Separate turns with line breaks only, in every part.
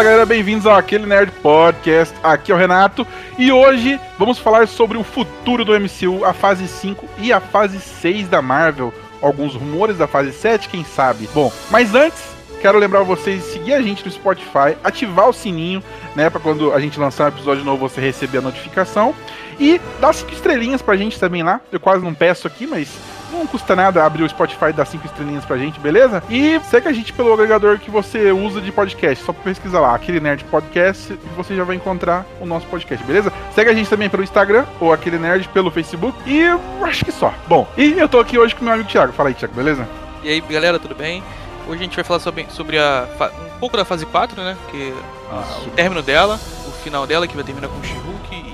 Fala galera, bem-vindos ao Aquele Nerd Podcast. Aqui é o Renato e hoje vamos falar sobre o futuro do MCU, a fase 5 e a fase 6 da Marvel. Alguns rumores da fase 7, quem sabe. Bom, mas antes, quero lembrar vocês de seguir a gente no Spotify, ativar o sininho, né, para quando a gente lançar um episódio novo você receber a notificação e dar cinco estrelinhas pra gente também lá. Eu quase não peço aqui, mas não custa nada abrir o Spotify e dar cinco estrelinhas pra gente, beleza? E segue a gente pelo agregador que você usa de podcast. Só pesquisa lá, aquele Nerd Podcast, e você já vai encontrar o nosso podcast, beleza? Segue a gente também pelo Instagram, ou aquele Nerd pelo Facebook. E acho que só. Bom, e eu tô aqui hoje com meu amigo Thiago. Fala aí, Thiago, beleza?
E aí, galera, tudo bem? Hoje a gente vai falar sobre, sobre a, um pouco da fase 4, né? Que ah, o término dela, o final dela, que vai terminar com She-Hulk e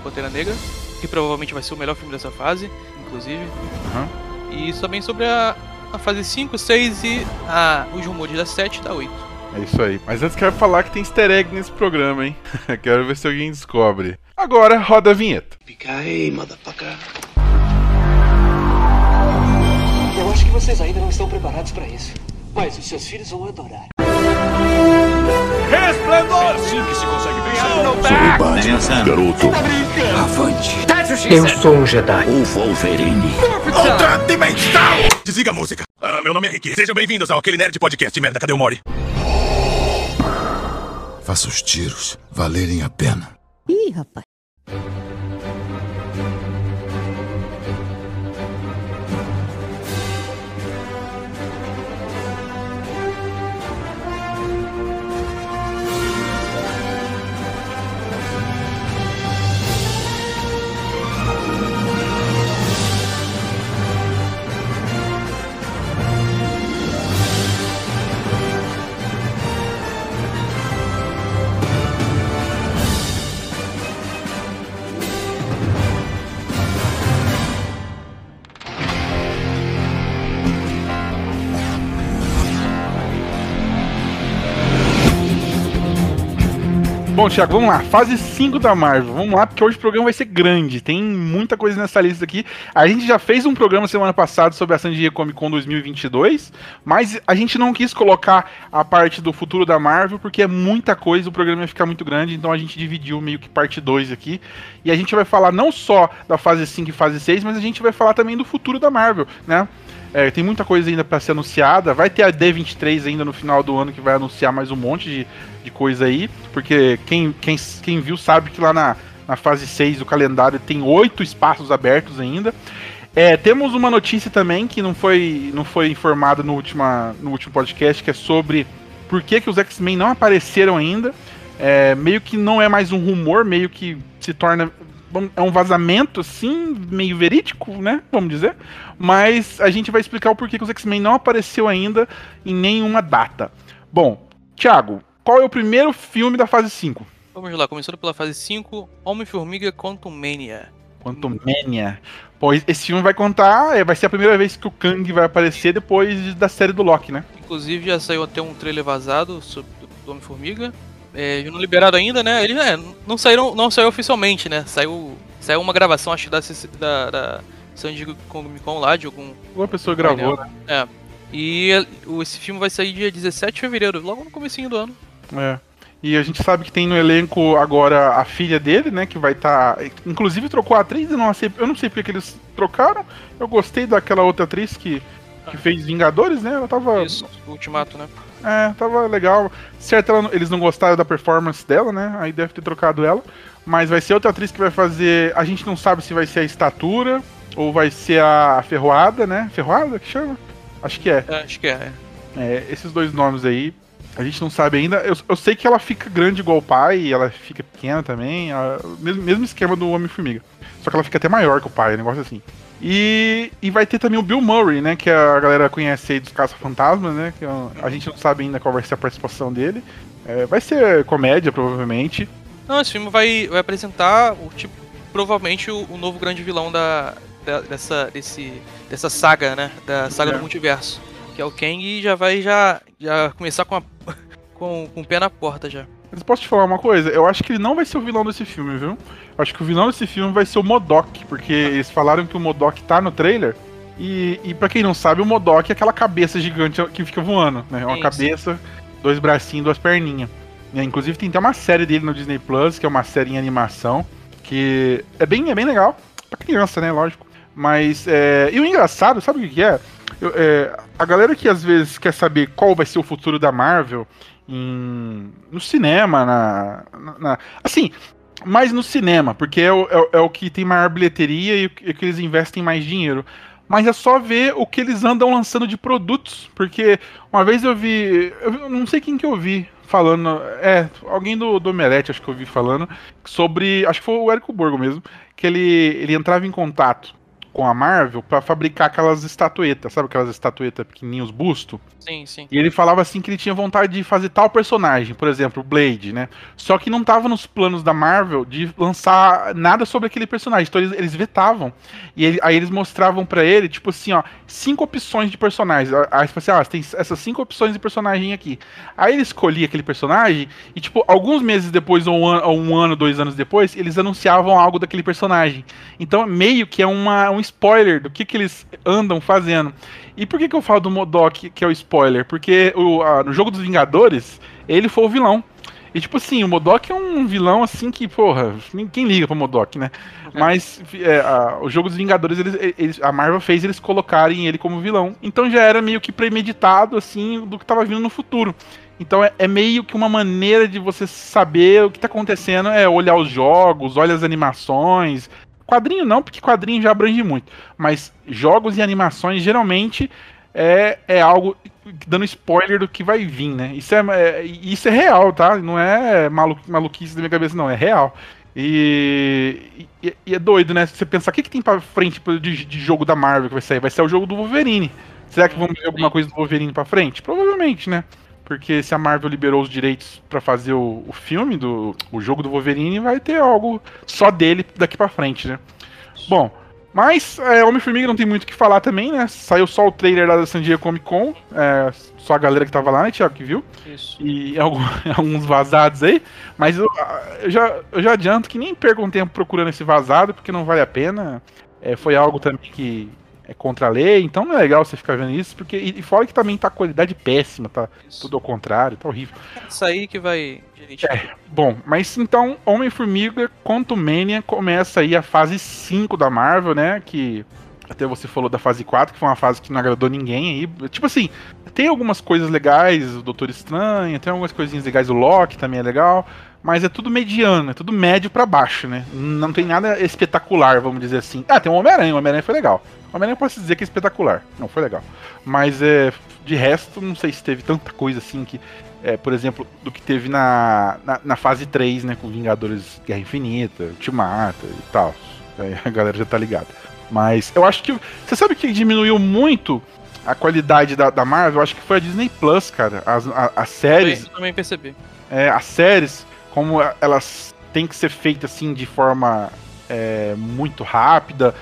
Pantera Negra, que provavelmente vai ser o melhor filme dessa fase, inclusive. Uhum. E também sobre a, a fase 5, 6 e a, os rumores da 7 e da 8.
É isso aí. Mas antes quero falar que tem easter egg nesse programa, hein? quero ver se alguém descobre. Agora, roda a vinheta. Fica aí, motherfucker.
Eu acho que vocês ainda não estão preparados para isso. Mas os seus filhos vão adorar.
Resplendor! É assim que se consegue vencer.
Batman, garoto.
Avante. Eu sou um Jedi.
O Wolverine.
Outra dimensão! Desliga a música. Ah, meu nome é Rick. Sejam bem-vindos ao Aquele Nerd Podcast. Merda, cadê o Mori?
Faça os tiros valerem a pena.
Ih, rapaz.
Bom, Thiago, vamos lá. Fase 5 da Marvel. Vamos lá, porque hoje o programa vai ser grande. Tem muita coisa nessa lista aqui. A gente já fez um programa semana passada sobre a San Diego Comic Con 2022, mas a gente não quis colocar a parte do futuro da Marvel, porque é muita coisa, o programa ia ficar muito grande, então a gente dividiu meio que parte 2 aqui. E a gente vai falar não só da fase 5 e fase 6, mas a gente vai falar também do futuro da Marvel, né? É, tem muita coisa ainda para ser anunciada. Vai ter a D23 ainda no final do ano que vai anunciar mais um monte de, de coisa aí. Porque quem, quem, quem viu sabe que lá na, na fase 6 do calendário tem oito espaços abertos ainda. É, temos uma notícia também que não foi, não foi informada no, última, no último podcast, que é sobre por que, que os X-Men não apareceram ainda. É, meio que não é mais um rumor, meio que se torna é um vazamento, assim, meio verídico, né? Vamos dizer. Mas a gente vai explicar o porquê que os X-Men não apareceu ainda em nenhuma data. Bom, Thiago, qual é o primeiro filme da fase 5?
Vamos lá, começando pela fase 5, Homem-Formiga Quantum Mania.
Quantum Mania. Pô, esse filme vai contar, é, vai ser a primeira vez que o Kang vai aparecer depois da série do Loki, né?
Inclusive já saiu até um trailer vazado sobre, do Homem-Formiga. É, não liberado ainda, né? Ele é, não saíram, não saiu oficialmente, né? Saiu, saiu uma gravação, acho da, da, da San Diego Comic Con lá, de algum.
Uma pessoa gravou, né?
É. E esse filme vai sair dia 17 de fevereiro, logo no comecinho do ano.
É. E a gente sabe que tem no elenco agora a filha dele, né? Que vai estar. Tá... Inclusive trocou a atriz, eu não sei, eu não sei porque que eles trocaram. Eu gostei daquela outra atriz que, que fez Vingadores, né? Ela tava.
Isso, Ultimato, né?
É, tava legal. Certo, ela, eles não gostaram da performance dela, né? Aí deve ter trocado ela. Mas vai ser outra atriz que vai fazer. A gente não sabe se vai ser a estatura ou vai ser a ferroada, né? Ferroada que chama? Acho que é.
é acho que é.
é. Esses dois nomes aí. A gente não sabe ainda. Eu, eu sei que ela fica grande igual o pai, ela fica pequena também. Ela, mesmo, mesmo esquema do Homem-Formiga. Só que ela fica até maior que o pai, um negócio assim. E, e vai ter também o Bill Murray, né? Que a galera conhece aí dos Caça-Fantasmas, né? Que a gente não sabe ainda qual vai ser a participação dele. É, vai ser comédia, provavelmente.
Não, esse filme vai, vai apresentar o tipo, provavelmente o, o novo grande vilão da, da, dessa, desse, dessa saga, né? Da saga é. do multiverso. Que é o Kang e já vai já, já começar com, a, com, com o pé na porta já.
Mas posso te falar uma coisa? Eu acho que ele não vai ser o vilão desse filme, viu? Acho que o vilão desse filme vai ser o Modok, porque eles falaram que o Modok tá no trailer. E, e para quem não sabe, o Modok é aquela cabeça gigante que fica voando, né? É uma Sim, cabeça, dois bracinhos, duas perninhas. É, inclusive tem até uma série dele no Disney Plus, que é uma série em animação, que é bem, é bem legal. Pra criança, né? Lógico. Mas. É... E o engraçado, sabe o que, que é? Eu, é? A galera que às vezes quer saber qual vai ser o futuro da Marvel em... no cinema, na, na, na... Assim, mais no cinema, porque é o, é, é, o que tem maior bilheteria e o que eles investem mais dinheiro mas é só ver o que eles andam lançando de produtos. Porque uma vez eu vi. Eu não sei quem que eu vi falando. É, alguém do, do Omelete, acho que eu vi falando. Sobre. Acho que foi o Érico Borgo mesmo. Que ele, ele entrava em contato com a Marvel para fabricar aquelas estatuetas, sabe aquelas estatuetas pequenininhas, busto?
Sim, sim.
E ele falava assim que ele tinha vontade de fazer tal personagem, por exemplo, Blade, né? Só que não tava nos planos da Marvel de lançar nada sobre aquele personagem, então eles, eles vetavam. E ele, aí eles mostravam para ele, tipo assim, ó, cinco opções de personagens. Aí tipo assim, ó, tem essas cinco opções de personagem aqui. Aí ele escolhia aquele personagem e, tipo, alguns meses depois, ou um, ano, ou um ano, dois anos depois, eles anunciavam algo daquele personagem. Então, meio que é uma, um spoiler do que, que eles andam fazendo. E por que, que eu falo do Modok, que é o spoiler? Porque o, a, no jogo dos Vingadores, ele foi o vilão. E tipo assim, o Modok é um vilão assim que, porra, ninguém liga pro Modok, né? Mas é, a, o jogo dos Vingadores, eles, eles, a Marvel fez eles colocarem ele como vilão. Então já era meio que premeditado, assim, do que tava vindo no futuro. Então é, é, meio que uma maneira de você saber o que tá acontecendo, é olhar os jogos, olhar as animações, Quadrinho não, porque quadrinho já abrange muito. Mas jogos e animações geralmente é, é algo dando spoiler do que vai vir, né? Isso é, é isso é real, tá? Não é malu, maluquice da minha cabeça, não, é real. E, e, e, é doido, né? Você pensar o que, que tem pra frente de, de, jogo da Marvel que vai sair? Vai ser o jogo do Wolverine. Será que vamos ver alguma coisa do Wolverine pra frente? Provavelmente, né? Porque se a Marvel liberou os direitos para fazer o, o, filme do o jogo do Wolverine, vai ter algo só dele daqui para frente, né? Bom, mas é, Homem-Formiga não tem muito o que falar também, né? Saiu só o trailer lá da San Diego Comic Con, é, só a galera que tava lá, né, Thiago, que viu? Isso. E alguns vazados aí, mas eu, eu, já, eu já adianto que nem perco um tempo procurando esse vazado, porque não vale a pena. É, foi algo também que é contra a lei, então não é legal você ficar vendo isso, porque. E, fora que também tá a qualidade péssima, tá isso. tudo ao contrário, tá horrível.
Isso aí que vai.
É, bom, mas então, Homem-Formiga Mania começa aí a fase 5 da Marvel, né? Que até você falou da fase 4, que foi uma fase que não agradou ninguém aí. Tipo assim, tem algumas coisas legais, o Doutor Estranho, tem algumas coisinhas legais, o Loki também é legal mas é tudo mediano, é tudo médio para baixo, né? Não tem nada espetacular, vamos dizer assim. Ah, tem o Homem-Aranha, o Homem-Aranha foi legal. O Homem-Aranha posso dizer que é espetacular. Não, foi legal. Mas é, de resto, não sei se teve tanta coisa assim que. É, por exemplo, do que teve na, na, na, fase 3, né? Com Vingadores Guerra Infinita, Ultimata e tal. Aí a galera já tá ligada. Mas eu acho que. Você sabe que diminuiu muito a qualidade da, da Marvel? Eu acho que foi a Disney Plus, cara. As, a, as séries.
Eu também percebi.
É, as séries como elas têm que ser feitas assim de forma é, muito rápida,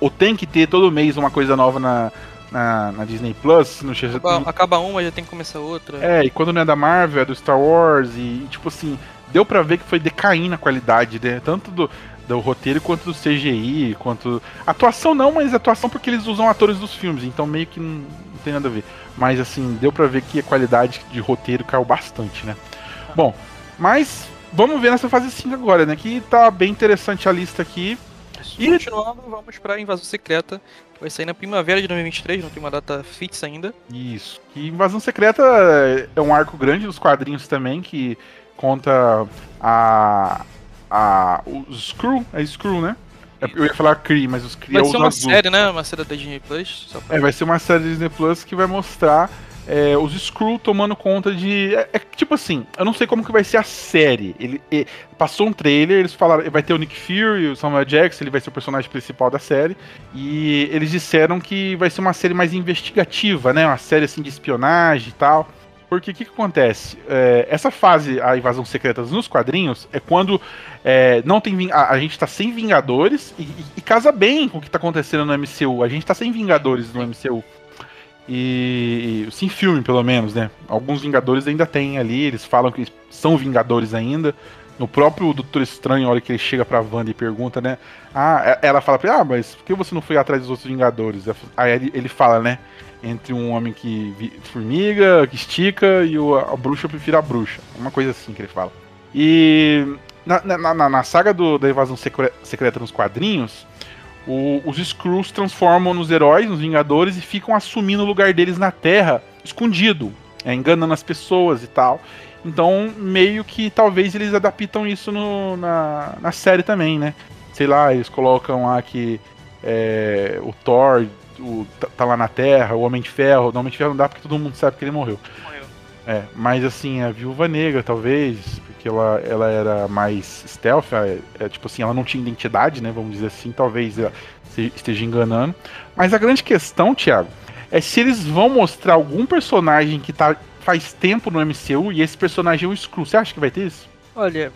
ou tem que ter todo mês uma coisa nova na, na, na Disney Plus. No...
Acaba, acaba uma, já tem que começar outra.
É, e quando não é da Marvel, é do Star Wars, e, tipo assim, deu para ver que foi decaindo a qualidade, né? Tanto do, do roteiro quanto do CGI, quanto. Atuação não, mas atuação porque eles usam atores dos filmes, então meio que não, não tem nada a ver. Mas assim, deu para ver que a qualidade de roteiro caiu bastante, né? Bom, mas vamos ver nessa fase 5 agora, né? Que tá bem interessante a lista aqui.
E continuando, vamos pra Invasão Secreta, que vai sair na primavera de 2023, não tem uma data fixa ainda.
Isso. E Invasão Secreta é um arco grande dos quadrinhos também, que conta a. a. o Screw, é Screw, né? Eu ia falar Cree, mas os Cree
Vai é ser uma azul. série, né? Uma série da Disney Plus.
Pra... É, vai ser uma série da Disney Plus que vai mostrar é, os Skrull tomando conta de. É, é, tipo assim, eu não sei como que vai ser a série. Ele, passou um trailer, eles falaram, vai ter o Nick Fury, o Samuel Jackson, ele vai ser o personagem principal da série. E eles disseram que vai ser uma série mais investigativa, né? Uma série assim de espionagem e tal. Porque o que, que, acontece? É, essa fase, a invasão secreta nos quadrinhos, é quando é, não tem a, a, gente tá sem Vingadores e, e, e, casa bem com o que tá acontecendo no MCU. A gente tá sem Vingadores no MCU. E, sim, filme, pelo menos, né? Alguns Vingadores ainda tem ali, eles falam que são Vingadores ainda. No próprio Doutor Estranho, a hora que ele chega pra Wanda e pergunta, né? Ah, ela fala pra ele, ah, mas por que você não foi atrás dos outros Vingadores? Aí ele, ele fala, né? Entre um homem que formiga, que estica, e o, a bruxa eu prefiro a bruxa. Uma coisa assim que ele fala. E na, na, na, na saga do, da invasão secreta nos quadrinhos, o, os Skrulls transformam nos heróis, nos Vingadores, e ficam assumindo o lugar deles na Terra, escondido, é, enganando as pessoas e tal. Então, meio que talvez eles adaptam isso no, na, na série também, né? Sei lá, eles colocam lá que é, o Thor o, tá, tá, lá na Terra, o Homem de Ferro. O Homem de Ferro não dá porque todo mundo sabe que ele morreu. Morreu. É, mas assim, a Viúva Negra, talvez, porque ela, ela era mais stealth, é, é, tipo assim, ela não tinha identidade, né? Vamos dizer assim, talvez esteja enganando. Mas a grande questão, Thiago, é se eles vão mostrar algum personagem que tá faz tempo no MCU e esse personagem é o Skrull. Você acha que vai ter isso?
Olha,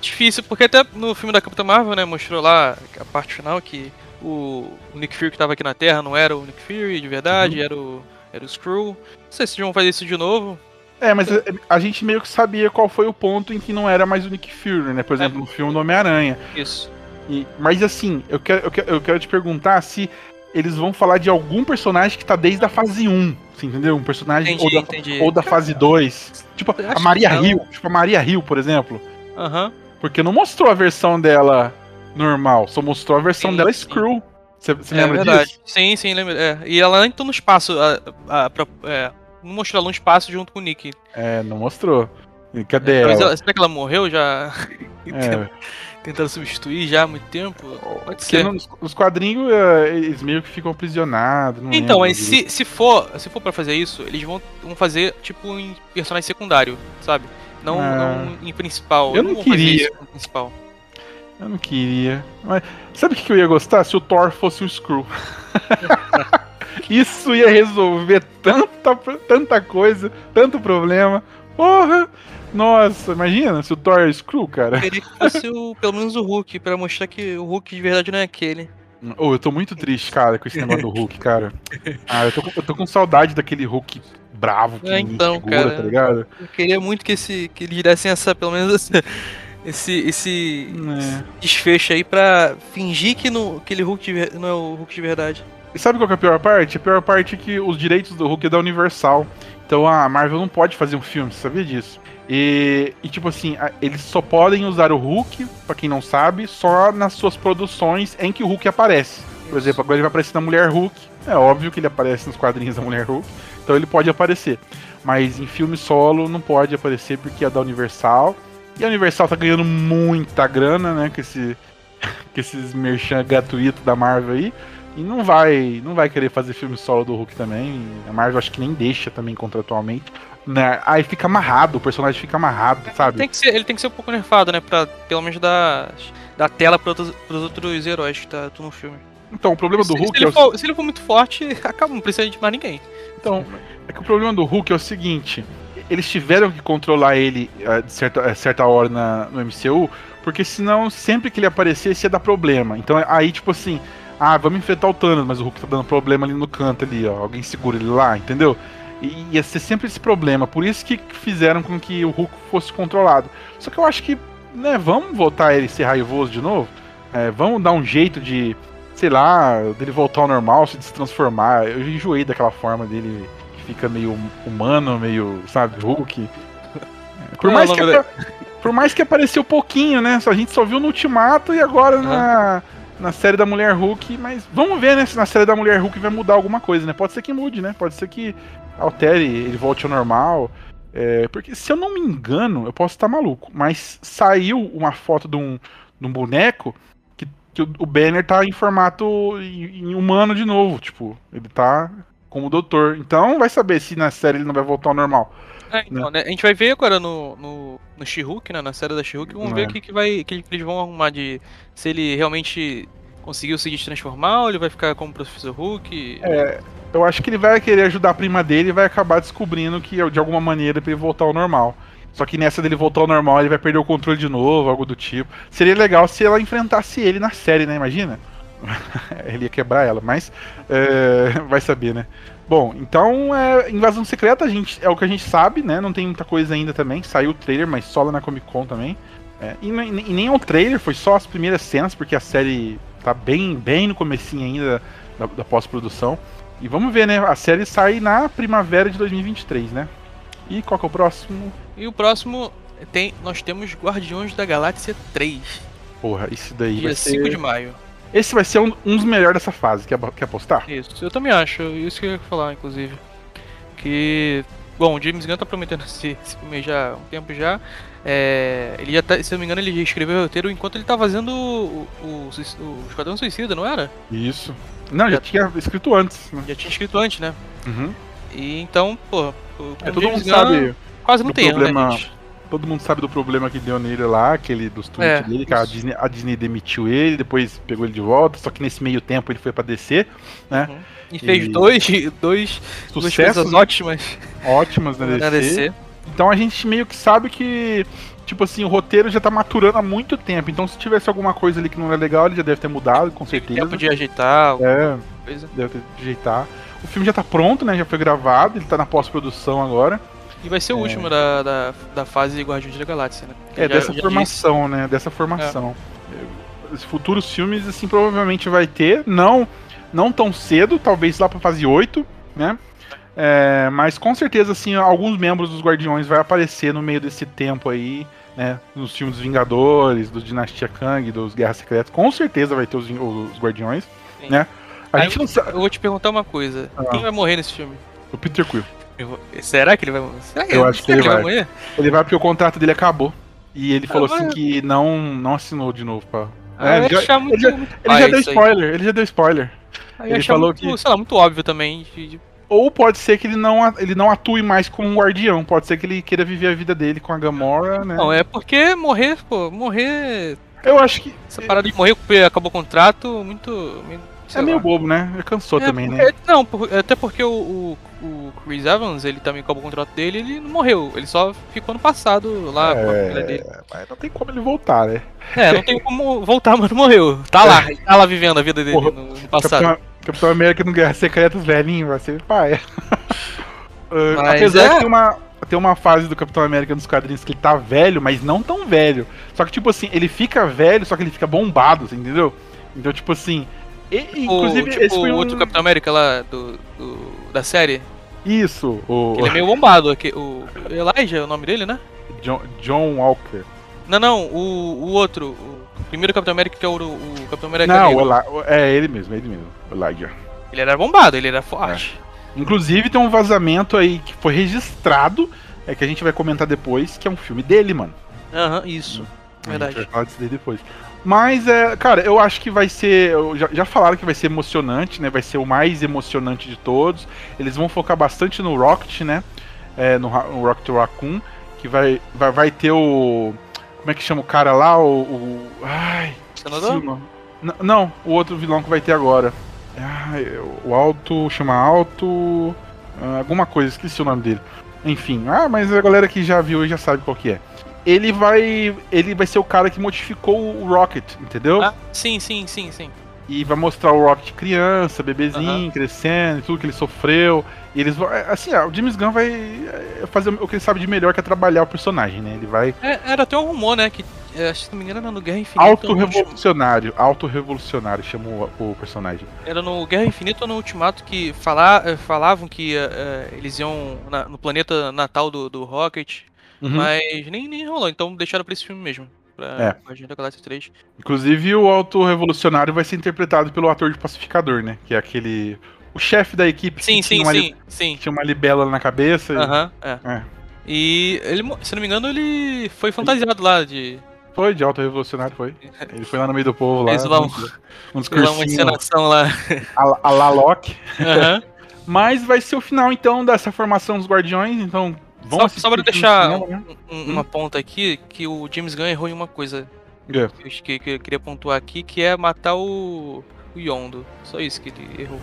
difícil, porque até no filme da Capitã Marvel, né, mostrou lá a parte final que o, Nick Fury que tava aqui na Terra não era o Nick Fury de verdade, uhum. era o era o Skrull. Não sei se vão fazer isso de novo.
É, mas a, a, gente meio que sabia qual foi o ponto em que não era mais o Nick Fury, né? Por exemplo, é. no filme do Homem-Aranha.
Isso.
E, mas assim, eu quero, eu, quero, eu quero te perguntar se eles vão falar de algum personagem que tá desde a fase 1. Você entendeu? Um personagem entendi, ou, da, entendi. ou da fase 2. Tipo, a Maria Hill. Tipo, a Maria Hill, por exemplo.
Aham. Uhum.
Porque não mostrou a versão dela normal, só mostrou a versão sim, dela sim. Screw. Você é, lembra verdade. disso?
Sim, sim, lembro. É. E ela entrou no espaço. A, a, pra, é, não mostrou ela no espaço junto com o Nick.
É, não mostrou. E cadê é, ela?
ela? Será que ela morreu já? É. tentando substituir já há muito tempo. Pode Porque ser.
Nos quadrinhos é, eles meio que ficam aprisionados.
Então, mas se, se for se for para fazer isso, eles vão, vão fazer tipo em personagem secundário, sabe? Não, ah, não em principal.
Eu não, não queria. principal. Eu não queria. Mas sabe o que eu ia gostar? Se o Thor fosse um Screw. Isso ia resolver tanta, tanta coisa, tanto problema. Porra! Nossa, imagina se o Thor é Screw, cara.
Eu queria que fosse o, pelo menos o Hulk, pra mostrar que o Hulk de verdade não é aquele.
Oh, eu tô muito triste, cara, com esse negócio do Hulk, cara. Ah, eu tô, eu tô com saudade daquele Hulk bravo
que é, então, segura, cara, tá ligado? Eu queria muito que, esse, que eles dessem essa, pelo menos esse, esse é. desfecho aí pra fingir que no, aquele Hulk de, não é o Hulk de verdade.
E sabe qual é a pior parte? A pior parte é que os direitos do Hulk é da Universal. Então a Marvel não pode fazer um filme, você sabia disso? E, e, tipo assim, eles só podem usar o Hulk, para quem não sabe, só nas suas produções em que o Hulk aparece. Por exemplo, agora ele vai aparecer na Mulher Hulk. É óbvio que ele aparece nos quadrinhos da Mulher Hulk. Então ele pode aparecer. Mas em filme solo não pode aparecer porque é da Universal. E a Universal tá ganhando muita grana, né? Com, esse, com esses merchan gratuito da Marvel aí. E não vai, não vai querer fazer filme solo do Hulk também. A Marvel acho que nem deixa também contratualmente né? Aí fica amarrado, o personagem fica amarrado, sabe?
Tem que ser, ele tem que ser um pouco nerfado, né? Pra pelo menos dar, dar tela para outros, pros outros heróis que tá no filme.
Então, o problema do
se,
Hulk
se
é.
Ele for, se ele for muito forte, acaba, não precisa de mais ninguém.
Então, é que o problema do Hulk é o seguinte: eles tiveram que controlar ele a eh, certa, a certa hora na, no MCU, porque senão sempre que ele aparecesse ia dar problema. Então aí, tipo assim, ah, vamos enfrentar o Thanos, mas o Hulk tá dando problema ali no canto ali, ó. Alguém segura ele lá, entendeu? E ia ser sempre esse problema. Por isso que fizeram com que o Hulk fosse controlado. Só que eu acho que, né, vamos voltar ele ser raivoso de novo. É, vamos dar um jeito de, sei lá, dele voltar ao normal, se destransformar. Eu enjoei daquela forma dele que fica meio humano, meio, sabe, Hulk. Por mais, que, por mais que apareceu pouquinho, né? A gente só viu no Ultimato e agora na, na série da Mulher Hulk. Mas vamos ver, né? Se na série da Mulher Hulk vai mudar alguma coisa, né? Pode ser que mude, né? Pode ser que altere, ele volte ao normal. É, porque se eu não me engano, eu posso estar maluco, mas saiu uma foto de um, de um boneco que, que o, o Banner tá em formato em, em humano de novo. Tipo, ele tá como doutor. Então vai saber se na série ele não vai voltar ao normal.
É, então, né? né? A gente vai ver agora no, no, no she né? Na série da She-Hulk, vamos é. ver o que, que, vai, que eles vão arrumar de. Se ele realmente conseguiu se transformar ou ele vai ficar como Professor Hulk.
É, eu acho que ele vai querer ajudar a prima dele e vai acabar descobrindo que de alguma maneira pra ele voltar ao normal. Só que nessa dele voltar ao normal, ele vai perder o controle de novo, algo do tipo. Seria legal se ela enfrentasse ele na série, né? Imagina? ele ia quebrar ela, mas é, vai saber, né? Bom, então é, Invasão Secreta a gente, é o que a gente sabe, né? Não tem muita coisa ainda também. Saiu o trailer, mas só lá na Comic Con também. É, e, nem- e nem é um trailer, foi só as primeiras cenas, porque a série tá bem, bem no comecinho ainda da, da pós-produção. E vamos ver, né? A série sai na primavera de 2023, né? E qual que é o próximo?
E o próximo tem. Nós temos Guardiões da Galáxia 3,
Porra, esse daí
dia
vai
5
ser...
de maio.
Esse vai ser um, um dos melhores dessa fase, quer, quer apostar?
Isso, eu também acho, isso que eu ia falar, inclusive. Que. Bom, o James Gunn tá prometendo esse, esse filme já há um tempo já. É, ele já tá, se eu não me engano, ele escreveu o roteiro enquanto ele tá fazendo o, o, o, o Esquadrão Suicida, não era?
Isso. Não, já tinha escrito antes, né?
Já tinha escrito antes, né?
Uhum.
E então, pô, o
É, todo
James
mundo
Gunn
sabe
quase não tem erro, né,
problema-? Todo mundo sabe do problema que deu nele lá, aquele dos tweets
É,
dele, que a. Disney, a Disney demitiu ele, depois pegou ele de volta, só que nesse meio tempo ele foi pra DC, né?
Uhum. E fez
E-
dois, dois, duas
Sucessos
coisas ótimas
ótimas na
na
DC. Então a gente meio que sabe que, tipo assim, o roteiro já tá maturando há muito tempo. Então se tivesse alguma coisa ali que não é legal, ele já deve ter mudado, com certeza.
Tempo de ajeitar
É,
coisa.
deve ter de ajeitar. O filme já tá pronto, né? Já foi gravado, ele tá na pós-produção agora.
E vai ser o último da, da, da fase Guardiões da Galáxia, né?
É,
Já-
dessa
já
formação, né? Dessa formação. Os futuros filmes, assim, provavelmente vai ter. Não, não tão cedo, talvez lá pra fase 8, né? É, mas com certeza, assim, alguns membros dos Guardiões vai aparecer no meio desse tempo aí, né? Nos filmes dos Vingadores, do Dinastia Kang, dos Guerras Secretas. Com certeza vai ter os, os Guardiões,
Sim.
né? A
Aí
gente não sabe.
Eu vou te perguntar uma coisa.
Ah.
Quem vai morrer nesse filme?
O Peter Quill.
Vou- Será que ele vai morrer? Será
Eu acho que
será
ele vai.
morrer?
Ele vai porque o contrato dele acabou. E ele falou
mas-
assim que não, não assinou de novo pra.
Ah,
É, ele já-
muito,
ele já- Ele
paia
já deu
aí.
spoiler, ele já deu spoiler.
Ia
ele falou
muito,
que-
sei lá, muito óbvio também. de-
Ou pode ser que ele não, ele não atue mais como um guardião. Pode ser que ele queira viver a vida dele com a Gamora, né?
Não, é porque morrer, pô, morrer.
Eu acho que
Essa parada de morrer acabou o contrato, muito. muito
é
sei
meio
lá.
bobo, né? Ele cansou
É,
também, né?
porque- Não, por- até porque o, o, o Chris Evans, ele também acabou o contrato dele, ele não morreu. Ele só ficou no passado lá com a
É.
família dele.
Mas não tem como ele voltar, né?
É, não tem como voltar, mas não morreu. Tá lá, ele tá lá vivendo a vida dele
Porra,
no, no passado.
Capitão, Capitão América no Guerra Secretas velhinho, vai ser pai. Uh, apesar
é-
que tem uma, tem uma fase do Capitão América nos quadrinhos que ele tá velho, mas não tão velho. Só que, tipo assim, ele fica velho, só que ele fica bombado, você entendeu? Então, tipo assim. E- inclusive,
o, tipo,
foi
o
um...
outro Capitão América lá do, do- da série,
Isso, o
ele é meio bombado. aqui- O Elijah é o nome dele, né?
John, John Walker.
Não, não, o, o outro, o primeiro Capitão América que é o, o Capitão América
Não, o é ele mesmo, é ele mesmo, Elijah.
Ele era bombado, ele era forte.
Inclusive tem um vazamento aí que foi registrado, é que a gente vai comentar depois, que é um filme dele, mano.
Aham, isso.
A gente
Verdade.
vai falar disso depois. Mas, é, cara, eu acho que vai ser. Já, já falaram que vai ser emocionante, né? Vai ser o mais emocionante de todos. Eles vão focar bastante no Rocket, né? É, no, no Rocket Raccoon. Que vai, vai, vai ter o. Como é que chama o cara lá? O. o ai.
Senador?
esqueci o nome. N- Não, o outro vilão que vai ter agora. Ai, o Alto. Chama Alto. ah, alguma coisa, esqueci o nome dele. Enfim, ah, mas a galera que já viu e já sabe qual que é. Ele vai. Ele vai ser o cara que modificou o Rocket, entendeu?
Ah, sim, sim, sim, sim.
E vai mostrar o Rocket criança, bebezinho, crescendo, tudo que ele sofreu. E eles vão. é, Assim, ah, o James Gunn vai é, fazer o que ele sabe de melhor, que é trabalhar o personagem, né? Ele vai.
É, era até um rumor, né? Que, é, acho que se não me engano, era no Guerra Infinita.
Auto-revolucionário. Auto-revolucionário chamou o personagem.
Era no Guerra Infinita ou no Ultimato que fala, eh, falavam que eh, eles iam na- no planeta natal do, do Rocket,
Uhum.
mas nem, nem rolou, então deixaram pra esse filme mesmo. Pra
É.
Guardiões da Galáxia 3.
Inclusive, o auto-revolucionário vai ser interpretado pelo ator de Pacificador, né? Que é aquele. O chefe da equipe
Sim,
que
sim,
tinha, uma, li-
sim, sim.
tinha uma libela na cabeça. e-
Aham, é.
É.
E ele, se não me engano, ele foi fantasiado lá de.
Foi, de auto-revolucionário, foi. Ele foi lá no meio do povo lá.
Fez lá um- lá uma encenação lá.
a, a La Locke.
Aham.
Mas vai ser o final, então, dessa formação dos Guardiões, então...
Só,
assistir
só pra deixar
cinema, né?
um- um- uma ponta aqui, que o James Gunn errou em uma coisa
É.
que, que- eu queria pontuar aqui, que é matar o, o Yondo. Só isso que ele errou.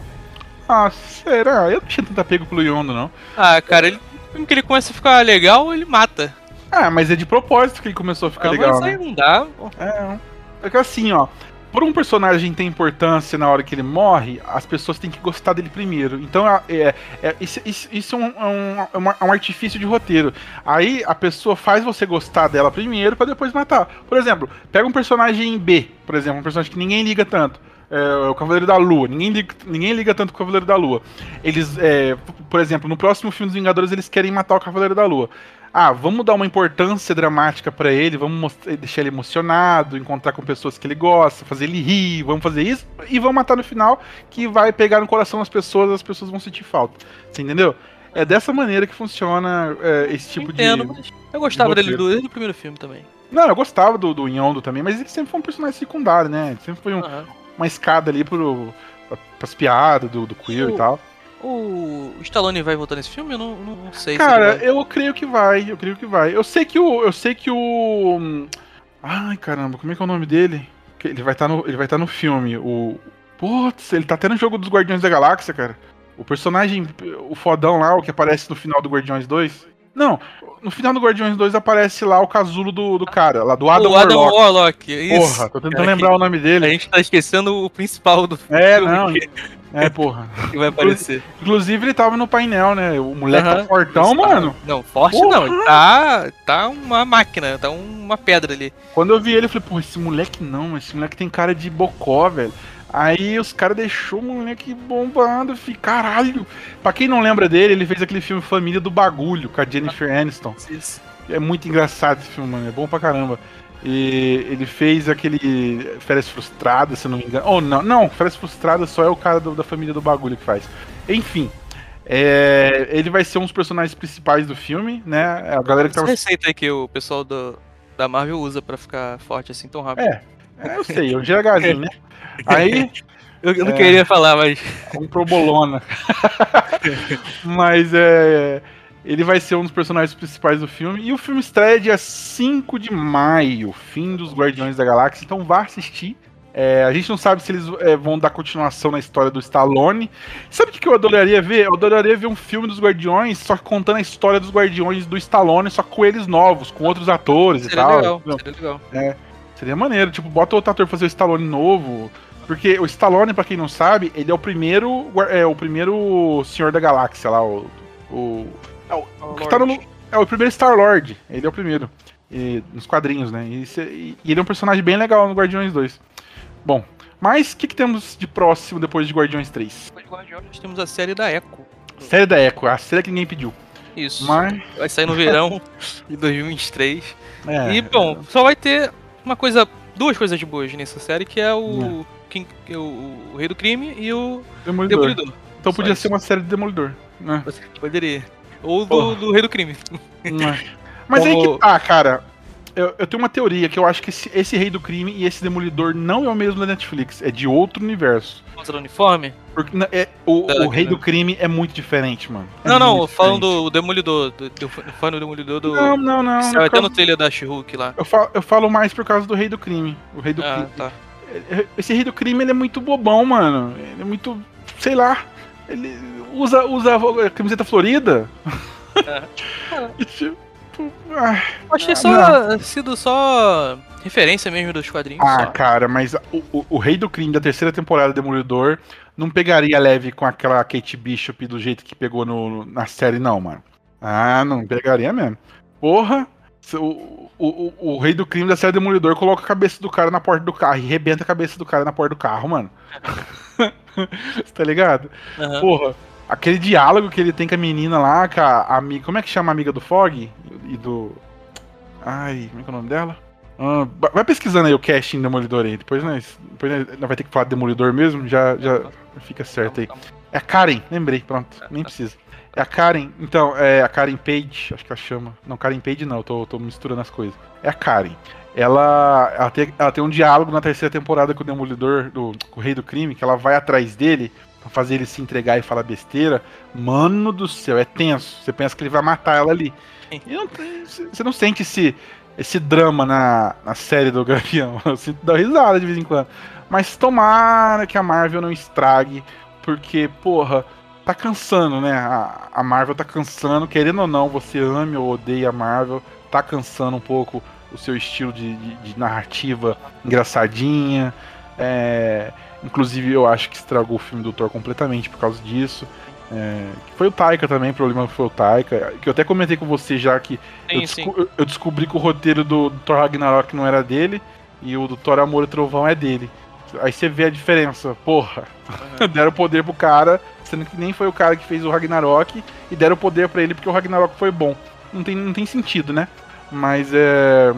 Ah, será? Eu não tinha tanto apego pelo Yondo, não.
Ah, cara, ele, que ele começa a ficar legal, ele mata.
Ah, mas é de propósito que ele começou a ficar
Ah,
legal,
mas
né?
aí não dá.
É, é que assim, ó. Por um personagem ter importância na hora que ele morre, as pessoas têm que gostar dele primeiro. Então, é, é, é isso, isso, é, um, é, um, é um artifício de roteiro. Aí a pessoa faz você gostar dela primeiro para depois matar. Por exemplo, pega um personagem B, por exemplo, um personagem que ninguém liga tanto. É, o Cavaleiro da Lua. Ninguém liga, ninguém liga tanto o Cavaleiro da Lua. Eles, é, por exemplo, no próximo filme dos Vingadores, eles querem matar o Cavaleiro da Lua ah, vamos dar uma importância dramática para ele, vamos deixar ele emocionado, encontrar com pessoas que ele gosta, fazer ele rir, vamos fazer isso e vamos matar no final que vai pegar no coração das pessoas, as pessoas vão sentir falta. Você entendeu? É dessa maneira que funciona é, esse tipo Entendo, de.
Eu gostava de dele do, desde o primeiro filme também.
Não, eu gostava do, do Yondo também, mas ele sempre foi um personagem secundário, né? Ele sempre foi um, uhum. uma escada ali pro, pra, pras piadas do, do Quill e tal.
O Stallone vai voltar nesse filme? Eu não, não sei.
Cara, se eu creio que vai. Eu creio que vai. Eu sei que o. Eu sei que o. Ai, caramba, como é que é o nome dele? Ele vai estar tá no, ele vai tá no filme. O. Putz, ele tá até no jogo dos Guardiões da Galáxia, cara. O personagem, o fodão lá, o que aparece no final do Guardiões 2. Não, no final do Guardiões 2 aparece lá o casulo do, do cara, lá do Adam,
o Adam Warlock. Warlock.
Isso. Porra, tô tentando lembrar o nome dele.
A gente tá esquecendo o principal do
é, filme. É, não. É, porra.
que vai aparecer.
Inclusive, ele tava no painel, né? O moleque tá fortão, mano.
Não, forte porra. não. Tá, tá uma máquina, tá uma pedra ali.
Quando eu vi ele, eu falei, pô, esse moleque não, esse moleque tem cara de bocó, velho. Aí os caras deixou o moleque bombando, fi, caralho. Pra quem não lembra dele, ele fez aquele filme Família do Bagulho, com a Jennifer Aniston. Isso. É muito engraçado esse filme, mano. É bom pra caramba. E ele fez aquele Férias Frustradas, se não me engano. Ou oh, não, não, Férias Frustradas só é o cara do, da família do bagulho que faz. Enfim. É, ele vai ser um dos personagens principais do filme, né? A galera que
tava. Essa receita aí que o pessoal do, da Marvel usa para ficar forte assim tão rápido.
É, é eu sei, é o GHzinho, né? Aí.
Eu, eu não é, queria falar, mas.
Um probolona. mas é. Ele vai ser um dos personagens principais do filme. E o filme estreia dia 5 de maio, fim dos Guardiões da Galáxia. Então vá assistir. É, a gente não sabe se eles é, vão dar continuação na história do Stallone. Sabe o que eu adoraria ver? Eu adoraria ver um filme dos Guardiões, só contando a história dos Guardiões do Stallone, só com eles novos, com outros atores seria e tal. Legal, seria legal. É, seria maneiro. Tipo, bota outro ator fazer o Stallone novo. Porque o Stallone, pra quem não sabe, ele é o primeiro. É o primeiro Senhor da Galáxia lá, o. o é o, o que tá no, é o primeiro Star-Lord. Ele é o primeiro. E, nos quadrinhos, né? E, e, ele é um personagem bem legal no Guardiões 2. Bom, mas o que, que, temos de próximo depois de Guardiões 3?
Depois de Guardiões temos a série da Echo.
Série da Echo, a série que ninguém pediu.
Isso. Mas... Vai sair no verão de 2023. É, e, bom, só vai ter uma coisa, duas coisas de boas nessa série, que é o, é. King, o, o, Rei do Crime e o
Demolidor. Demolidor. Então podia ser uma série de Demolidor, né?
Poderia. Ou do, do Rei do Crime.
Mas Como... aí que tá, cara. Eu, eu, tenho uma teoria que eu acho que esse, esse, Rei do Crime e esse Demolidor não é o mesmo da Netflix, é de outro universo.
Outro uniforme?
Porque é, o, o Rei do Crime é muito diferente, mano.
É não, não, falando do Demolidor, do, do, do Demolidor do.
Não, não, não.
Saiu até no trailer da she lá.
Eu falo, eu falo mais por causa do Rei do Crime. O Rei do ah, Crime. Tá. Esse Rei do Crime ele é muito bobão, mano. Ele é muito. sei lá. Ele usa, usa a camiseta florida.
É. tipo, ah, Acho que só sido só referência mesmo dos quadrinhos.
Ah,
só.
cara, mas o, o, o, Rei do Crime da terceira temporada Demolidor não pegaria leve com aquela Kate Bishop do jeito que pegou no, na série, não, mano. Ah, não pegaria mesmo. Porra, o, o, o, Rei do Crime da série Demolidor coloca a cabeça do cara na porta do carro e rebenta a cabeça do cara na porta do carro, mano. Você tá ligado? Uhum. Porra. Aquele diálogo que ele tem com a menina lá, com a amiga. Como é que chama a amiga do Fog? E do. Ai, como é que é o nome dela? Ah, vai pesquisando aí o casting Demolidor aí. Depois nós, depois nós vai ter que falar de Demolidor mesmo, já, já fica certo aí. É a Karen, lembrei, pronto, nem precisa. É a Karen, então, é a Karen Page, acho que ela chama. Não, Karen Page não, eu tô, tô misturando as coisas. É a Karen. Ela, ela, tem, ela tem um diálogo na terceira temporada com o Demolidor, do, com o Rei do Crime, que ela vai atrás dele pra fazer ele se entregar e falar besteira, mano do céu, é tenso. Você pensa que ele vai matar ela ali. E não, você não sente esse, esse drama na, na série do Gavião. Eu sinto dar risada de vez em quando. Mas tomara que a Marvel não estrague, porque, porra, tá cansando, né? A, a Marvel tá cansando, querendo ou não, você ame ou odeia a Marvel, tá cansando um pouco o seu estilo de, de, de narrativa engraçadinha É, inclusive, eu acho que estragou o filme do Thor completamente por causa disso. É, foi o Taika também, o problema foi o Taika. Que eu até comentei com você já que
Sim,
eu,
sim.
desco- eu descobri que o roteiro do, do Thor Ragnarok não era dele e o do Thor Amor e Trovão é dele. Aí você vê a diferença. Porra, deram poder pro cara, sendo que nem foi o cara que fez o Ragnarok, e deram poder pra ele porque o Ragnarok foi bom. Não tem, não tem sentido, né? Mas é.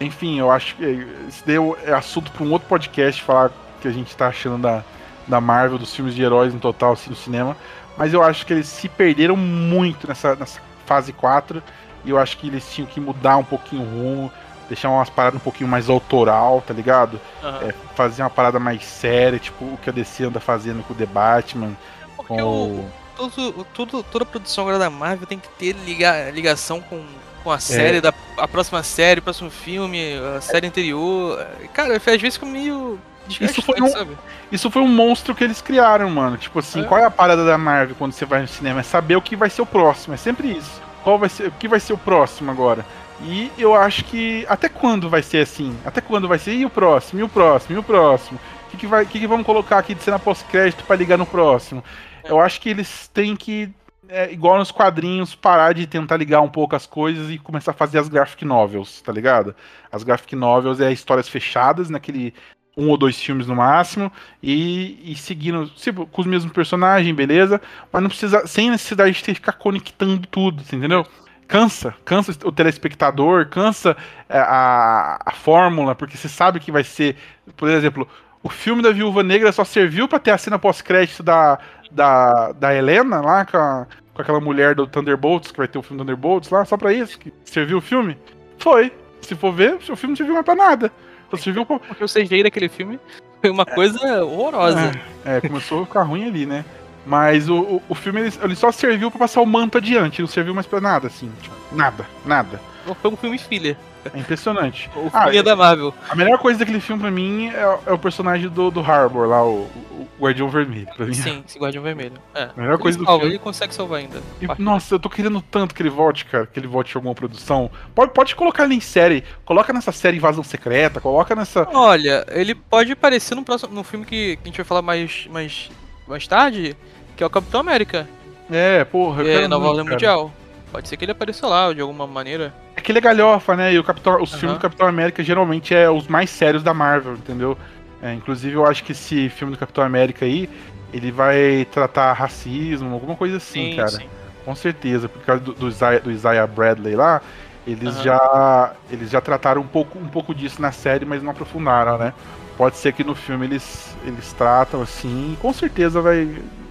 Enfim, eu acho que isso deu é assunto pra um outro podcast falar que a gente tá achando da, da Marvel, dos filmes de heróis no total, assim, no cinema. Mas eu acho que eles se perderam muito nessa, nessa fase 4. E eu acho que eles tinham que mudar um pouquinho o rumo, deixar umas paradas um pouquinho mais autoral, tá ligado?
Aham.
É, fazer uma parada mais séria, tipo o que a DC anda fazendo com o The Batman,
Porque
com
o,
o.
todo, tudo, toda a produção agora da Marvel tem que ter liga, ligação com, com a série, da, a próxima série, o próximo filme, a série anterior. Cara, às vezes fica meio.
Isso foi um-
sabe?
Isso foi um monstro que eles criaram, mano. Tipo assim,
É.
qual é a parada da Marvel quando você vai no cinema? É saber o que vai ser o próximo. É sempre isso. Qual vai ser, o que vai ser o próximo agora? E eu acho que até quando vai ser assim? Até quando vai ser? E o próximo? E o próximo? E o próximo? O que, que, vai, que, que vamos colocar aqui de cena pós-crédito pra ligar no próximo? Eu acho que eles têm que, é, igual nos quadrinhos, parar de tentar ligar um pouco as coisas e começar a fazer as graphic novels, tá ligado? As graphic novels é histórias fechadas naquele um ou dois filmes no máximo e, e seguindo tipo, com os mesmos personagens, beleza? Mas não precisa, sem necessidade de ter ficar conectando tudo, entendeu? Cansa, cansa o telespectador, cansa é, a, a fórmula, porque você sabe que vai ser, por exemplo, o filme da Viúva Negra só serviu pra ter a cena pós-crédito da, da, da Helena lá com, a- com aquela mulher do Thunderbolts, que vai ter o filme Thunderbolts lá, só pra isso que serviu o filme? Foi. Se for ver, o filme não serviu mais pra nada. Só serviu pra,
Porque o CGI daquele filme foi uma coisa horrorosa.
É, começou a ficar ruim ali, né? Mas o, o, o filme ele, ele só serviu pra passar o manto adiante, não serviu mais pra nada, assim. Tipo, nada, nada.
Foi um filme filha.
É impressionante.
O
Ah,
filha da Marvel.
A melhor coisa daquele filme pra mim é, é o personagem do, do Harbor lá, o, o Guardião Vermelho. Pra mim.
Sim, esse Guardião Vermelho. É.
Melhor
Ele
coisa do
salva,
filme.
Ele consegue salvar ainda.
E, nossa, eu tô querendo tanto que ele volte, cara, que ele volte em alguma produção. Pode, pode colocar ele em série. Coloca nessa série Invasão Secreta, coloca nessa.
Olha, ele pode aparecer no próximo no filme que, que a gente vai falar mais, mais, mais tarde, que é o Capitão América,
É, porra,
é
quero
Nova Ordem
cara.
Mundial. Pode ser que ele apareça lá de alguma maneira.
É que ele é galhofa, né? E o Capitão, os
Aham.
filmes do Capitão América geralmente é os mais sérios da Marvel, entendeu? É, inclusive, eu acho que esse filme do Capitão América aí, ele vai tratar racismo, alguma coisa assim, cara. Com certeza, por causa do, do, Isaiah, do Isaiah Bradley lá, eles
Aham.
já eles já trataram um pouco, um pouco disso na série, mas não aprofundaram, né? Pode ser que no filme eles, eles tratam assim, com certeza vai,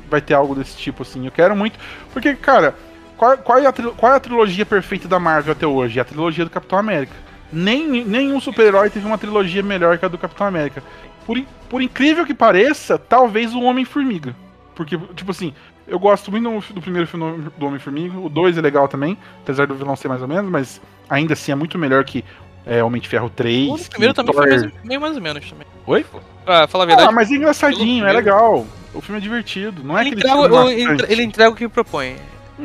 vai ter algo desse tipo assim. Eu quero muito, porque, cara, qual, qual, é a, qual é a trilogia perfeita da Marvel até hoje? É a trilogia do Capitão América. Nem, nenhum super-herói teve uma trilogia melhor que a do Capitão América. Por, por incrível que pareça, talvez o Homem-Formiga. Porque, tipo assim, eu gosto muito do, primeiro filme do Homem-Formiga. O 2 é legal também, apesar do vilão ser mais ou menos, mas ainda assim é muito melhor que é, Homem de Ferro 3.
O primeiro também
Thor-
foi mais, meio mais ou menos também.
Oi?
Ah, fala a verdade.
Ah, mas é engraçadinho, é legal. O filme é divertido, não é
ele,
aquele
entrega,
filme
ele entrega o que propõe.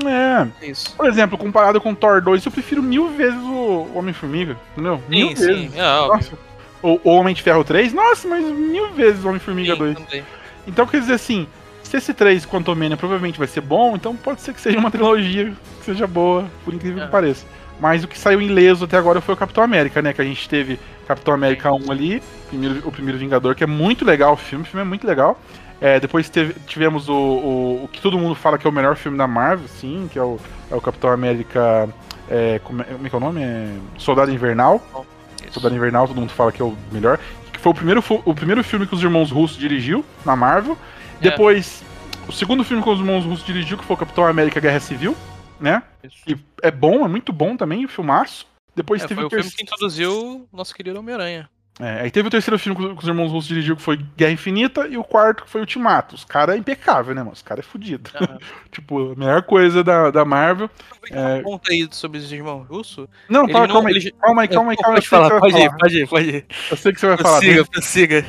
É.
É isso.
Por exemplo, comparado com Thor 2, eu prefiro mil vezes o Homem-Formiga, entendeu? Mil
Sim, sim.
vezes.
É, óbvio.
Nossa. O, o Homem de Ferro 3, nossa, mas mil vezes o Homem-Formiga
Sim,
2.
também.
Então, quer dizer assim, se esse 3 Quantumania provavelmente vai ser bom, então pode ser que seja uma trilogia que seja boa, por incrível
É.
que pareça. Mas o que saiu ileso até agora foi o Capitão América, né? Que a gente teve Capitão América 1 ali, primeiro- o primeiro Vingador, que é muito legal o filme, o filme é muito legal. É, depois teve- tivemos o, o, o que todo mundo fala que é o melhor filme da Marvel, sim, que é o, é o Capitão América. É, como, é, como é que é o nome? É Soldado Invernal.
Isso.
Soldado Invernal, todo mundo fala que é o melhor. Que foi o primeiro, o primeiro filme que os irmãos russos dirigiu na Marvel.
É.
Depois, o segundo filme que os irmãos russos dirigiu, que foi o Capitão América Guerra Civil, né?
Isso.
E é bom, é muito bom também, o filmaço. Depois
É,
teve
foi
o
o filme
terceiro.
que introduziu o nosso querido Homem-Aranha.
É, aí teve o terceiro filme que os irmãos russos dirigiu, que foi Guerra Infinita, e o quarto que foi Ultimato. Os caras é impecável, né, mano? Os caras é fudido.
Aham.
tipo, a melhor coisa da, da Marvel. É.
Conta aí sobre os irmãos russos.
Não, fala,
não-
calma aí,
ele-
calma aí, calma aí, calma aí.
Pode falar, pode ir, pode ir, pode ir.
Eu sei que você vai falar.
Prossiga, prossiga.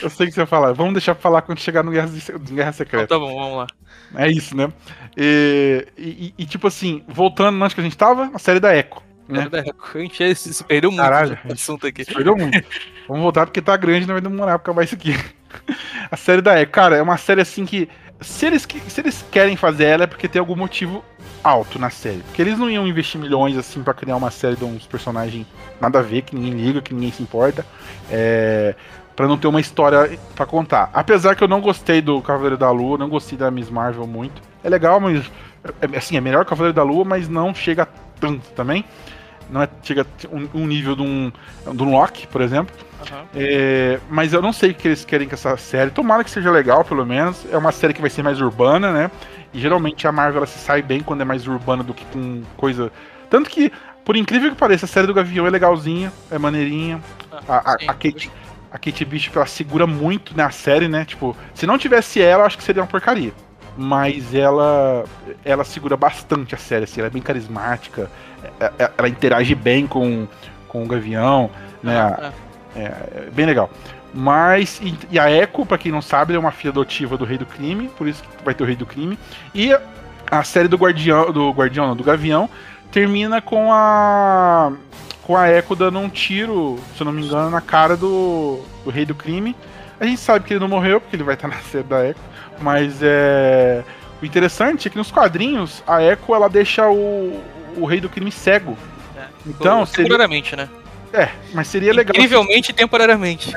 Eu sei que você vai falar. Vamos deixar pra falar quando chegar no Guerra, Guerra
Então
Secreta.
tá bom, vamos lá.
É isso, né? E, e- e, tipo assim, voltando onde que a gente tava, a série da Echo. Né?
A gente se perdeu muito
Caralho,
assunto aqui.
Perdeu muito. Vamos voltar porque tá grande, não vai demorar pra acabar isso aqui. A série da Echo, cara, é uma série assim que. Se eles, se eles querem fazer ela é porque tem algum motivo alto na série. Porque eles não iam investir milhões assim pra criar uma série de uns personagens nada a ver, que ninguém liga, que ninguém se importa. É. Pra não ter uma história pra contar. Apesar que eu não gostei do Cavaleiro da Lua, não gostei da Miss Marvel muito. É legal, mas. é- assim, é melhor que o Cavaleiro da Lua, mas não chega tanto também. Não é, chega a um, um nível de um, de um Loki, por exemplo.
Aham.
É, mas eu não sei o que eles querem com essa série. Tomara que seja legal, pelo menos. É uma série que vai ser mais urbana, né? E geralmente a Marvel ela se sai bem quando é mais urbana do que com coisa. Tanto que, por incrível que pareça, a série do Gavião é legalzinha, é maneirinha. A, a,
sim.
a Kate, a Kate Bishop ela segura muito na série, né? Tipo, se não tivesse ela, eu acho que seria uma porcaria. Mas ela ela segura bastante a série, assim, ela é bem carismática, é- é- ela interage bem com, com o Gavião, né?
Ah,
É, é bem legal. Mas, e, e a Echo, pra quem não sabe, é uma filha adotiva do Rei do Crime, por isso que vai ter o Rei do Crime. E a, a série do Guardião, do Guardião, não, do Gavião, termina com a com a Echo dando um tiro, se eu não me engano, na cara do, do Rei do Crime. A gente sabe que ele não morreu, porque ele vai estar na série da Echo, mas é o interessante é que nos quadrinhos a Echo ela deixa o, o Rei do Crime cego.
é.
Então, seria,
temporariamente, né?
é, mas seria legal.
Incrivelmente temporariamente.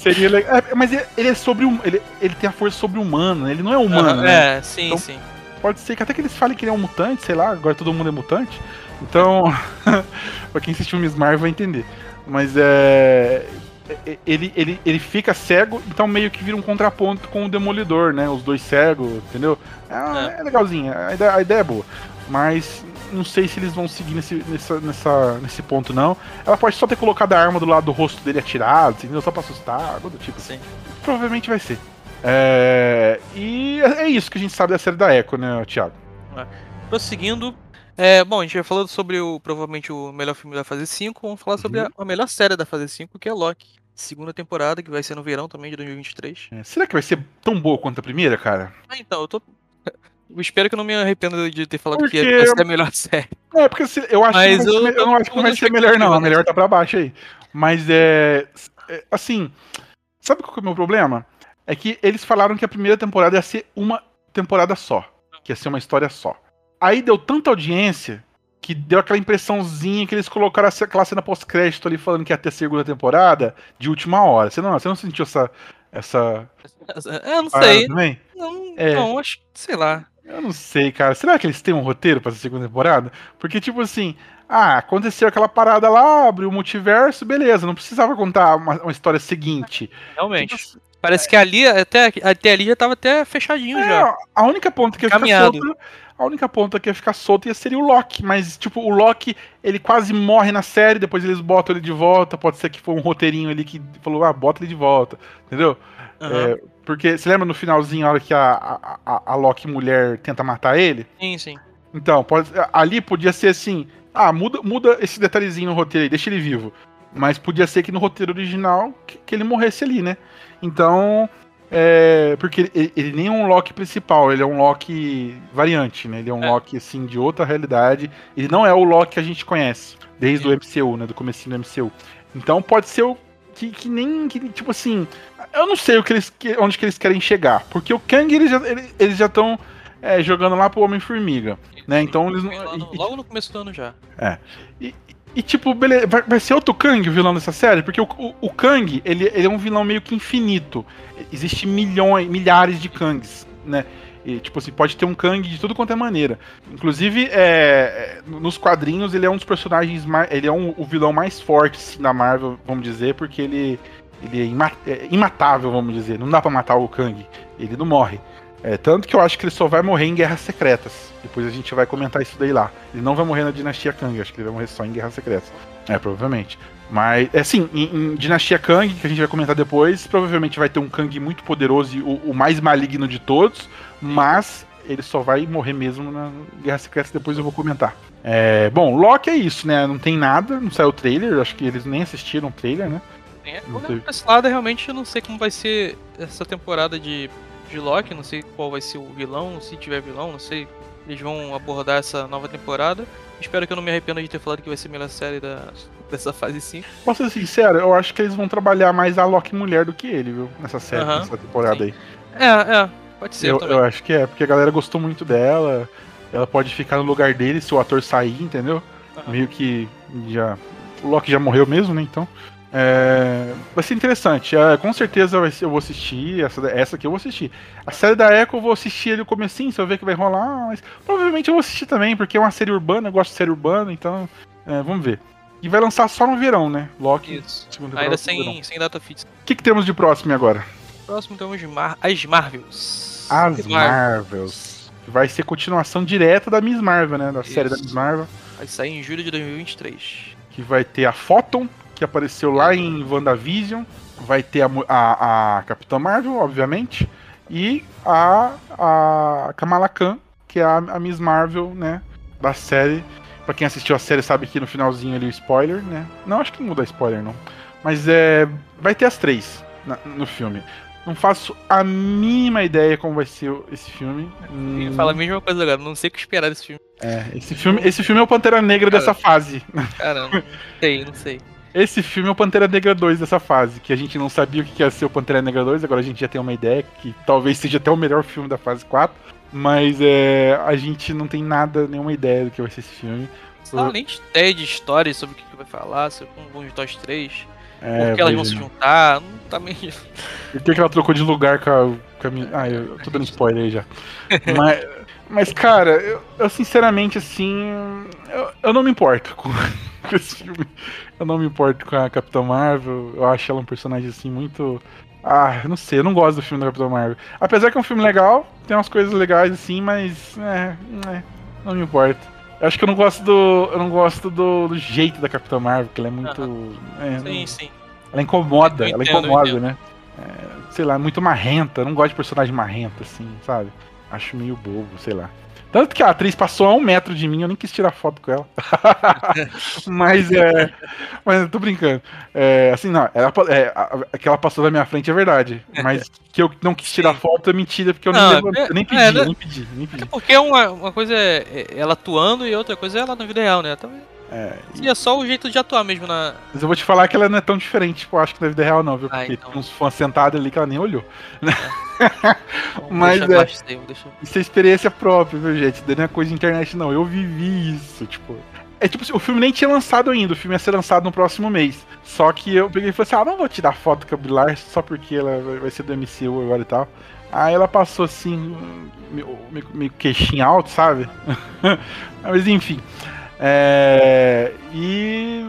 Seria legal. É, mas ele é sobre um, ele, ele tem a força sobre-humana, ele não é humano, né?
É, sim,
Então-
sim.
Pode ser que até que eles falem que ele é um mutante, sei lá, agora todo mundo é mutante. Então, pra quem assistiu Miss Marvel vai entender. Mas é. É- Ele, ele, ele fica cego, então meio que vira um contraponto com o Demolidor, né? Os dois cegos, entendeu? É, é legalzinho, a ideia, a ideia é boa. Mas não sei se eles vão seguir nesse, nessa, nessa, nesse ponto, não. Ela pode só ter colocado a arma do lado do rosto dele atirado, entendeu? Só pra assustar, algo do tipo.
Sim.
Provavelmente vai ser. É, e é isso que a gente sabe da série da Echo, né, Thiago?
Prosseguindo. É, bom, a gente já falou sobre o provavelmente o melhor filme da fase 5. Vamos falar sobre
Uhum.
a, a melhor série da fase 5, que é Loki. Segunda temporada, que vai ser no verão também de 2023.
É, será que vai ser tão boa quanto a primeira, cara?
Ah, então, eu tô. Eu espero que eu não me arrependa de ter falado que
Porque-
vai ser a melhor série.
É, porque se- eu acho
Mas
que não vai
eu-
eu não acho que
eu
vai ser melhor, não. A melhor tá pra baixo aí. Mas é. é, Assim, sabe qual que é o meu problema? É que eles falaram que a primeira temporada ia ser uma temporada só. Que ia ser uma história só. Aí deu tanta audiência que deu aquela impressãozinha que eles colocaram essa- aquela cena pós-crédito ali falando que ia ter a segunda temporada de última hora. Você não, você não sentiu essa. essa
É, eu não sei.
também?
Não,
É.
não, acho que, sei lá.
Eu não sei, cara. Será que eles têm um roteiro pra essa segunda temporada? Porque, tipo assim, ah, aconteceu aquela parada lá, abriu o multiverso, beleza, não precisava contar uma, uma história seguinte.
Realmente.
Tipo,
Parece que ali, até, até ali já tava até fechadinho
é,
já.
a única ponta que ia ficar
Caminhado.
A única ponta que ia ficar solta ia seria o Loki, mas, tipo, o Loki, ele quase morre na série, depois eles botam ele de volta. Pode ser que foi um roteirinho ali que falou, ah, bota ele de volta, entendeu?
Aham.
É, porque você lembra no finalzinho, a hora que a, a, a- a Loki mulher tenta matar ele?
Sim, sim.
Então, pode, ali podia ser assim, ah, muda, muda esse detalhezinho no roteiro aí, deixa ele vivo. Mas podia ser que no roteiro original que, que ele morresse ali, né? Então, é, porque ele, ele nem é um Loki principal, ele é um Loki variante, né? Ele é um
É.
Loki, assim, de outra realidade. Ele não é o Loki que a gente conhece, desde o MCU, né? Do comecinho do MCU. Então pode ser o que, que nem, que, tipo assim, eu não sei o que eles, que- onde que eles querem chegar. Porque o Kang, eles já estão eles já é, jogando lá pro Homem-Formiga. Né, então eles
no-
e-
logo no começo do ano já.
E tipo, beleza, vai, vai ser outro Kang o vilão dessa série? Porque o, o, o Kang, ele, ele é um vilão meio que infinito. Existe milhões, milhares de Kangs, né? E, tipo assim, pode ter um Kang de tudo quanto é maneira. Inclusive, é, é, nos quadrinhos, ele é um dos personagens mais. Ele é um, o vilão mais forte assim, da Marvel, vamos dizer, porque ele, ele é, é imatável, vamos dizer. Não dá pra matar o Kang. Ele não morre. É, tanto que eu acho que ele só vai morrer em Guerras Secretas. Depois a gente vai comentar isso daí lá. Ele não vai morrer na Dinastia Kang, acho que ele vai morrer só em Guerras Secretas. É, provavelmente. Mas, é assim, em, em Dinastia Kang, que a gente vai comentar depois, provavelmente vai ter um Kang muito poderoso e o, o mais maligno de todos, mas ele só vai morrer mesmo na Guerras Secretas, depois eu vou comentar. É, bom, Loki é isso, né? Não tem nada, não saiu o trailer, acho que eles nem assistiram o trailer, né?
É, olhando pra esse lado, realmente eu não sei como vai ser essa temporada de, de Loki, não sei qual vai ser o vilão, se tiver vilão, não sei eles vão abordar essa nova temporada. Espero que eu não me arrependa de ter falado que vai ser a melhor série da, dessa fase 5.
Posso ser sincero, eu acho que eles vão trabalhar mais a Loki mulher do que ele, viu? Nessa série,
Aham,
nessa temporada
sim.
aí.
É, é, pode ser
Eu,
também.
eu acho que é, porque a galera gostou muito dela. Ela pode ficar no lugar dele se o ator sair, entendeu?
Aham.
Meio que já. O Loki já morreu mesmo, né? Então. É, vai ser interessante. É, com certeza eu vou assistir. Essa, essa aqui eu vou assistir. A série da Echo eu vou assistir ali o comecinho, se eu ver o que vai rolar. Mas provavelmente eu vou assistir também, porque é uma série urbana, eu gosto de série urbana, então. é, vamos ver. E vai lançar só no verão, né? Loki.
Isso. Ainda
no verão.
sem, sem data fixa.
O que, que temos de próximo agora?
Próximo temos Mar as Marvels.
As
Mar-
Marvels. Vai ser continuação direta da Miss Marvel, né? Da série da
Isso.
Miss Marvel.
Vai sair em julho de 2023.
Que vai ter a Photon, que apareceu lá em WandaVision. Vai ter a, a, a Capitã Marvel, obviamente. E a, a Kamala Khan, que é a, a Miss Marvel, né? Da série. Pra quem assistiu a série sabe que no finalzinho ali o spoiler, né? Não, acho que não muda spoiler, não. Mas é. Vai ter as três na- no filme. Não faço a mínima ideia como vai ser esse filme. Hum,
fala a mesma coisa agora, não sei o que esperar desse filme.
é, esse filme, esse filme é o Pantera Negra
Cara.
dessa fase.
Caramba, não sei, não sei.
Esse filme é o Pantera Negra 2 dessa fase, que a gente não sabia o que ia ser o Pantera Negra 2, agora a gente já tem uma ideia que talvez seja até o melhor filme da fase 4, mas é, a gente não tem nada, nenhuma ideia do que vai ser esse filme.
Não, nem de ideia de história sobre o que, que vai falar, sobre como vão juntar os três.
É,
por que elas vão se juntar, não tá meio.
Por que, que ela trocou de lugar com a, com a minha... Ah, eu, eu tô dando spoiler aí já. mas, mas, cara, eu, eu sinceramente, assim, eu, eu não me importo com, com esse filme. Eu não me importo com a Capitã Marvel. Eu acho ela um personagem, assim, muito... Ah, não sei, eu não gosto do filme da Capitã Marvel. Apesar que é um filme legal, tem umas coisas legais, assim, mas... É, é não me importa. Eu acho que eu não gosto do. Eu não gosto do, do jeito da Capitã Marvel, que ela é muito. é,
Sim,
não-
sim.
ela incomoda, ela
entendo, eu
incomoda, né? É, sei lá, muito marrenta. Eu não gosto de personagem marrenta, assim, sabe? Acho meio bobo, sei lá. Tanto que a atriz passou a um metro de mim, eu nem quis tirar foto com ela. mas é. Mas eu tô brincando. É, assim, não, ela, é, a, que ela passou na minha frente é verdade. Mas que eu não quis tirar foto é mentira, porque eu
Não,
nem, levantei,
é-
eu nem pedi,
é, né?
nem pedi, nem pedi.
É porque uma, uma coisa é é ela atuando e outra coisa é ela na vida real, né? Então,
É,
e é só o jeito de atuar mesmo na.
Mas eu vou te falar que ela não é tão diferente, tipo, acho que na vida real não, viu?
Ah,
Porque
então.
tem uns fãs sentados ali que ela nem olhou. Mas
deixar
é.
isso aí, vou deixar-
Isso é experiência própria, viu, gente? Não é coisa de internet, não. Eu vivi isso, tipo. É tipo assim, o filme nem tinha lançado ainda, o filme ia ser lançado no próximo mês. Só que eu peguei e falei assim: ah, não vou tirar foto com a Bilar só porque ela vai- vai ser do MCU agora e tal. Aí ela passou assim, meio, meio, meio queixinho alto, sabe? Mas enfim. É, e.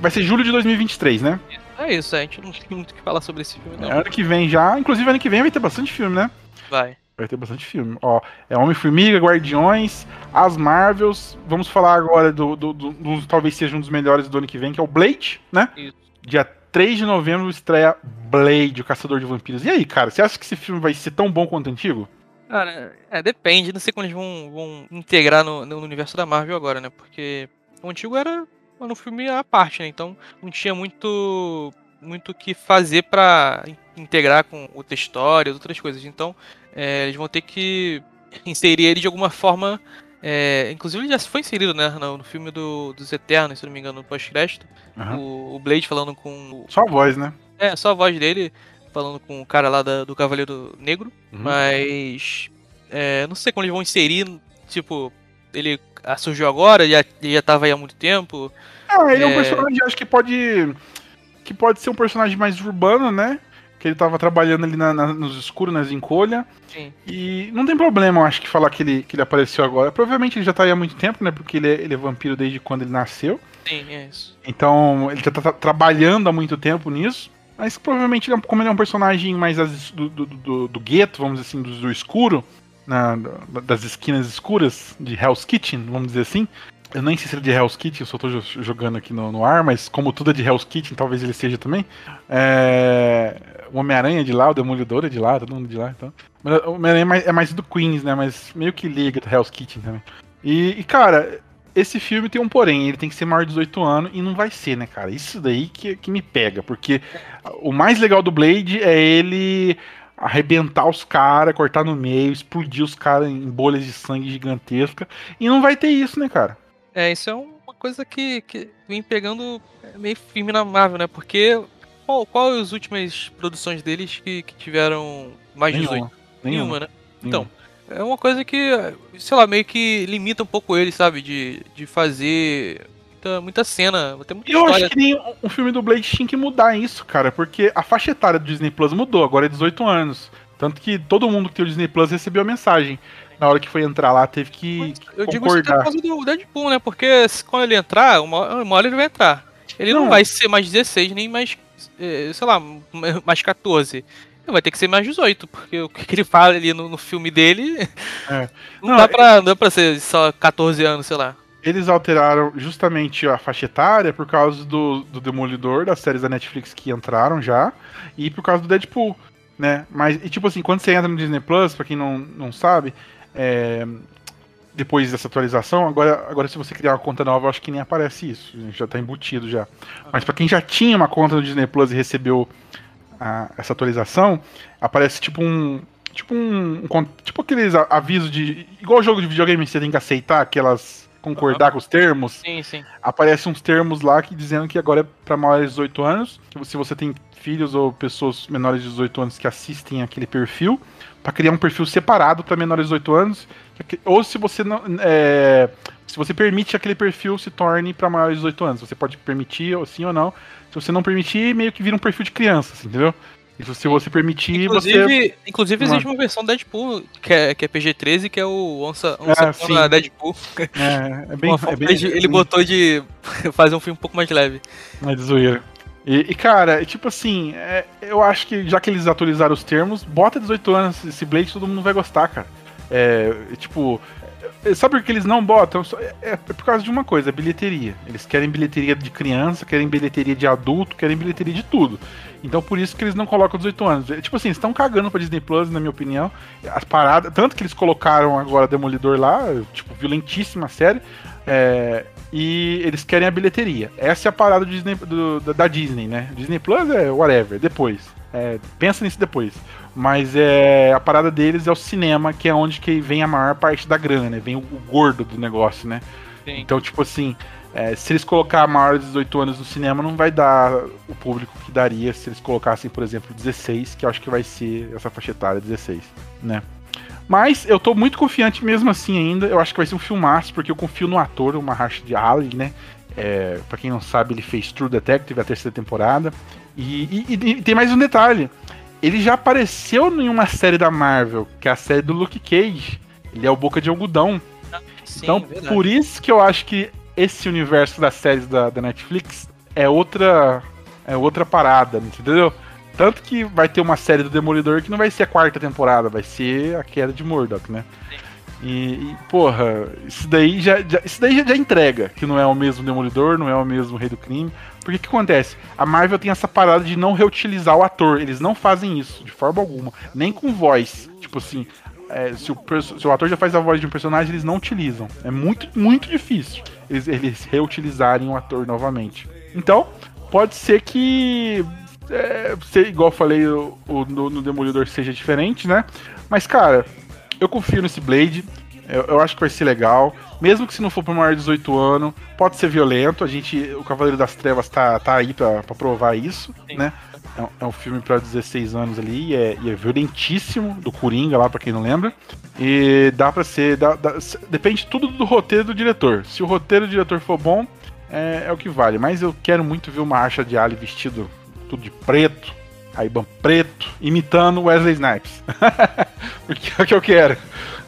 Vai ser julho de 2023, né?
É isso, é, a gente não tem muito o que falar sobre esse filme, não.
Ano que vem já. Inclusive, ano que vem vai ter bastante filme, né?
Vai.
Vai ter bastante filme. Ó, é Homem-Formiga, Guardiões, as Marvels. Vamos falar agora do, do, do- do- talvez seja um dos melhores do ano que vem, que é o Blade, né?
Isso.
Dia 3 de novembro estreia Blade, o Caçador de Vampiros. E aí, cara, você acha que esse filme vai ser tão bom quanto o antigo?
Cara, é, depende, não sei como eles vão, vão integrar no, no universo da Marvel agora, né? Porque o antigo era um filme à parte, né? Então não tinha muito muito o que fazer pra in- integrar com outra história, outras coisas. Então é, eles vão ter que inserir ele de alguma forma. é, inclusive ele já foi inserido, né? No, no filme do, dos Eternos, se não me engano, no pós-crédito.
Aham.
O, o Blade falando com.
Só a voz, né?
É, só a voz dele falando com o cara lá da- do Cavaleiro Negro.
Uhum.
Mas. é, não sei como eles vão inserir. Tipo, ele ah, surgiu agora, já, já tava aí há muito tempo.
Ah, ele é um
É.
personagem, acho que pode. Que pode ser um personagem mais urbano, né? Que ele tava trabalhando ali na- na- nos escuros, nas encolhas.
Sim.
E não tem problema, eu acho, que falar que ele, que ele apareceu agora. Provavelmente ele já tá aí há muito tempo, né? Porque ele é, ele é vampiro desde quando ele nasceu.
Sim, é isso.
Então ele já tá tra- trabalhando há muito tempo nisso. Mas provavelmente, é como ele é um personagem mais do, do, do- do gueto, vamos dizer assim, do, do escuro, na- da- das esquinas escuras de Hell's Kitchen, vamos dizer assim. Eu nem sei se ele é de Hell's Kitchen, eu só tô jo- jogando aqui no, no ar, mas como tudo é de Hell's Kitchen, talvez ele seja também. É, O Homem-Aranha é de lá, o Demolidor é de lá, todo mundo de lá, então. Mas o Homem-Aranha é mais, é mais do Queens, né? Mas meio que liga do Hell's Kitchen também. E, e, cara, esse filme tem um porém, ele tem que ser maior de 18 anos e não vai ser, né, cara? Isso daí que, que me pega, porque o mais legal do Blade é ele arrebentar os caras, cortar no meio, explodir os caras em bolhas de sangue gigantesca. E não vai ter isso, né, cara?
É, isso é uma coisa que, que vem pegando meio firme na Marvel, né? Porque qual, qual as últimas produções deles que, que tiveram mais de 18?
Nenhuma.
Nenhuma, né? Então, é uma coisa que, sei lá, meio que limita um pouco ele, sabe? De, de fazer muita, muita cena, tem muita
Eu
história.
acho que nem um filme do Blade tinha que mudar isso, cara, porque a faixa etária do Disney Plus mudou, agora é 18 anos. Tanto que todo mundo que tem o Disney Plus recebeu a mensagem. Na hora que foi entrar lá, teve que
Mas eu digo isso até por
concordar.
causa do Deadpool, né? Porque quando ele entrar, uma, uma hora ele vai entrar. Ele não,
Não.
vai ser mais 16, nem mais, eh, sei lá, mais 14. Vai ter que ser mais 18, porque o que ele fala ali no, no filme dele
É.
não,
Não,
dá pra, não dá pra ser só 14 anos, sei lá.
Eles alteraram justamente a faixa etária por causa do, do Demolidor, das séries da Netflix que entraram já, e por causa do Deadpool, né? Mas, e tipo assim, quando você entra no Disney Plus, pra quem não, não sabe, é, depois dessa atualização, agora, agora se você criar uma conta nova, eu acho que nem aparece isso, já tá embutido já. Mas pra quem já tinha uma conta no Disney Plus e recebeu a- essa atualização, aparece tipo um. Tipo um. um tipo aqueles avisos de. Igual jogo de videogame, você tem que aceitar aquelas. concordar com os termos.
Sim, sim.
Aparecem uns termos lá que dizendo que agora é pra maiores de 18 anos. que Se você tem filhos ou pessoas menores de 18 anos que assistem aquele perfil, pra criar um perfil separado pra menores de 18 anos. Ou se você não. é, se você permite que aquele perfil se torne pra maiores de 18 anos. Você pode permitir, ou sim ou não. Se você não permitir, meio que vira um perfil de criança, assim, entendeu? E se você permitir, você.
Inclusive, inclusive existe uma versão Deadpool que é, que é PG-13, que é o Onça, Onça. Panda Deadpool.
É, é bem. É bem
de- ele botou de fazer um filme um pouco mais leve.
É de zoeira. E, e, cara, é tipo assim, é, eu acho que já que eles atualizaram os termos, bota 18 anos esse Blade, todo mundo vai gostar, cara. É, é, tipo, é, sabe por que eles não botam? É, é por causa de uma coisa, é bilheteria. Eles querem bilheteria de criança, querem bilheteria de adulto, querem bilheteria de tudo. Então por isso que eles não colocam 18 anos. É, tipo assim, estão cagando pra Disney Plus, na minha opinião. As paradas, tanto que eles colocaram agora Demolidor lá, tipo, violentíssima série. É, e eles querem a bilheteria. Essa é a parada Disney, do- da, da Disney, né? Disney Plus é whatever, depois. É, pensa nisso depois. Mas é a parada deles é o cinema, que é onde que vem a maior parte da grana, né? Vem o, o gordo do negócio, né?
Sim.
Então, tipo assim, é, se eles colocar maior de 18 anos no cinema, não vai dar o público que daria se eles colocassem, por exemplo, 16, que eu acho que vai ser essa faixa etária 16, né? Mas eu tô muito confiante mesmo assim ainda. Eu acho que vai ser um filmaço, porque eu confio no ator, o Mahershala Ali, né? É, pra quem não sabe, ele fez True Detective, a terceira temporada. E, e- e tem mais um detalhe. Ele já apareceu em uma série da Marvel, que é a série do Luke Cage. Ele é o Boca de Algodão.
Sim,
Então,
verdade.
por isso que eu acho que esse universo das séries da, da Netflix é outra é outra parada, entendeu? Tanto que vai ter uma série do Demolidor que não vai ser a quarta temporada, vai ser a queda de Murdoch, né? E, e, porra, isso daí já, já- isso daí já, já entrega que não é o mesmo Demolidor, não é o mesmo Rei do Crime. Porque que acontece? A Marvel tem essa parada de não reutilizar o ator. Eles não fazem isso, de forma alguma. Nem com voz. Tipo assim, é, se, o, se o ator já faz a voz de um personagem, eles não utilizam. É muito, muito difícil eles, eles reutilizarem o ator novamente. Então, pode ser que. É, ser, igual eu falei, o, o- no, no Demolidor seja diferente, né? Mas, cara, eu confio nesse Blade. Eu, eu acho que vai ser legal. Mesmo que se não for para maior de 18 anos, pode ser violento. A gente, o Cavaleiro das Trevas tá, tá aí pra pra provar isso,
Sim.
né? É um, é um filme para 16 anos ali e é, e é violentíssimo, do Coringa lá, pra quem não lembra. E dá pra ser. dá- dá- depende tudo do roteiro do diretor. Se o roteiro do diretor for bom, é, é o que vale. Mas eu quero muito ver uma Archa de Ali vestido tudo de preto, Aiban preto, imitando Wesley Snipes. Porque é o que eu quero.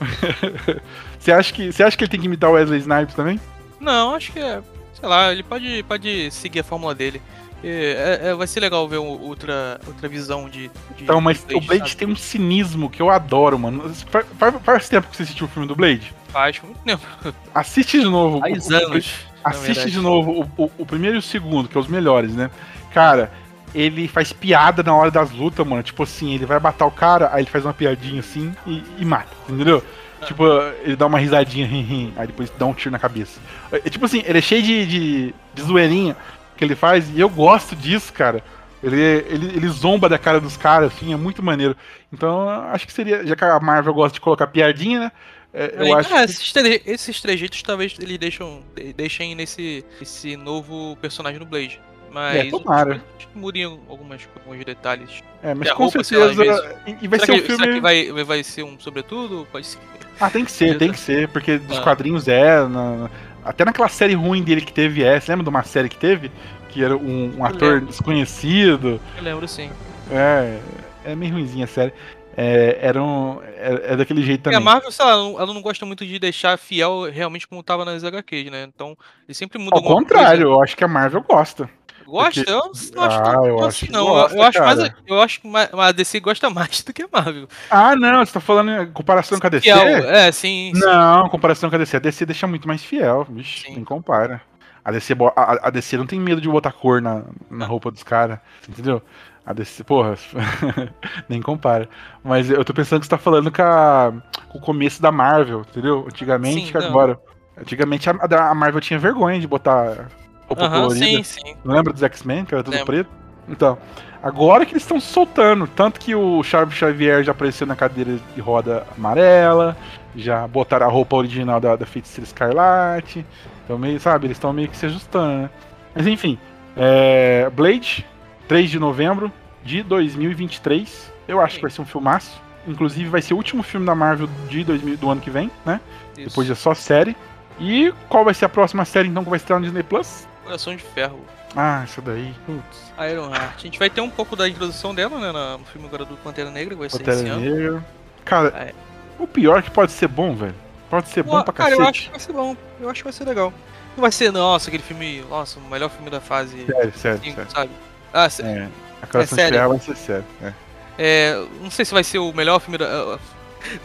você, acha que, você acha que ele tem que imitar o Wesley Snipes também?
Não, acho que é. Sei lá, ele pode, pode seguir a fórmula dele. É, é- vai ser legal ver outra, outra visão de. de
Então, mas
de
o Blade
sabe?
tem um cinismo que eu adoro, mano. Faz, faz- faz tempo que você assistiu o filme do Blade?
Faz muito tempo.
Assiste de novo.
Faz
o- o-
anos. na
Assiste
verdade.
de novo o, o- o primeiro e o segundo, que é os melhores, né? Cara, ele faz piada na hora das lutas, mano. Tipo assim, ele vai matar o cara, aí ele faz uma piadinha assim e, e mata, entendeu? Tipo, ele dá uma risadinha, rim, rim, aí depois dá um tiro na cabeça. É, tipo assim, ele é cheio de, de, de zoeirinha que ele faz, e eu gosto disso, cara. Ele, ele, ele zomba da cara dos caras, assim, é muito maneiro. Então, acho que seria. Já que a Marvel gosta de colocar piadinha, né? É, eu acho
ah,
que.
esses, tre- esses trejeitos talvez eles deixam, de- deixem nesse esse novo personagem no Blade. Mas
É, tomara.
mudem algumas, alguns detalhes.
É, mas
E a
com
roupa, sei lá,
certeza. e e vai
será
ser um
que,
filme.
será que vai, vai ser um sobretudo? Pode ser.
Ah, tem que ser, tem que ser, porque dos
Ah.
quadrinhos é. na- Até naquela série ruim dele que teve é. Você lembra de uma série que teve? Que era um, um ator
lembro.
desconhecido.
Eu lembro sim.
É. É meio ruimzinha a série. É, era um, é, é daquele jeito
a
também.
Marvel, sei lá, ela não- gosta muito de deixar fiel realmente como tava nas HQs, né? Então, ele sempre muda
Ao contrário, eu acho que a Marvel gosta.
Coisa. Gosta?
porque-
Eu não acho,
Ah, eu acho que
não.
gosta,
eu acho mais, eu acho que a DC gosta mais do que a Marvel.
Ah, não, você tá falando em comparação com a DC?
Fiel, é, sim. sim.
Não, comparação com a DC. A DC deixa muito mais fiel. Vixe,
Sim.
nem compara. A DC, a, a DC não tem medo de botar cor na, na roupa dos caras. Entendeu? A DC, porra, nem compara. Mas eu tô pensando que você tá falando com, a- com o começo da Marvel, entendeu? Antigamente
Sim,
agora. Antigamente a, a Marvel tinha vergonha de botar roupa
Aham,
colorida.
sim, sim.
Lembra dos X-Men, que era tudo
Lembro.
preto? Então, agora que eles estão soltando. Tanto que o Charles Xavier já apareceu na cadeira de roda amarela, já botaram a roupa original da, da Feiticeira Escarlate. Então, meio, sabe, eles estão meio que se ajustando, né? Mas enfim, é, Blade, 3 de novembro de 2023. Eu acho que vai ser um filmaço. Inclusive, vai ser o último filme da Marvel de 2000, do ano que vem, né?
Isso.
Depois é só série. E qual vai ser a próxima série, então, que vai estrear no Disney Plus?
Coração de Ferro.
Ah, isso daí. Putz.
Iron Heart. A gente vai ter um pouco da introdução dela, né? No filme agora do Pantera Negra, que vai ser
Pantera
esse ano.
Negra. Cara,
É.
o pior é que pode ser bom, velho. Pode ser bom
Pô,
pra
cara,
cacete.
eu acho que vai ser bom. Eu acho que vai ser legal. Não vai ser, nossa, aquele filme, nossa, o melhor filme da fase
Sério, sério,
5,
sério.
sabe? Ah, sé-
É. A Coração
É
de
sério.
Ferro vai ser sério. É.
é, não sei se vai ser o melhor filme da.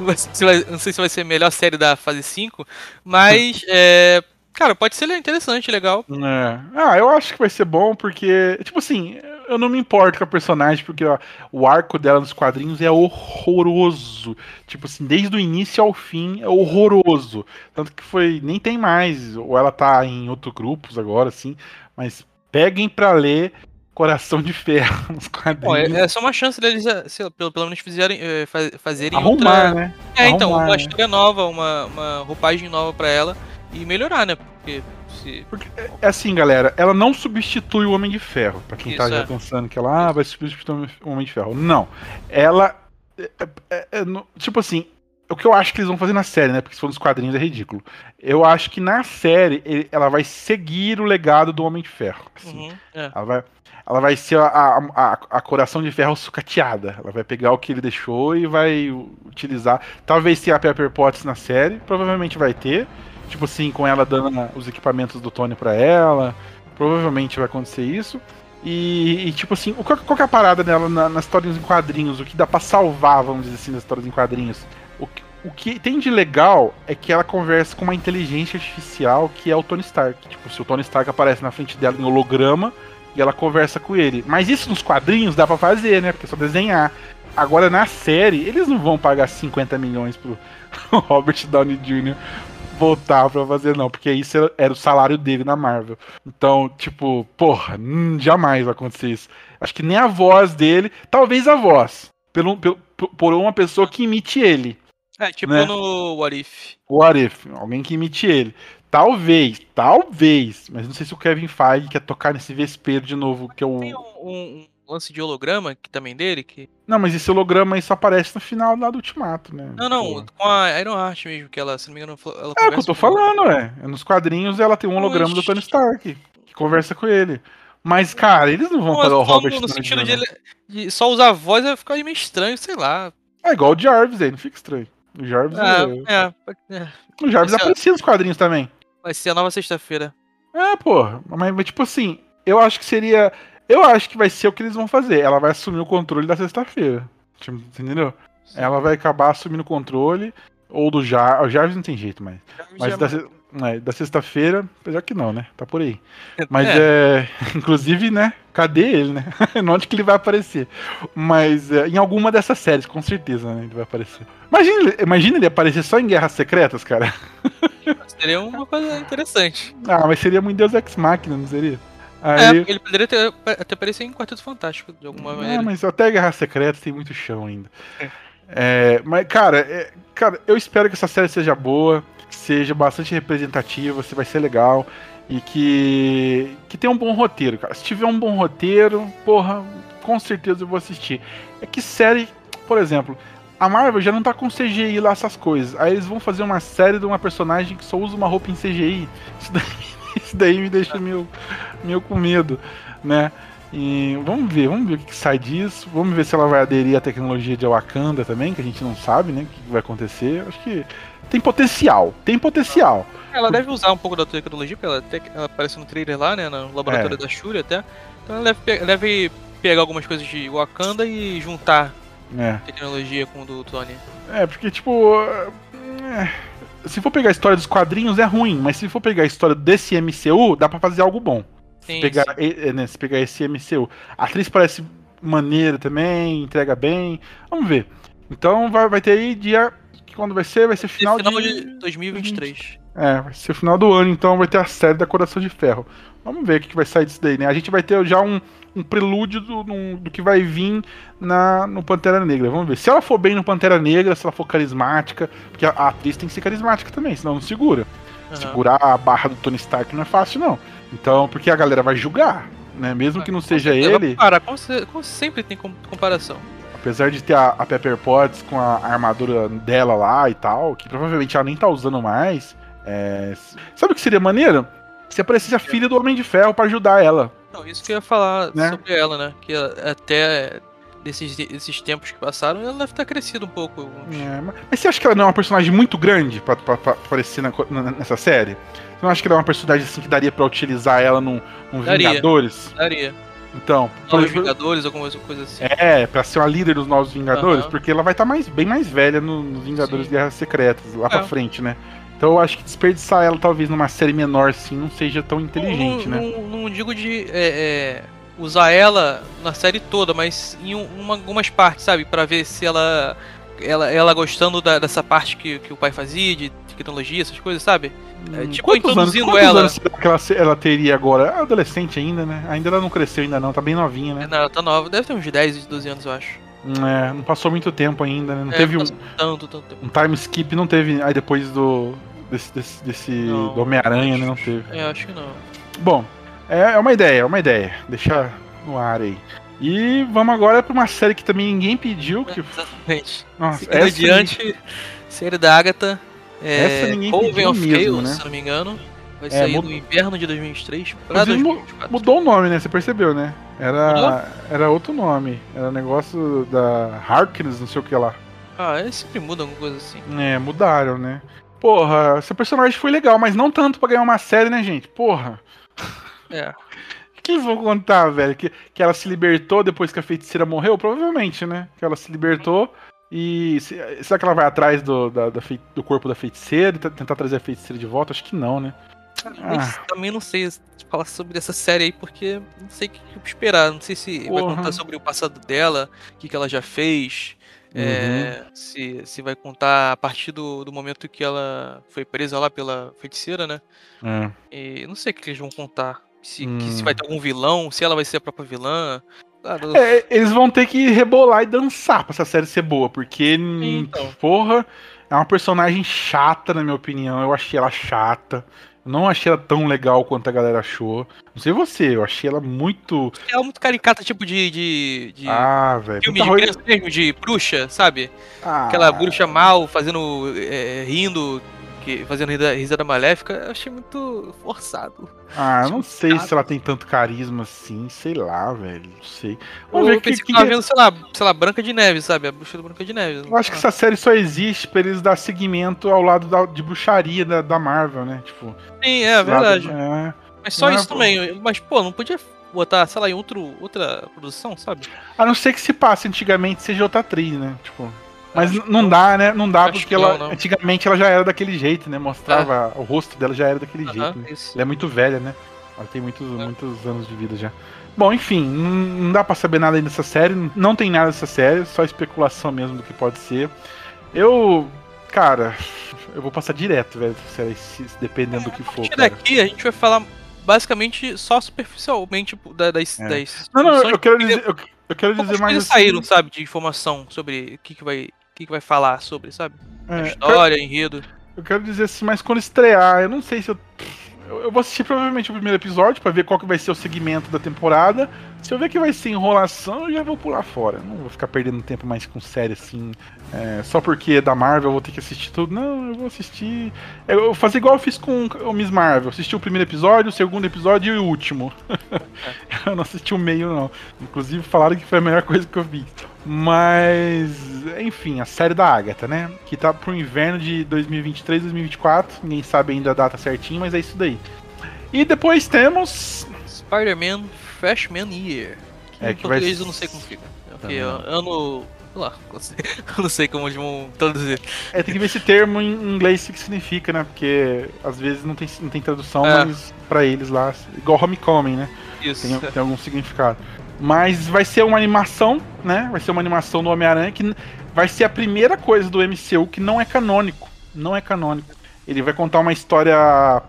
não sei se vai ser a melhor série da fase 5, mas, é, cara, pode ser interessante, legal.
É. Ah, eu acho que vai ser bom porque, tipo assim, eu não me importo com a personagem porque ó, o arco dela nos quadrinhos é horroroso. Tipo assim, desde o início ao fim é horroroso. Tanto que foi, nem tem mais, ou ela tá em outros grupos agora, assim, mas peguem pra ler Coração de Ferro nos
Bom,
quadrinhos.
é, é só uma chance deles, eh, sei pelo, pelo menos fizerem, eh, fa- fazerem
Arrumar,
outra.
né?
É, então,
Arrumar,
uma
né?
história nova, uma, uma roupagem nova pra ela e melhorar, né? Porque se.
Porque é assim, galera, ela não substitui o Homem de Ferro. Pra quem tá
Isso,
já
é.
pensando que ela ah, vai substituir o Homem de Ferro. Não. Ela. é- é- é no- tipo assim, o que eu acho que eles vão fazer na série, né? Porque se for nos quadrinhos é ridículo. Eu acho que na série ele- ela vai seguir o legado do Homem de Ferro. assim.
Uhum, é.
Ela vai. Ela vai ser a, a, a- a coração de ferro sucateada. Ela vai pegar o que ele deixou e vai utilizar. Talvez tenha a Pepper Potts na série. Provavelmente vai ter. Tipo assim, com ela dando os equipamentos do Tony pra ela. Provavelmente vai acontecer isso. E, e, tipo assim, qual, qual que é a parada dela na- nas histórias em quadrinhos? O que dá pra salvar, vamos dizer assim, nas histórias em quadrinhos? O o que tem de legal é que ela conversa com uma inteligência artificial que é o Tony Stark. Tipo, se o Tony Stark aparece na frente dela em holograma e ela conversa com ele. Mas isso nos quadrinhos dá pra fazer, né? Porque é só desenhar. Agora na série, eles não vão pagar 50 milhões pro Robert Downey Jr. voltar pra fazer, não, porque isso era- o salário dele na Marvel. Então, tipo, porra, hum, jamais vai acontecer isso. Acho que nem a voz dele, talvez a voz, pelo, pelo, por uma pessoa que imite ele.
É, tipo
Né?
no What If.
What if? Alguém que imite ele. Talvez, talvez, mas não sei se o Kevin Feige quer tocar nesse vespeiro de novo, que é
Tem
o.
um, um lance de holograma que também dele, que.
Não, mas esse holograma aí só aparece no final lá do Ultimato, né?
Não, não,
Pô.
com a Iron Heart mesmo, que ela, se não me engano, ela
É o que eu tô falando, é. Nos quadrinhos ela tem um holograma do Tony Stark, que conversa com ele. Mas, cara, eles não vão pegar o Robert
no sentido de, ele- de só usar a voz vai ficar meio estranho, sei lá.
É igual o Jarvis aí, não fica estranho. O Jarvis,
Ah,
é...
é, é,
O Jarvis aparecia nos quadrinhos também.
vai ser a nova sexta-feira.
É, porra. Mas, mas, tipo assim, eu acho que seria. Eu acho que vai ser o que eles vão fazer. Ela vai assumir o controle da sexta-feira. Tipo, entendeu? Ela vai acabar assumindo o controle. Ou do Jarvis. O Jarvis não tem jeito mais. Mas
Já-
da, é, da sexta-feira, apesar que não, né? Tá por aí. Mas é. inclusive, né? Cadê ele, né? Onde que ele vai aparecer? Mas é, em alguma dessas séries, com certeza, né? Ele vai aparecer. Imagina, ele- imagina ele aparecer só em Guerras Secretas, cara.
Seria uma coisa interessante.
Ah, mas seria muito Deus Ex Machina, não seria? Aí,
É, ele poderia ter, até aparecer em Quarteto Fantástico, de alguma
É,
maneira.
mas até Guerra Secreta tem muito chão ainda. É, mas, cara, é, cara, eu espero que essa série seja boa, que seja bastante representativa, se vai ser legal. E que, que tenha um bom roteiro, cara. Se tiver um bom roteiro, porra, com certeza eu vou assistir. É que série, por exemplo, a Marvel já não tá com CGI lá, essas coisas. Aí eles vão fazer uma série de uma personagem que só usa uma roupa em CGI. Isso daí, isso daí me deixa meio, meio com medo, né? E vamos ver, vamos ver o que, sai disso. Vamos ver se ela vai aderir à tecnologia de Wakanda também, que a gente não sabe, né? O que, vai acontecer. Acho que tem potencial, tem potencial.
Ela deve usar um pouco da tecnologia, porque ela, até, ela aparece no trailer lá, né? No laboratório
É.
da Shuri até. Então ela deve, deve pegar algumas coisas de Wakanda e juntar
É.
tecnologia com o do Tony.
É, porque, tipo. é, se for pegar a história dos quadrinhos é ruim, mas se for pegar a história desse MCU, dá pra fazer algo bom.
Sim,
Se pegar,
sim.
né, se pegar esse MCU. A atriz parece maneira também, entrega bem. Vamos ver. Então vai, vai ter aí dia. Quando vai ser? Vai ser final,
Final
de.
de 2023.
É, vai ser final do ano, então vai ter a série da Coração de Ferro. Vamos ver o que, que vai sair disso daí, né? A gente vai ter já um, um prelúdio do, num- do que vai vir na, no Pantera Negra. Vamos ver. Se ela for bem no Pantera Negra, se ela for carismática, porque a, a atriz tem que ser carismática também, senão não segura.
Aham.
Segurar a barra do Tony Stark não é fácil, não. Então, porque a galera vai julgar, né? Mesmo que não seja
Vai
ele,
comparar, como, como sempre tem com- comparação.
apesar de ter a, a Pepper Potts com a armadura dela lá e tal, que provavelmente ela nem tá usando mais. é, Sabe o que seria maneiro? Se aparecesse a filha do Homem de Ferro pra ajudar ela.
Não, isso que eu ia falar
Né?
sobre ela, né? Que até desses, desses tempos que passaram, ela deve estar crescida um pouco.
É, mas, você acha que ela não é uma personagem muito grande pra, pra- pra aparecer na nessa série? Você não acha que ela é uma personagem assim que daria pra utilizar ela num, num
Daria.
Vingadores?
Daria.
Então,
Novos
exemplo,
Vingadores, alguma coisa assim.
É, pra ser uma líder dos novos Vingadores,
Aham.
porque ela vai estar mais, bem mais velha no- nos Vingadores
Sim.
Guerras Secretas, lá pra
É.
frente, né? Então eu acho que desperdiçar ela talvez numa série menor assim não seja tão inteligente,
não,
né?
Não, não digo de é, é, usar ela na série toda, mas em um- uma- algumas partes, sabe? Pra ver se ela. Ela, ela gostando da- dessa parte que, que o pai fazia, de tecnologia, essas coisas, sabe? É,
Hum,
tipo,
quantos anos,
introduzindo
quantos
ela.
anos ela, ela teria agora? Adolescente ainda, né? Ainda ela não cresceu ainda não, tá bem novinha, né?
Não, ela tá nova, deve ter uns 10, 12 anos, eu acho.
É, não passou muito tempo ainda, né? Não
É,
teve um,
passou Tanto, tanto tempo.
um time skip, não teve aí depois do desse, desse, desse
Não.
do Homem-Aranha, né? Não teve.
É, acho que não.
Bom, é, é uma ideia, é uma ideia. Deixa no ar aí. E vamos agora pra uma série que também ninguém pediu. Que...
Exatamente.
Nossa,
Seguindo
essa
adiante, série da Agatha. É,
Essa ninguém
Coven
pediu
of
mesmo,
Chaos,
né?
se não me engano. Vai
É,
sair
muda-
no inverno de 2023 pra
Inclusive, mu-
2024.
Mudou o nome, né? Você percebeu, né? Era,
Mudou?
era outro nome. Era negócio da Harkness, não sei o que lá.
Ah, eles sempre mudam alguma coisa assim.
É, mudaram, né? Porra, essa personagem foi legal, mas não tanto pra ganhar uma série, né, gente? Porra.
É.
O que eles vão contar, velho? Que, que ela se libertou depois que a feiticeira morreu? Provavelmente, né? Que ela se libertou e. se- será que ela vai atrás do, da- da fei- do corpo da feiticeira e tentar trazer a feiticeira de volta? Acho que não, né?
Mas também não sei falar sobre essa série aí, porque não sei o que esperar. Não sei se vai
Porra.
contar sobre o passado dela, o que, que ela já fez.
Uhum.
é, se, se vai contar a partir do, do momento que ela foi presa lá pela feiticeira, né?
É.
E não sei o que eles vão contar. Se, que
Hum.
se vai ter algum vilão, se ela vai ser a própria vilã. Cara,
É, eles vão ter que rebolar e dançar pra essa série ser boa, porque, hum,
Então.
porra, é uma personagem chata, na minha opinião. Eu achei ela chata. Eu não achei ela tão legal quanto a galera achou. Não sei você, eu achei ela muito.
ela é muito caricata, tipo de. de, de
Ah, velho.
filme de criança mesmo, de bruxa, sabe?
Ah,
Aquela bruxa mal, fazendo. é, rindo, que, fazendo risada, risada maléfica, eu achei muito forçado.
Ah, eu não sei se ela tem tanto carisma assim, sei lá, velho. Não sei.
Eu
Vamos ver que,
pensei
que-
que, tava vendo, sei lá, sei lá, Branca de Neve, sabe? A bruxa do Branca de Neve.
Eu acho que essa série só existe pra eles dar seguimento ao lado da, de bruxaria da, da Marvel, né? Tipo,
Sim, é verdade.
é.
Mas só
Não,
isso
pô.
também. Mas, pô, não podia botar, sei lá, em outro, outra produção, sabe?
A não ser que se passe antigamente seja outra atriz, né? Tipo. Mas não dá, né? Não dá
Acho
porque
que
ela
não, não.
antigamente ela já era daquele jeito, né? Mostrava o rosto dela já era daquele
Aham,
jeito. Né?
isso.
Ela é muito velha, né? Ela tem muitos,
É.
muitos anos de vida já. Bom, enfim, não, dá pra saber nada ainda dessa série. Não tem nada dessa série, só especulação mesmo do que pode ser. Eu, cara, eu vou passar direto, velho, série, se- se- dependendo do que
A
for. Cara.
daqui a gente vai falar basicamente só superficialmente tipo, da- das.
É.
das
Não, não, eu quero dizer, eu, eu quero dizer mais
coisas
assim,
saíram, sabe, de informação sobre o que, que vai. Que, que vai falar sobre, sabe?
é, eu
história, enredo.
Eu quero dizer assim, mas quando estrear, eu não sei se eu. Eu vou assistir provavelmente o primeiro episódio pra ver qual que vai ser o segmento da temporada. Se eu ver que vai ser enrolação, eu já vou pular fora. Não vou ficar perdendo tempo mais com série assim. é, só porque é da Marvel eu vou ter que assistir tudo. Não, eu vou assistir. Eu vou fazer igual eu fiz com o Miss Marvel. Assisti o primeiro episódio, o segundo episódio e o último. eu não assisti o meio, não. Inclusive falaram que foi a melhor coisa que eu vi. Mas, enfim, a série da Agatha, né? Que tá pro inverno de 2023, 2024. Ninguém sabe ainda a data certinho, mas é isso daí. E depois temos.
Spider-Man Freshman Year. Que
É,
em
que vai
português
s-
eu não sei como fica. É porque
não.
ano. Sei lá, não sei- eu não sei como eles vão traduzir.
É, tem que ver esse termo em inglês o que significa, né? Porque às vezes não tem, não tem tradução,
É.
mas pra eles lá, igual Homecoming, né?
Isso.
Tem, tem algum significado. Mas vai ser uma animação, né? Vai ser uma animação do Homem-Aranha que vai ser a primeira coisa do MCU que não é canônico. Não é canônico. Ele vai contar uma história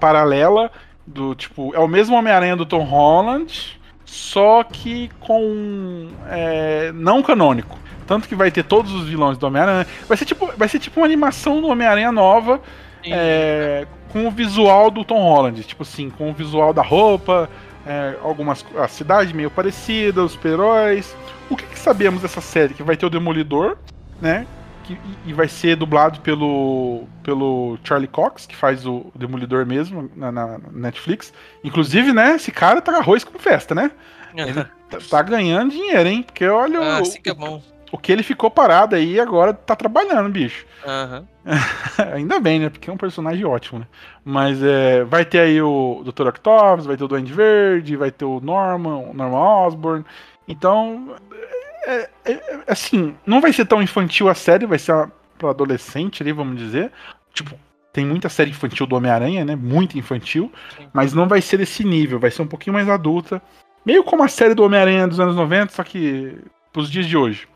paralela do tipo. É o mesmo Homem-Aranha do Tom Holland, só que com. é, não canônico. Tanto que vai ter todos os vilões do Homem-Aranha. Vai ser tipo, vai ser tipo uma animação do Homem-Aranha nova. É, com o visual do Tom Holland, tipo assim, com o visual da roupa, é, algumas a cidade meio parecida, os super-heróis. O que, que sabemos dessa série? Que vai ter o Demolidor, né? Que, e- vai ser dublado pelo, pelo Charlie Cox, que faz o Demolidor mesmo na, na Netflix. Inclusive, né? Esse cara tá arroz com festa, né? Tá, tá ganhando dinheiro, hein? Porque olha
ah,
o,
assim que é bom.
o que ele ficou parado aí e agora tá trabalhando, bicho.
Aham.
Ainda bem, né? Porque é um personagem ótimo, né? Mas é, vai ter aí o Dr. Octopus, vai ter o Duende Verde, vai ter o Norman, o Norman Osborn. Então, é, é- é- assim, não vai ser tão infantil a série, vai ser para adolescente ali, vamos dizer. Tipo, tem muita série infantil do Homem-Aranha, né? Muito infantil.
Sim.
Mas não vai ser desse nível, vai ser um pouquinho mais adulta. Meio como a série do Homem-Aranha dos anos 90, só que pros dias de hoje.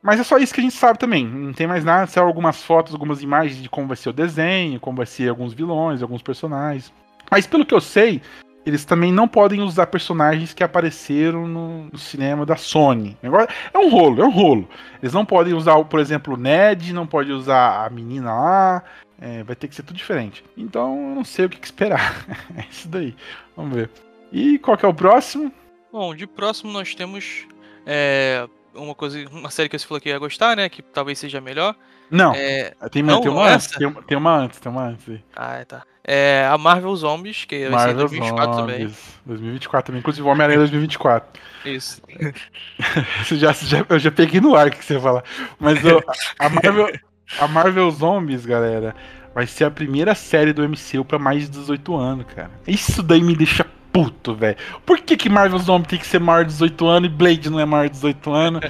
Mas é só isso que a gente sabe também. Não tem mais nada. São algumas fotos, algumas imagens de como vai ser o desenho, como vai ser alguns vilões, alguns personagens. Mas pelo que eu sei, eles também não podem usar personagens que apareceram no, cinema da Sony. Agora, é um rolo, é um rolo. Eles não podem usar, por exemplo, o Ned, não pode usar a menina lá. É, vai ter que ser tudo diferente. Então, eu não sei o que, que esperar. é isso daí. Vamos ver. E qual que é o próximo?
Bom, de próximo nós temos é, uma coisa, uma série que você falou que ia gostar, né? Que talvez seja melhor.
Não,
É,
tem,
não,
tem uma antes. Tem, uma- tem uma antes, tem uma antes.
ah, tá. É a Marvel Zombies, que vai ser em
Marvel
2024 também.
Zombies. 2024 também. Inclusive, o Homem-Aranha 2024.
Isso.
Já, já- eu já peguei no ar o que você ia falar. Mas ó, a, Marvel, a Marvel Zombies, galera, vai ser a primeira série do MCU pra mais de 18 anos, cara. Isso daí me deixa puto, velho. Por que, que Marvel Zombies tem que ser maior de 18 anos e Blade não é maior de 18 anos?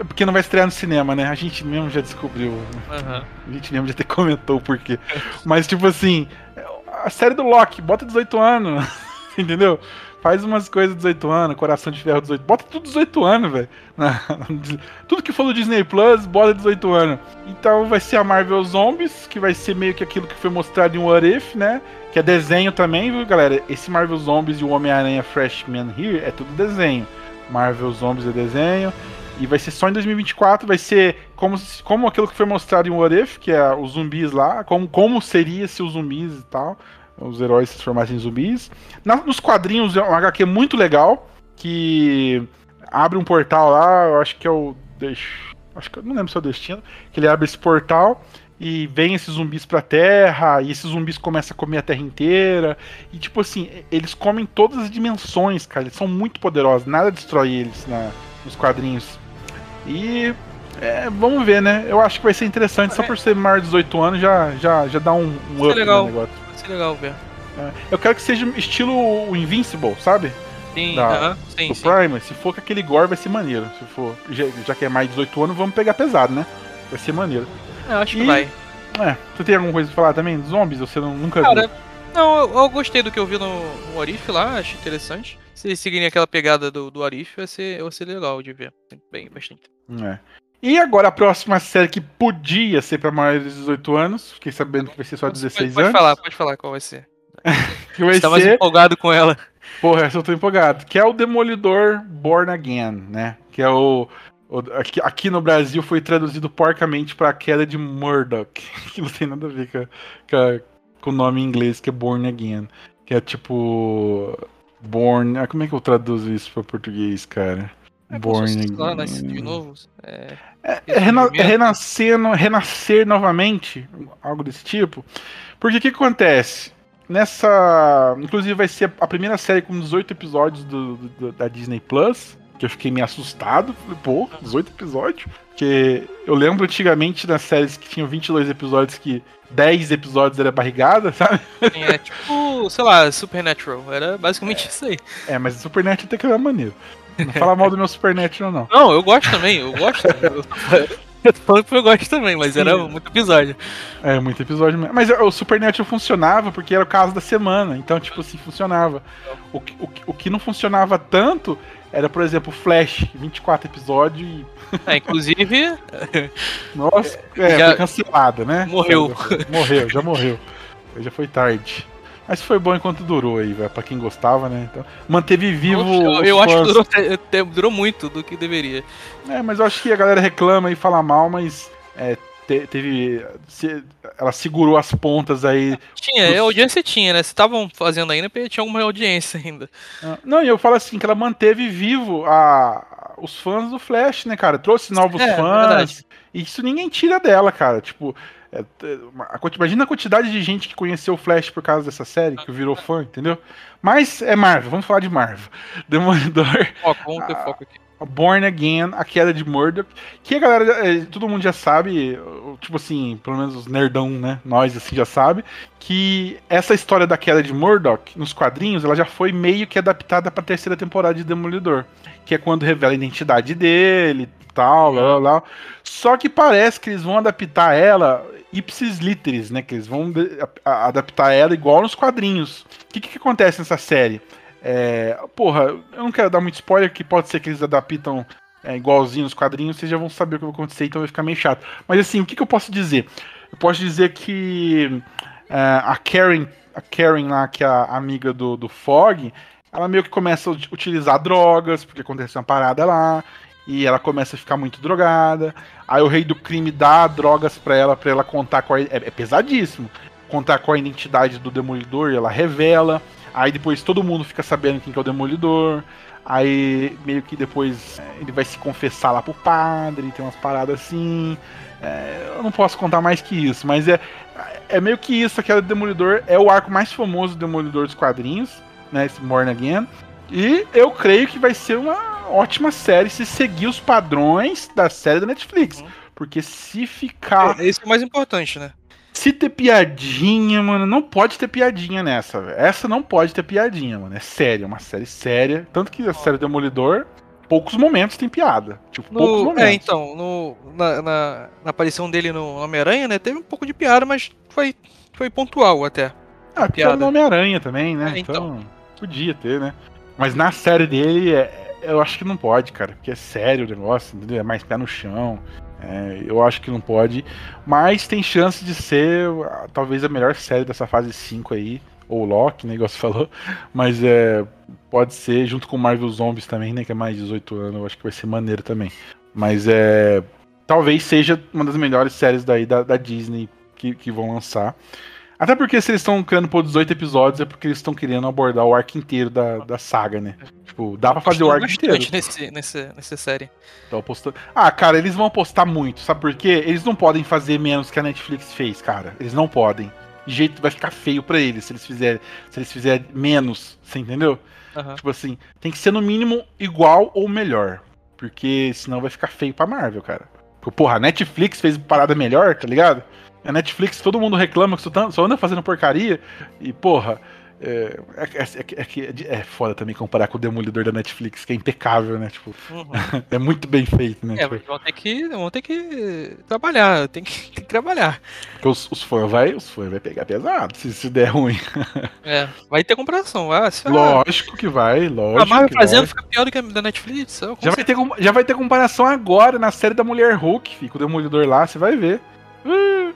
É Porque não vai estrear no cinema, né? A gente mesmo já descobriu.
Aham.
A gente mesmo já até comentou o porquê. Mas, tipo assim, a série do Loki, bota 18 anos. Entendeu? Faz umas coisas 18 anos, Coração de Ferro 18. Bota tudo 18 anos, velho. Tudo que for do Disney Plus, bota 18 anos. Então vai ser a Marvel Zombies, que vai ser meio que aquilo que foi mostrado em What If, né? Que é desenho também, viu, galera? Esse Marvel Zombies e o Homem-Aranha Freshman Here é tudo desenho. Marvel Zombies é desenho. E vai ser só em 2024, vai ser como, como aquilo que foi mostrado em If, que é os zumbis lá, como, como seria se os zumbis e tal, os heróis se transformassem em zumbis. Na- nos quadrinhos é um HQ muito legal, que abre um portal lá, eu acho que é o. Acho que eu não lembro se é o Destino, que ele abre esse portal e vem esses zumbis pra Terra, e esses zumbis começam a comer a Terra inteira. E tipo assim, eles comem todas as dimensões, cara. Eles são muito poderosos, nada destrói eles na- nos quadrinhos. E é, vamos ver, né? Eu acho que vai ser interessante, só por ser maior de 18 anos já, já, já dá um, um up
legal.
no negócio.
Vai ser legal ver.
É, Eu quero que seja estilo o Invincible, sabe?
Sim,
Da-
aham, sim,
Do
sim.
Prime. Se for com aquele gore, vai ser maneiro. Se for, já, já que é mais de 18 anos, vamos pegar pesado, né? Vai ser maneiro.
É, acho que
E-
vai.
É, tu tem alguma coisa pra falar também? Zombies? Você não- nunca
Cara,
viu?
não, eu, eu gostei do que eu vi no, no Arif lá, acho interessante. Se eles seguirem aquela pegada do, do Arif, vai ser, vai ser legal de ver. Bem, bastante.
É. E agora a próxima série que podia ser pra maiores de 18 anos, fiquei sabendo que vai ser só 16
pode, pode
anos.
falar, pode falar qual vai ser.
Que vai
Você tá mais
ser
empolgado com ela.
Porra, essa eu tô empolgado. Que é o Demolidor Born Again, né? Que é o. o- aqui, aqui no Brasil foi traduzido porcamente pra queda de Murdoch. Que não tem nada a ver com, com, com o nome em inglês, que é Born Again. Que é tipo. Born. ah, Como é que eu traduzo isso pra português, cara?
É
Born
lá,
Again.
de novo. É,
É, é rena- é renascer, no- renascer novamente, algo desse tipo. Porque o que acontece? Nessa. Inclusive, vai ser a primeira série com 18 episódios do, do- da Disney Plus. Que eu fiquei meio assustado. Falei, pô, 18 episódios? Porque eu lembro antigamente das séries que tinham 22 episódios que 10 episódios era barrigada, sabe?
é tipo, sei lá, Supernatural. Era basicamente isso aí.
É, mas Supernatural até que era maneiro. Não fala mal do meu Supernatural, não.
Não, eu gosto também, eu gosto. eu, eu tô falando que eu gosto também, mas era
Sim.
muito episódio.
É, muito episódio mesmo. Mas o Supernatural funcionava porque era o caso da semana. Então, tipo assim, funcionava. O, que- o, o que não funcionava tanto era, por exemplo, Flash, 24 episódios e.
É, inclusive,
Nossa, é,
Já-
foi cancelada, né?
Morreu.
Morreu, já morreu. Já foi tarde. Mas foi bom enquanto durou aí, velho. Pra quem gostava, né? Então, manteve vivo.
eu, eu acho que durou, durou muito do que deveria.
É, mas eu acho que a galera reclama e fala mal, mas. é, te- teve. se- ela segurou as pontas aí
Tinha, a audiência tinha, né? Se estavam fazendo ainda, porque tinha alguma audiência ainda.
Ah, Não, e eu falo assim, que ela manteve vivo a, os fãs do Flash, né, cara? Trouxe novos
É,
fãs.
verdade.
E isso ninguém tira dela, cara. Tipo, é, a imagina a quantidade de gente que conheceu o Flash por causa dessa série, que virou fã, entendeu? Mas é Marvel, vamos falar de Marvel. Demolidor,
Foco, vamos ter foco aqui.
Born Again, a queda de Murdoch, que a galera, é, todo mundo já sabe, tipo assim, pelo menos os nerdão, né, nós assim já sabe, que essa história da queda de Murdoch nos quadrinhos, ela já foi meio que adaptada pra terceira temporada de Demolidor, que é quando revela a identidade dele, tal, lá, lá, lá. Só que parece que eles vão adaptar ela ipsis literis, né, que eles vão adaptar ela igual nos quadrinhos. O que que, acontece nessa série? É, porra, eu não quero dar muito spoiler, que pode ser que eles adaptam é, igualzinho nos quadrinhos, vocês já vão saber o que vai acontecer, então vai ficar meio chato. Mas assim, o que, que eu posso dizer? Eu posso dizer que é, a Karen, a Karen lá, que é a amiga do, do Fog, ela meio que começa a ut- utilizar drogas, porque acontece uma parada lá, e ela começa a ficar muito drogada. Aí o rei do crime dá drogas pra ela, pra ela contar com. É, é pesadíssimo. Contar com a identidade do demolidor, e ela revela. Aí depois todo mundo fica sabendo quem que é o demolidor. Aí meio que depois é, ele vai se confessar lá pro padre, tem umas paradas assim. É, eu não posso contar mais que isso, mas é, é meio que isso, aquela Demolidor é o arco mais famoso do Demolidor dos quadrinhos, né? Esse Born Again. E eu creio que vai ser uma ótima série se seguir os padrões da série da Netflix. Porque se ficar.
É, Esse é o mais importante, né?
Se ter piadinha, mano, não pode ter piadinha nessa, velho. Essa não pode ter piadinha, mano. É séria, é uma série séria. Tanto que a série Demolidor, poucos momentos tem piada. Tipo, poucos
No,
momentos.
é, então, no, na, na, na aparição dele no Homem-Aranha, né? Teve um pouco de piada, mas foi, foi pontual até.
Ah, porque
piada.
era o Homem-Aranha também, né?
É,
então.
então.
podia ter, né? Mas na série dele, é- eu acho que não pode, cara. Porque é sério o negócio, entendeu? É mais pé no chão. É, eu acho que não pode. Mas tem chance de ser ah, talvez a melhor série dessa fase 5 aí. Ou Loki, né? Você falou. Mas é. Pode ser, junto com Marvel Zombies também, né? Que é mais de 18 anos. Eu acho que vai ser maneiro também. Mas é. Talvez seja uma das melhores séries daí da, da Disney que, que vão lançar. Até porque se eles estão criando por 18 episódios é porque eles estão querendo abordar o arco inteiro da, da saga, né? Tipo, dá pra fazer o arco inteiro.
nesse, nesse, nessa série.
Tô apostando. Ah, cara, eles vão apostar muito, sabe por quê? Eles não podem fazer menos que a Netflix fez, cara. Eles não podem. De jeito vai ficar feio pra eles se eles fizerem, se eles fizerem menos, você entendeu?
Aham.
Tipo assim, tem que ser no mínimo igual ou melhor, porque senão vai ficar feio pra Marvel, cara. Porque, porra, a Netflix fez parada melhor, tá ligado? A Netflix, todo mundo reclama que só, tá- anda fazendo porcaria. E, porra, é, é, é, é, é foda também comparar com o Demolidor da Netflix, que é impecável, né? Tipo,
Uhum.
é muito bem feito, né?
É,
Tipo,
vão ter que, vão ter que trabalhar, tem que, tem que trabalhar.
porque os, os fãs vai, os fãs vai pegar pesado se, se der ruim.
É, vai ter comparação. Ah, ah,
Lógico que vai, lógico.
a Marvel fazendo
vai.
fica pior do que a da Netflix.
Já vai, ter, já vai ter comparação agora na série da Mulher Hulk, fica o Demolidor lá, você vai ver. Uh.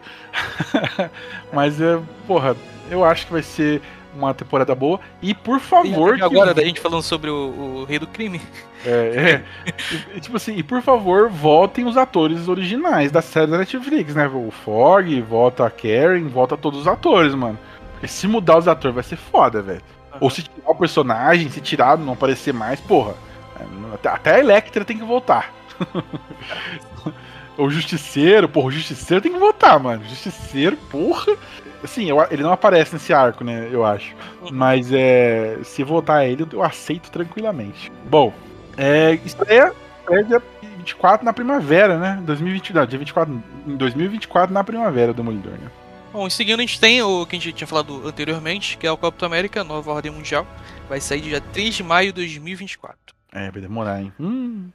Mas é, porra, eu acho que vai ser uma temporada boa. E por favor.
E agora, que... da gente falando sobre o, o Rei do Crime.
É, é. e, tipo assim, e por favor, voltem os atores originais da série da Netflix, né? O Fog, volta a Karen, volta todos os atores, mano. Porque se mudar os atores vai ser foda, velho. Uhum. Ou se tirar o personagem, se tirar, não aparecer mais, porra. É, até, até a Electra tem que voltar. o Justiceiro, porra, o Justiceiro tem que voltar, mano. Justiceiro, porra. Assim, eu, ele não aparece nesse arco, né? Eu acho. Uhum. Mas é, se voltar ele, eu aceito tranquilamente. Bom, é, estreia, estreia dia 24 na primavera, né? 2020, não, dia 24, em 2024 na primavera do Demolidor, né?
Bom, em seguida a gente tem o que a gente tinha falado anteriormente, que é o Capitão América, Nova Ordem Mundial. Vai sair dia 3 de maio de 2024.
É, vai demorar, hein? Hum.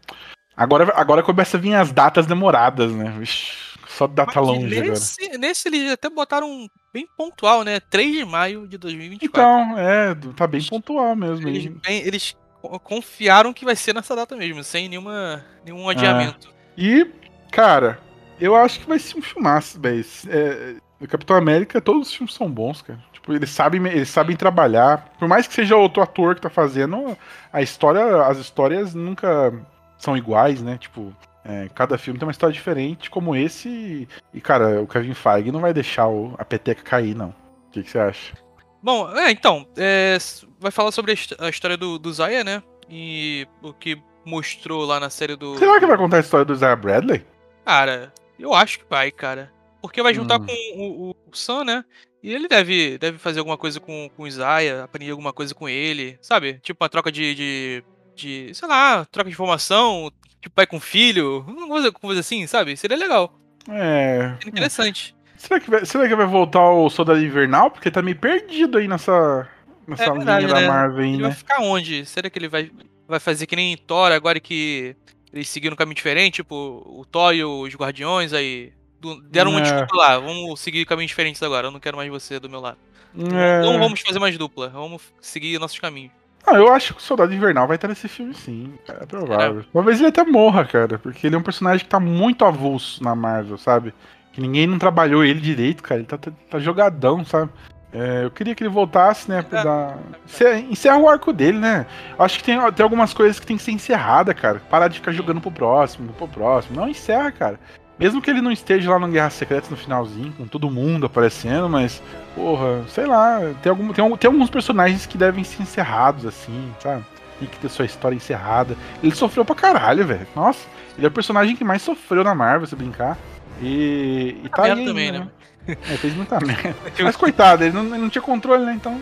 Agora, agora começa a vir as datas demoradas, né? Vixe. Só data longe
nesse,
agora.
Nesse eles até botaram bem pontual, né? 3 de maio de 2024.
Então, é, tá bem pontual mesmo.
Eles, bem, eles confiaram que vai ser nessa data mesmo, sem nenhuma, nenhum adiamento. É.
E, cara, eu acho que vai ser um filmaço, velho. É, Capitão América, todos os filmes são bons, cara. Tipo, eles sabem, eles sabem trabalhar. Por mais que seja outro ator que tá fazendo, a história, as histórias nunca são iguais, né? Tipo, é, cada filme tem uma história diferente, como esse. E, cara, o Kevin Feige não vai deixar o, a peteca cair, não. O que, que você acha?
Bom, é, então, é, vai falar sobre a história do, do Zaya, né? E o que mostrou lá na série do.
Será que vai contar a história do Zaya Bradley?
Cara, eu acho que vai, cara. Porque vai juntar hum. com o, o, o, Sam, né? E ele deve, deve fazer alguma coisa com, com o Isaiah, aprender alguma coisa com ele, sabe? Tipo uma troca de, de, de sei lá, troca de informação, tipo pai com filho, uma coisa, coisa assim, sabe? Seria legal.
É.
Seria interessante.
Será que, vai, será que vai voltar o Soldado Invernal? Porque tá meio perdido aí nessa, nessa é verdade, linha né? da Marvel aí,
ele
né?
vai ficar onde? Será que ele vai, vai fazer que nem Thor agora que eles seguiram um caminho diferente? Tipo, o Thor e os Guardiões aí deram é. uma desculpa lá. Vamos seguir caminhos diferentes agora. Eu não quero mais você do meu lado. É. Não vamos fazer mais dupla. Vamos seguir nossos caminhos.
Ah, eu acho que o Soldado Invernal vai estar nesse filme sim. É provável. É. Talvez ele até morra, cara. Porque ele é um personagem que tá muito avulso na Marvel, sabe? Que ninguém não trabalhou ele direito, cara. Ele tá, tá, tá jogadão, sabe? É, eu queria que ele voltasse, né? Pra dar... Encerra o arco dele, né? Acho que tem, tem algumas coisas que tem que ser encerrada, cara. Parar de ficar jogando pro próximo, pro próximo. Não, encerra, cara. Mesmo que ele não esteja lá no Guerra Secreta no finalzinho, com todo mundo aparecendo, mas, porra, sei lá, tem, algum, tem, tem alguns personagens que devem ser encerrados, assim, sabe? Tem que ter sua história encerrada. Ele sofreu pra caralho, velho. Nossa, ele é o personagem que mais sofreu na Marvel, se brincar. E, e tá aí, também, né? né? É, fez muita merda. Mas coitado, ele não, ele não tinha controle, né? Então.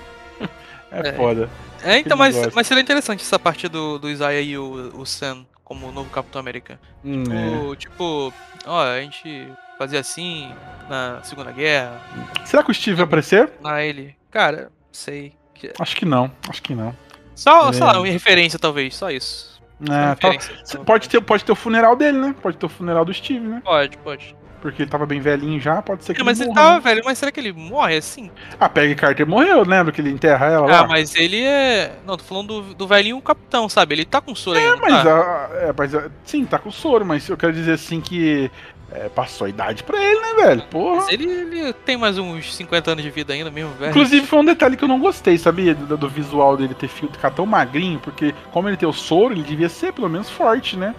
É, é. foda.
É, então, mas, mas seria interessante essa parte do, do Isaiah e o, o Sam como novo Capitão América.
Hum,
tipo, é. tipo, ó, a gente fazia assim na Segunda Guerra.
Será que o Steve vai aparecer?
Na ele. Cara, sei.
Acho que não, acho que não.
Só, é. sei lá, uma referência talvez, só isso.
É, tá. pode, ter, pode ter o funeral dele, né? Pode ter o funeral do Steve, né?
Pode, pode.
Porque ele tava bem velhinho já, pode ser que
é, mas ele, ele tava né? velho, mas será que ele morre assim?
A Peggy Carter morreu, lembra que ele enterra ela
ah,
lá?
mas ele é... Não, tô falando do, do velhinho capitão, sabe? Ele tá com soro
é,
ainda,
mas,
tá?
a, é, mas a, sim, tá com soro, mas eu quero dizer assim que é, passou a idade pra ele, né, velho? Porra. Mas
ele, ele, tem mais uns 50 anos de vida ainda mesmo, velho.
Inclusive, foi um detalhe que eu não gostei, sabia? Do, do visual dele ter ficar tão magrinho, porque como ele tem o soro, ele devia ser pelo menos forte, né?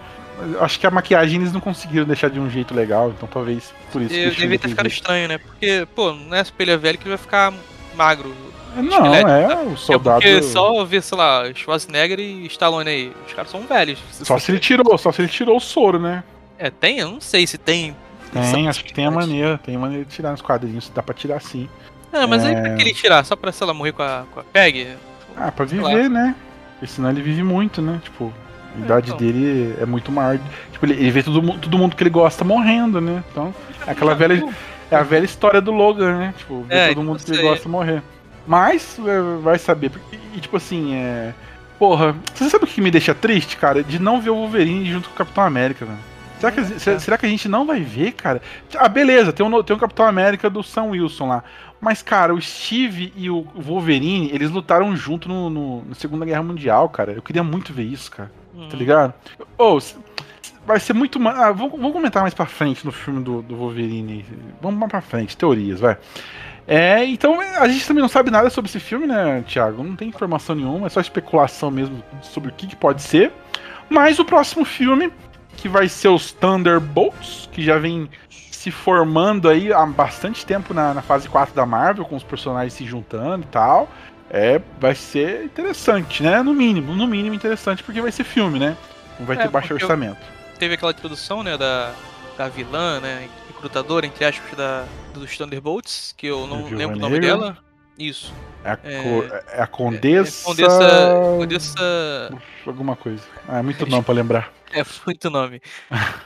Acho que a maquiagem eles não conseguiram deixar de um jeito legal, então talvez por isso.
Eu devia ter ficado estranho, né? Porque, pô, não é super velho que ele vai ficar magro.
Não, é né? o soldado.
É porque só ver, sei lá, Schwarzenegger e Stallone aí. Os caras são velhos.
Só se ele tirou, só se ele tirou o soro, né?
É, tem? Eu não sei se tem.
Tem, acho que tem a maneira. Tem a maneira de tirar nos quadrinhos, dá pra tirar sim.
Não, mas é... aí pra que ele tirar? Só pra, sei lá, morrer com a, com a Peg?
Ah, pra viver, né? Porque senão ele vive muito, né? Tipo, a idade então. dele é muito maior. Tipo, ele, ele vê todo, todo mundo que ele gosta morrendo, né? Então, é aquela velha. É a velha história do Logan, né? Tipo, ver é, todo mundo que ele gosta morrer. Mas, é, vai saber. E, tipo assim, é. Porra, você sabe o que me deixa triste, cara? De não ver o Wolverine junto com o Capitão América, velho. Será que, é. será que a gente não vai ver, cara? Ah, beleza, tem um, tem um Capitão América do Sam Wilson lá. Mas, cara, o Steve e o Wolverine, eles lutaram junto no, no, na Segunda Guerra Mundial, cara. Eu queria muito ver isso, cara. Hum. Tá ligado? Ou, vai ser muito. Ah, vamos, vamos, comentar mais pra frente no filme do, do Wolverine. Vamos mais pra frente, teorias, vai. É, então a gente também não sabe nada sobre esse filme, né, Thiago? Não tem informação nenhuma, é só especulação mesmo sobre o que, que pode ser. Mas o próximo filme, que vai ser os Thunderbolts, que já vem se formando aí há bastante tempo na, na fase 4 da Marvel, com os personagens se juntando e tal. É, vai ser interessante, né? No mínimo, no mínimo interessante, porque vai ser filme, né? Não vai
É,
ter baixo orçamento.
Teve aquela introdução, né, da, da vilã, né, recrutadora, entre aspas, da, dos Thunderbolts, que eu não
Viúva
lembro o nome
Negra.
dela. Isso.
É a,
É,
co- é a Condessa.
É, Condessa. Condessa.
Alguma coisa. Ah, é muito nome pra lembrar.
É muito nome.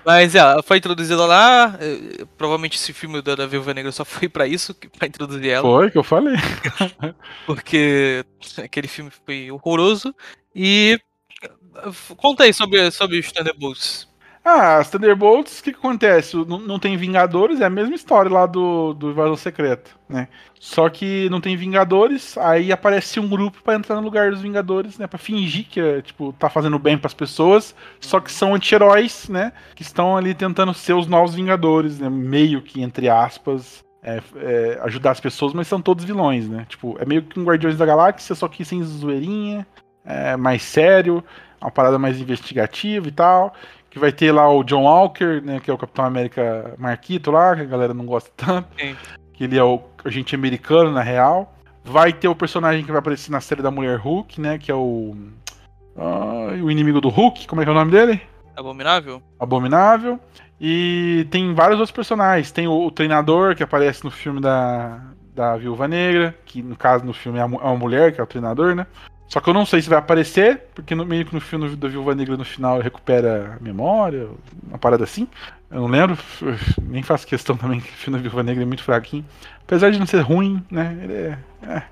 Mas é, ela foi introduzida lá. eh, Provavelmente esse filme da, Viúva Negra só foi pra isso, pra introduzir ela.
Foi que eu falei.
Porque aquele filme foi horroroso. E. eh, Conta aí sobre, sobre os Thunderbolts.
Ah, as Thunderbolts, o que, que acontece? Não, não tem Vingadores, é a mesma história lá do, do Invasão Secreta, né? Só que não tem Vingadores, aí aparece um grupo pra entrar no lugar dos Vingadores, né? Pra fingir que é, tipo, tá fazendo bem pras pessoas, só que são anti-heróis, né? Que estão ali tentando ser os novos Vingadores, né? Meio que, entre aspas, é, é, ajudar as pessoas, mas são todos vilões, né? Tipo, é meio que um Guardiões da Galáxia, só que sem zoeirinha, é, mais sério, uma parada mais investigativa e tal que vai ter lá o John Walker, né, que é o Capitão América Marquito lá, que a galera não gosta tanto,
Sim.
que ele é o agente americano na real. Vai ter o personagem que vai aparecer na série da Mulher Hulk, né, que é o ah, o inimigo do Hulk, como é que é o nome dele?
Abominável?
Abominável. E tem vários outros personagens. Tem o, o treinador que aparece no filme da, da Viúva Negra, que no caso no filme é, é uma mulher, que é o treinador, né? Só que eu não sei se vai aparecer, porque no meio que no filme da Viúva Negra no final ele recupera a memória, uma parada assim. Eu não lembro, nem faço questão também que o filme da Viúva Negra é muito fraquinho. Apesar de não ser ruim, né? Ele é, é,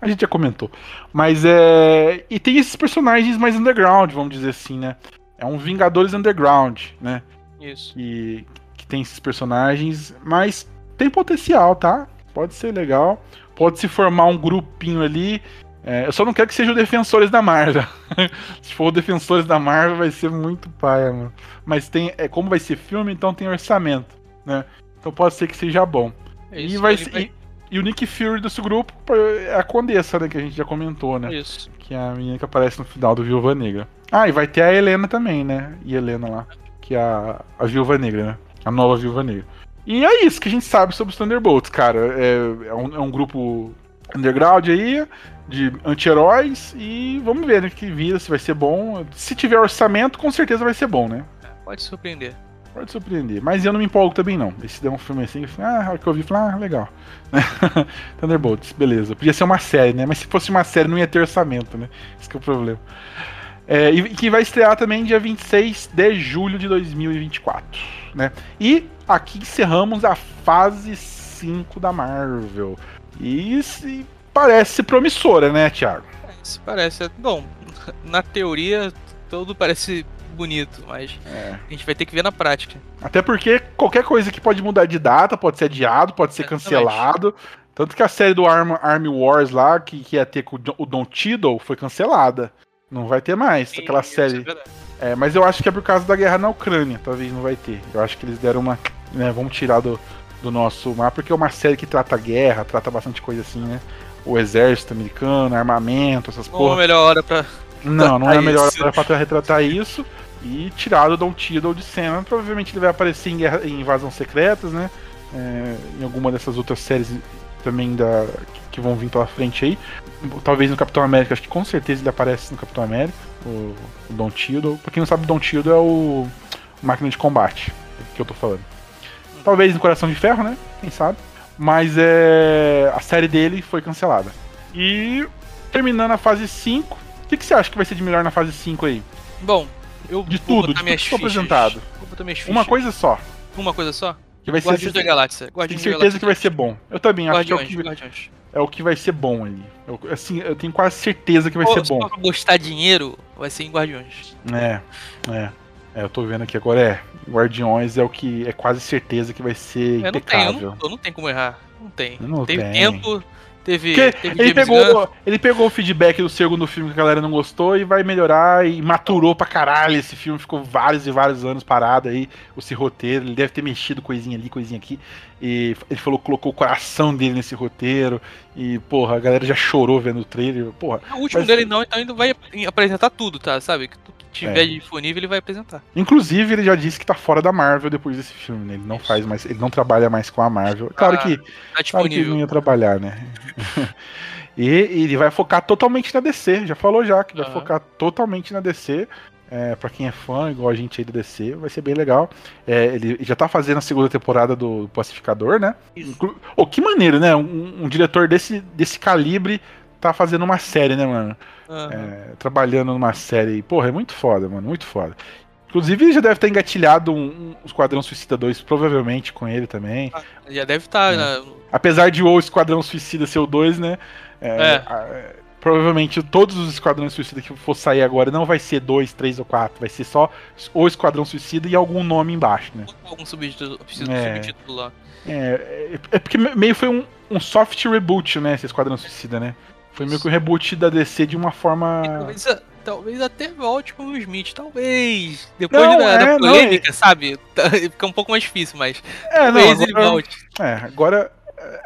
a gente já comentou. Mas é. E tem esses personagens mais underground, vamos dizer assim, né? É um Vingadores Underground, né?
Isso.
que, que tem esses personagens, mas tem potencial, tá? Pode ser legal. Pode se formar um grupinho ali. É, eu só não quero que seja o Defensores da Marvel. se for o Defensores da Marvel, vai ser muito paia, mano. Mas tem, é, como vai ser filme, então tem orçamento, né? Então pode ser que seja bom.
É
e,
isso,
vai
ele
ser- e, e o Nick Fury desse grupo é a Condessa, né? Que a gente já comentou, né?
Isso.
Que é a menina que aparece no final do Viúva Negra. Ah, e vai ter a Helena também, né? E Helena lá, que é a, a Viúva Negra, né? A nova Viúva Negra. E é isso que a gente sabe sobre os Thunderbolts, cara. É, é, um, é um grupo underground aí, de anti-heróis, e vamos ver né, que vira, se vai ser bom. Se tiver orçamento, com certeza vai ser bom, né?
Pode surpreender.
Pode surpreender. Mas eu não me empolgo também, não. Esse der um filme assim, ah, que eu vi, falei, ah, legal. Thunderbolts, beleza. Podia ser uma série, né? Mas se fosse uma série, não ia ter orçamento, né? Esse que é o problema. É, e que vai estrear também dia 26 de julho de 2024, né? E aqui encerramos a fase 5 da Marvel. E se parece promissora, né, Thiago?
Isso parece. Bom, na teoria, tudo parece bonito, mas
É.
a gente vai ter que ver na prática.
Até porque qualquer coisa que pode mudar de data, pode ser adiado, pode ser
Exatamente.
cancelado. Tanto que a série do Arm, Army Wars lá, que, que ia ter com o Don- Tiddle, foi cancelada. Não vai ter mais aquela
Isso é
série. É, mas eu acho que é por causa da guerra na Ucrânia, talvez não vai ter. Eu acho que eles deram uma. Né, vamos tirar do, do nosso mar, porque é uma série que trata guerra, trata bastante coisa assim, né? O exército americano, armamento, essas
Não é a melhor hora pra.
Não, não é a melhor hora pra retratar isso. E tirado o Don Tiddle de cena. Provavelmente ele vai aparecer em, Guerra, em Invasão Secretas, né? É, em alguma dessas outras séries também da, que vão vir pela frente aí. Talvez no Capitão América, acho que com certeza ele aparece no Capitão América, o, o Don Tiddle. Pra quem não sabe, Don Tiddle é o máquina de combate que eu tô falando. Talvez no Coração de Ferro, né? Quem sabe. Mas é, a série dele foi cancelada. E terminando a fase 5, o que, que você acha que vai ser de melhor na fase 5 aí?
Bom, eu
De
vou
tudo, de tudo que foi apresentado. Uma coisa só.
Uma coisa só?
Que vai ser.
Guardiões da Galáxia.
Tenho
Guardiões da
certeza que vai ser bom. Eu também acho que é o que,
Guardiões.
é o que vai ser bom ali. Eu, assim, eu tenho quase certeza que vai ser
se
bom.
for pra gastar dinheiro, vai ser em Guardiões.
É, é. É, eu tô vendo aqui agora, é. Guardiões é o que é quase certeza que vai ser
Eu não
impecável.
não, eu não tem como errar. Não tem.
Não
tem
tem.
tempo, Teve, teve
ele
James
pegou, ele pegou o feedback do segundo filme que a galera não gostou e vai melhorar e maturou pra caralho esse filme. Ficou vários e vários anos parado aí, esse roteiro. Ele deve ter mexido coisinha ali, coisinha aqui. E ele falou que colocou o coração dele nesse roteiro. E, porra, a galera já chorou vendo o trailer. Porra.
O último
Mas-
dele não, então ele vai apresentar tudo, tá? Sabe? Tiver
É.
disponível ele vai apresentar.
Inclusive, ele já disse que tá fora da Marvel depois desse filme, né? Ele não faz mais, ele não trabalha mais com a Marvel. Claro
Ah,
que
Tá
Claro que
disponível.
não ia trabalhar, né? e ele vai focar totalmente na DC. Já falou já que vai
Aham.
focar totalmente na DC. É, para quem é fã, igual a gente aí do DC, vai ser bem legal. É, ele já tá fazendo a segunda temporada do Pacificador, né? Inclu- Oh, que maneiro, né? Um, um diretor desse, desse calibre tá fazendo uma série, né, mano?
Aham.
É, trabalhando numa série. Porra, é muito foda, mano. Muito foda. Inclusive, já deve ter engatilhado um, um Esquadrão Suicida 2, provavelmente com ele também.
Já deve estar.
É.
né?
Apesar de o Esquadrão Suicida ser o 2, né? é,
É.
a- provavelmente todos os Esquadrões Suicida que for sair agora não vai ser 2, 3 ou 4. Vai ser só o Esquadrão Suicida e algum nome embaixo, né?
Algum subtítulo, subtítulo
É.
subtítulo lá.
É, é, é porque meio foi um, um soft reboot, né? Esse Esquadrão Suicida, né? Foi meio que um reboot da DC de uma forma.
Talvez, talvez até volte com o Smith, talvez. Depois
Não,
da, da
é, não,
polêmica, sabe? Tá- Fica um pouco mais difícil, mas
É, não,
talvez ele
agora,
volte.
é, agora.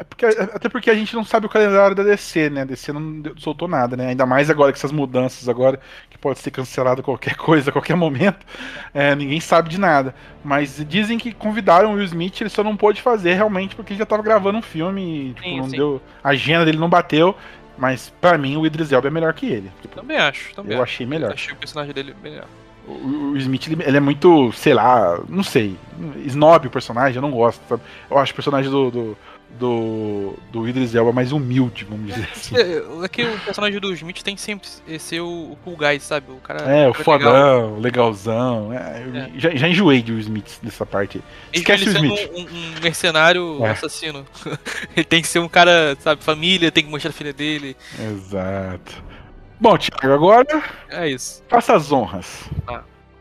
É porque, até porque a gente não sabe o calendário da DC, né? A DC não soltou nada, né? Ainda mais agora com essas mudanças agora, que pode ser cancelado qualquer coisa a qualquer momento. É, ninguém sabe de nada. Mas dizem que convidaram o Will Smith, ele só não pôde fazer realmente porque ele já tava gravando um filme e tipo,
Sim,
não
sim.
deu. A agenda dele não bateu. Mas pra mim o Idris Elba é melhor que ele. Tipo,
Também acho, também
eu achei melhor.
Achei o personagem dele melhor.
O, o Smith, ele, ele é muito, sei lá, não sei, snob o personagem, eu não gosto. sabe? Eu acho o personagem do, do, do, do Idris Elba mais humilde, vamos dizer assim.
É, é que o personagem do Smith tem sempre ser o, o cool guy, sabe? O cara.
É, o
legal.
fodão, legalzão. é,
É.
Já, já enjoei de Will Smith dessa parte. Esquece o
ele sendo
Smith.
Um, um mercenário
É.
assassino. ele tem que ser um cara, sabe, família, tem que mostrar a filha dele.
Exato. Bom, Thiago, agora
É isso.
faça as honras.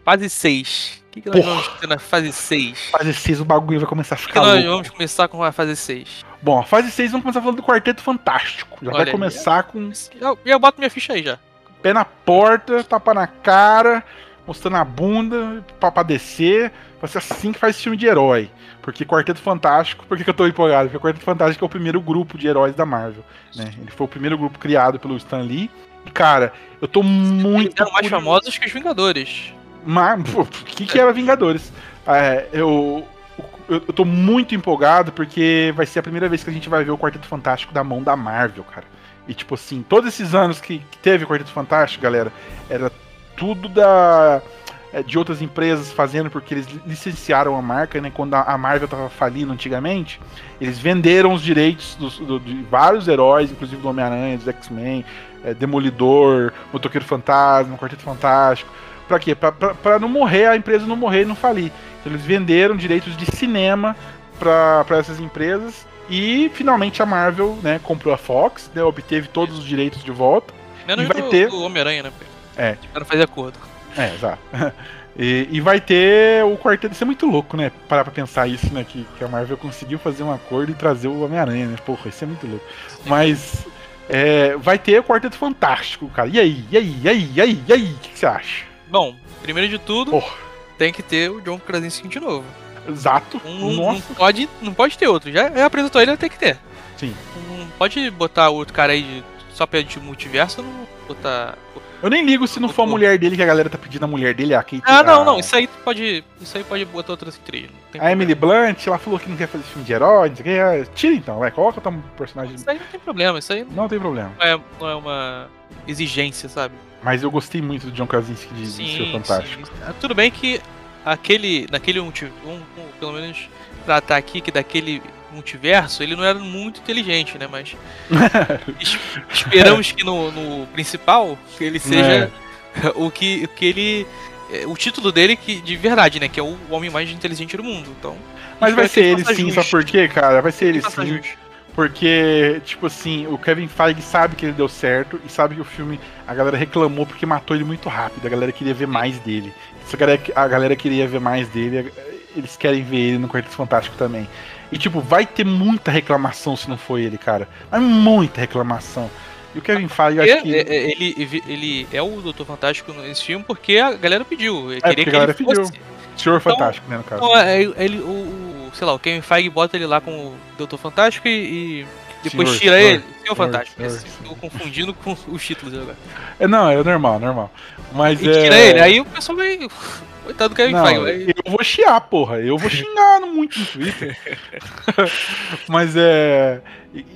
Fase 6. O que, que nós
Porra.
vamos ter na fase 6?
Fase 6 o bagulho vai começar a
O que, que
ficar
nós
louco.
vamos começar com a fase 6?
Bom, a fase 6 vamos começar falando do Quarteto Fantástico. Já
Olha
vai
aí.
começar com
Eu, eu boto minha ficha aí já.
pé na porta, tapa na cara, mostrando a bunda pra, pra descer. Vai ser assim que faz filme de herói. Porque Quarteto Fantástico, por que, eu tô empolgado? Porque o Quarteto Fantástico é o primeiro grupo de heróis da Marvel. Né? Ele foi o primeiro grupo criado pelo Stan Lee. E, cara, eu tô
Eles
muito.
eram mais
curioso-
famosos que os Vingadores.
Pô, o que, que era Vingadores? É, eu, eu, eu tô muito empolgado porque vai ser a primeira vez que a gente vai ver o Quarteto Fantástico da mão da Marvel, cara. E tipo assim, todos esses anos que, que teve o Quarteto Fantástico, galera, era tudo da é, de outras empresas fazendo porque eles licenciaram a marca, né? Quando a, a Marvel tava falindo antigamente, eles venderam os direitos dos, do- de vários heróis, inclusive do Homem-Aranha, dos X-Men, é, Demolidor, Motoqueiro Fantasma, Quarteto Fantástico. Pra quê? Pra não morrer, a empresa não morrer e não falir. Então eles venderam direitos de cinema pra pra essas empresas. E finalmente a Marvel né, comprou a Fox, né, obteve todos os direitos de volta.
Menos
E vai
do,
ter-
do Homem-Aranha, né?
É.
Tiveram fazer acordo.
É, exato. E, e vai ter o quarteto. Isso é muito louco, né? Parar pra pensar isso, né? Que, que a Marvel conseguiu fazer um acordo e trazer o Homem-Aranha, né? Porra, isso é muito louco. Mas é, vai ter o Quarteto Fantástico, cara. E aí? E aí? E aí? E aí? E aí? O que, que você acha?
Bom, primeiro de tudo,
Porra.
tem que ter o John Krasinski de novo.
Exato.
Um- não,
Nossa.
não pode, não pode ter outro. Já apresentou ele, tem que ter.
Sim.
Não pode botar outro cara aí de, só pra de multiverso, não botar.
Eu nem ligo se não for a mulher dele, que a galera tá pedindo a mulher dele, a Kate.
Ah, não,
a-
não, isso aí pode. Isso aí pode botar outra atriz. não tem
A Emily
problema.
Blunt, ela falou que não quer fazer filme de herói, não sei o que. é, Tira então, vai, coloca outro personagem.
Isso aí não tem problema, isso aí
Não tem problema.
não é, não é uma exigência, sabe?
Mas eu gostei muito do John Krasinski de, de ser fantástico.
sim. Ah, Tudo bem que aquele. Naquele vamos, vamos pelo menos tratar aqui que daquele multiverso ele não era muito inteligente, né? Mas es- esperamos que no, no principal ele seja o que, o que ele. é, O título dele que, de verdade, né? Que é o homem mais inteligente do mundo. Então.
Mas vai ser ele sim,
justo.
sabe por quê, cara? Vai ser ele sim.
justo.
Porque, tipo assim, o Kevin Feige sabe que ele deu certo e sabe que o filme, a galera reclamou porque matou ele muito rápido. A galera queria ver mais dele. Se a galera, a galera queria ver mais dele, eles querem ver ele no Quarteto Fantástico também. E, tipo, vai ter muita reclamação se não for ele, cara. Mas muita reclamação. E o Kevin Feige, eu acho que.
É, é, Ele, ele é o Doutor Fantástico nesse filme porque a galera pediu.
É,
queria que
a galera
ele
pediu.
fosse.
Senhor Fantástico, né, no caso.
Então, é, ele, o, o- sei lá, o Kevin Feige bota ele lá com o Doutor Fantástico e, e depois
Senhor,
tira
senhor,
ele. Senhor
senhor,
Fantástico.
senhor,
Tô confundindo com os títulos agora.
É, não, é normal, normal. Mas
E
é.
tira ele, aí o pessoal vai. Coitado do Kevin
Não,
Feige. Vai...
eu vou chiar, porra. Eu vou xingar muito no Twitter. Mas é.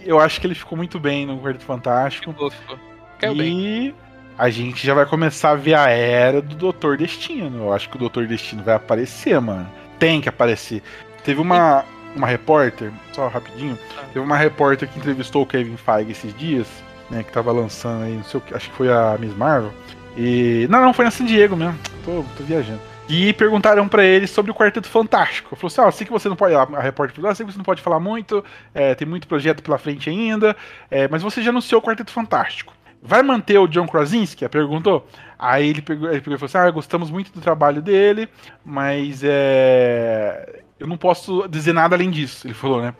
Eu acho que ele ficou muito bem no Quarteto Fantástico.
Ficou, ficou. Caiu bem.
e a gente já vai começar a ver a era do Doutor Destino. Eu acho que o Doutor Destino vai aparecer, mano. Tem que aparecer. Teve uma, uma repórter, só rapidinho,
Ah.
teve uma repórter que entrevistou o Kevin Feige esses dias, né, que tava lançando aí, não sei o que, acho que foi a Miss Marvel. E. Não, não, foi na San Diego mesmo. Tô, tô viajando. E perguntaram pra ele sobre o Quarteto Fantástico. Falou assim: Ó, sei que você não pode. A repórter falou: ah, sei que você não pode falar muito, é, tem muito projeto pela frente ainda, é, mas você já anunciou o Quarteto Fantástico. Vai manter o John Krasinski? Perguntou. Aí ele pegou, ele pegou e falou assim: Ah, gostamos muito do trabalho dele, mas é. Eu não posso dizer nada além disso, ele falou, né?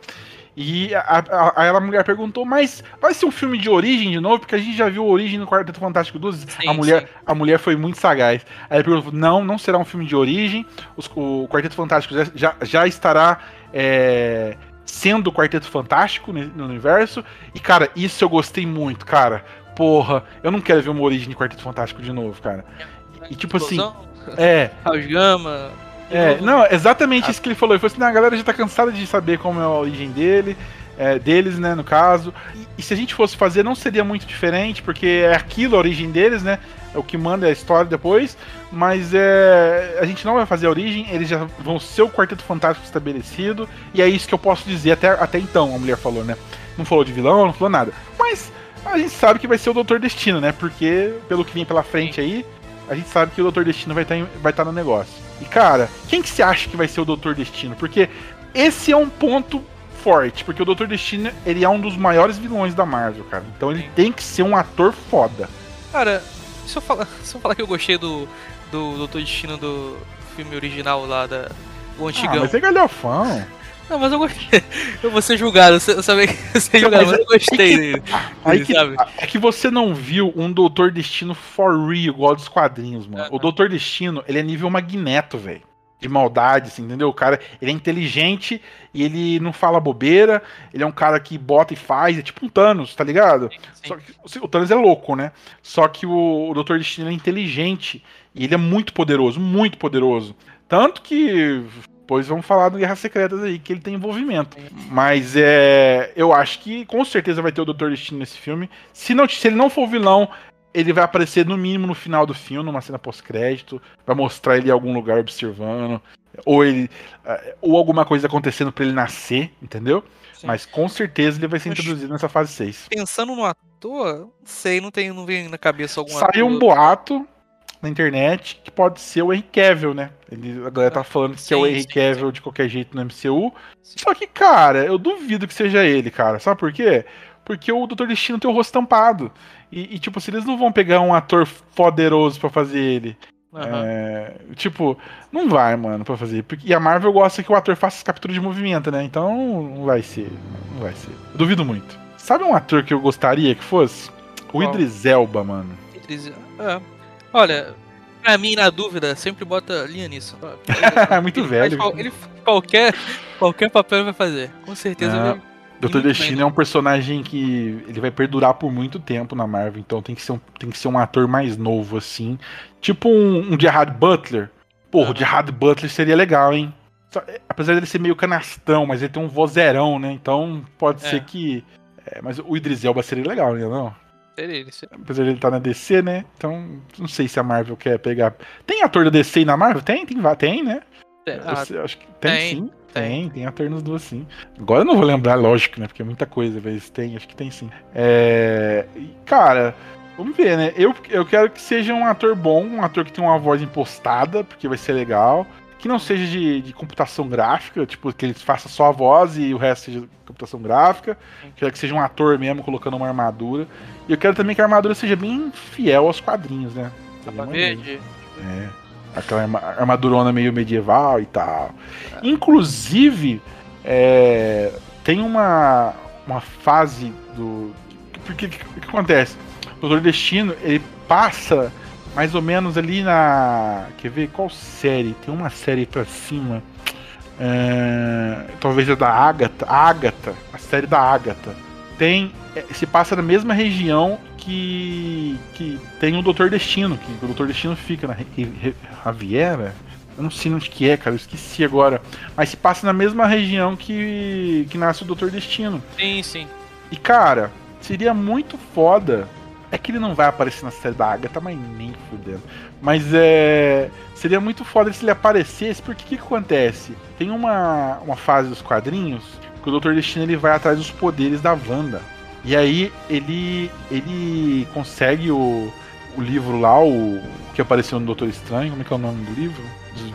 E a, a, a, a mulher perguntou, mas vai ser um filme de origem de novo? Porque a gente já viu Origem no Quarteto Fantástico 12.
Sim,
a, mulher,
sim.
a mulher foi muito sagaz. Aí ele perguntou, não, não será um filme de origem. Os- o Quarteto Fantástico já, já, já estará é, sendo o Quarteto Fantástico no universo. E, cara, isso eu gostei muito, cara. Porra, eu não quero ver uma origem de Quarteto Fantástico de novo, cara. E tipo assim, é,
House Gama.
É, não, exatamente isso que ele falou. Ele falou assim: "Não, a galera já tá cansada de saber como é a origem dele, é, deles, né, no caso. E, e se a gente fosse fazer, não seria muito diferente, porque é aquilo a origem deles, né? É o que manda é a história depois. Mas é, a gente não vai fazer a origem, eles já vão ser o Quarteto Fantástico estabelecido. E é isso que eu posso dizer até, até então, a mulher falou, né? Não falou de vilão, não falou nada. Mas a gente sabe que vai ser o Doutor Destino, né? Porque, pelo que vem pela frente aí, a gente sabe que o Doutor Destino vai estar vai tá no negócio. E cara, quem que você acha que vai ser o Doutor Destino? Porque esse é um ponto forte, porque o Doutor Destino ele é um dos maiores vilões da Marvel, cara. Então ele
Sim.
tem que ser um ator foda.
Cara, se eu falar, se eu falar que eu gostei do, do Doutor Destino do filme original lá da. O
Ah,
antigão.
mas é galhofão.
Não, mas eu gostei. Eu vou ser julgado, eu sabia que eu ser julgado, mas eu gostei dele.
Aí
Ele
que,
sabe.
é que você não viu um Doutor Destino for real, igual dos quadrinhos, mano. O
Aham.
Doutor Destino, ele é nível Magneto, velho. De maldade, assim, entendeu? O cara, ele é inteligente e ele não fala bobeira. Ele é um cara que bota e faz, é tipo um Thanos, tá ligado?
Sim.
Só que, o Thanos é louco, né? Só que o, o Doutor Destino é inteligente e ele é muito poderoso, muito poderoso. Tanto que depois vamos falar do Guerras Secretas aí, que ele tem envolvimento. Mas é. Eu acho que com certeza vai ter o Doutor Destino nesse filme. Se, não, se ele não for vilão, ele vai aparecer no mínimo no final do filme, numa cena pós-crédito. Vai mostrar ele em algum lugar observando. Ou ele. eh, Ou alguma coisa acontecendo pra ele nascer, entendeu?
Sim.
Mas com certeza ele vai ser introduzido nessa fase 6.
Pensando no ator, não sei, não, tem, não vem na cabeça algum
Saiu um boato na internet que pode ser o Henry Cavill, né? Ele, a galera tá falando que é o
Sim,
Henry
sim,
Cavill de qualquer jeito no MCU.
Sim.
Só que, cara, eu duvido que seja ele, cara. Sabe por quê? Porque o Doutor Destino tem o rosto tampado. E, e, tipo, se eles não vão pegar um ator poderoso pra fazer ele.
Aham.
é, tipo, não vai, mano, pra fazer. E a Marvel gosta que o ator faça captura de movimento, né? Então não vai ser. Não vai ser. Eu duvido muito. Sabe um ator que eu gostaria que fosse? O
Qual?
Idris Elba, mano.
Idris- é. Olha, pra mim, na dúvida, sempre bota Liam Neeson.
Muito
Ele
velho.
faz ele qualquer, qualquer papel vai fazer. Com certeza
Não.
vai.
Doutor Destino é um personagem que ele vai perdurar por muito tempo na Marvel, então tem que ser um, tem que ser um ator mais novo, assim. Tipo um, um Gerard Butler. Porra, o. Gerard Butler seria legal, hein? É, apesar dele ser meio canastrão, mas ele tem um vozeirão, né? Então pode
É.
ser que. é, mas o Idris Elba seria legal, né? Não?
Seria ele, seria.
Apesar dele estar na DC, né? Então não sei se a Marvel quer pegar. Tem ator da DC na Marvel? Tem, tem, tem né? Eu
ah,
acho que tem,
tem,
sim.
tem.
Tem, tem ator nos duas sim. Agora eu não vou lembrar, lógico, né? Porque é muita coisa, mas tem, acho que tem sim. É. Cara, vamos ver, né? Eu, eu quero que seja um ator bom, um ator que tenha uma voz impostada, porque vai ser legal. Que não seja de, de computação gráfica, tipo, que ele faça só a voz e o resto seja computação gráfica. Quero que seja um ator mesmo colocando uma armadura. E eu quero também que a armadura seja bem fiel aos quadrinhos, né?
Capa verde.
É. Aquela arma- armadurona meio medieval e tal. Inclusive, é, tem uma, uma fase do. Porque o que, que, acontece? O Doutor Destino, ele passa mais ou menos ali na. Quer ver? Qual série? Tem uma série pra cima. É, talvez é da Agatha. Agatha, a série da Agatha. Tem. é, Se passa na mesma região que. que tem o Doutor Destino. Que o Doutor Destino fica na Raviera. Eu não sei onde que é, cara. Eu esqueci agora. Mas se passa na mesma região que. que nasce o Doutor Destino.
Sim, sim.
E cara, seria muito foda. É que ele não vai aparecer na série da Agatha, mas nem fudendo. Mas é. Seria muito foda se ele aparecesse, porque o que, que acontece? Tem uma, uma fase dos quadrinhos que o Dr. Destino ele vai atrás dos poderes da Wanda. E aí ele. ele consegue o, o livro lá, o que apareceu no Doutor Estranho. Como é que é o nome do livro? Dos-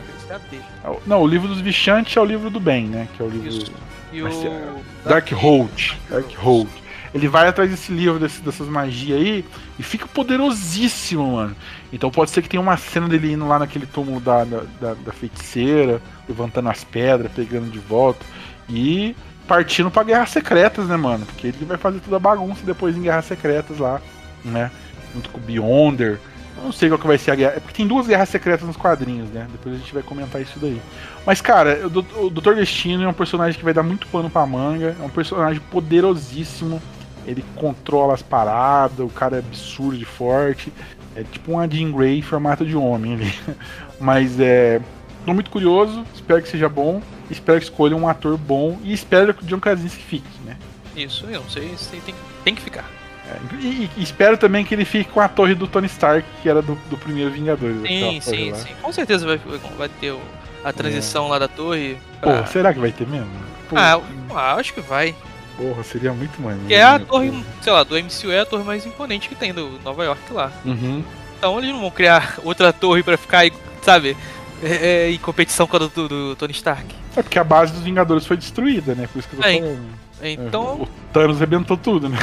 Não, o livro dos Vichantes é o livro do bem, né? Que é o livro.
Isso. E
Vai ser-
o.
Darkhold. Darkhold. Ele vai atrás desse livro, desse- dessas magias aí, e fica poderosíssimo, mano. Então pode ser que tenha uma cena dele indo lá naquele túmulo da, da, da- da feiticeira, levantando as pedras, pegando de volta, e partindo pra Guerras Secretas, né, mano? Porque ele vai fazer toda a bagunça depois em Guerras Secretas lá, né? Junto com o Beyonder. Eu não sei qual que vai ser a guerra. É porque tem duas guerras secretas nos quadrinhos, né? Depois a gente vai comentar isso daí. Mas, cara, o Dr-. Destino é um personagem que vai dar muito pano pra manga. É um personagem poderosíssimo. Ele controla as paradas, o cara é absurdo de forte. É tipo uma Jean Grey em formato de homem ali. Mas é. Tô muito curioso, espero que seja bom. Espero que escolha um ator bom e espero que o John Krasinski fique, né?
Isso, eu não sei se tem, tem que ficar.
É, e, e espero também que ele fique com a torre do Tony Stark, que era do, do primeiro Vingadores.
Sim, sim,
lá.
sim. Com certeza vai, vai ter o- a transição lá da torre.
Pô,
pra-
será que vai ter mesmo? Pô,
Ah, eu- ah, acho que vai.
Porra, seria muito maneiro.
Que é a torre,
pô?
sei lá, do MCU é a torre mais imponente que tem do Nova York lá.
Uhum.
Então eles não vão criar outra torre pra ficar, aí, sabe, é, é, em competição com a do, do- Tony Stark.
É porque a base dos Vingadores foi destruída, né? Por isso que eu tô
É,
falando.
Então,
O Thanos arrebentou tudo, né?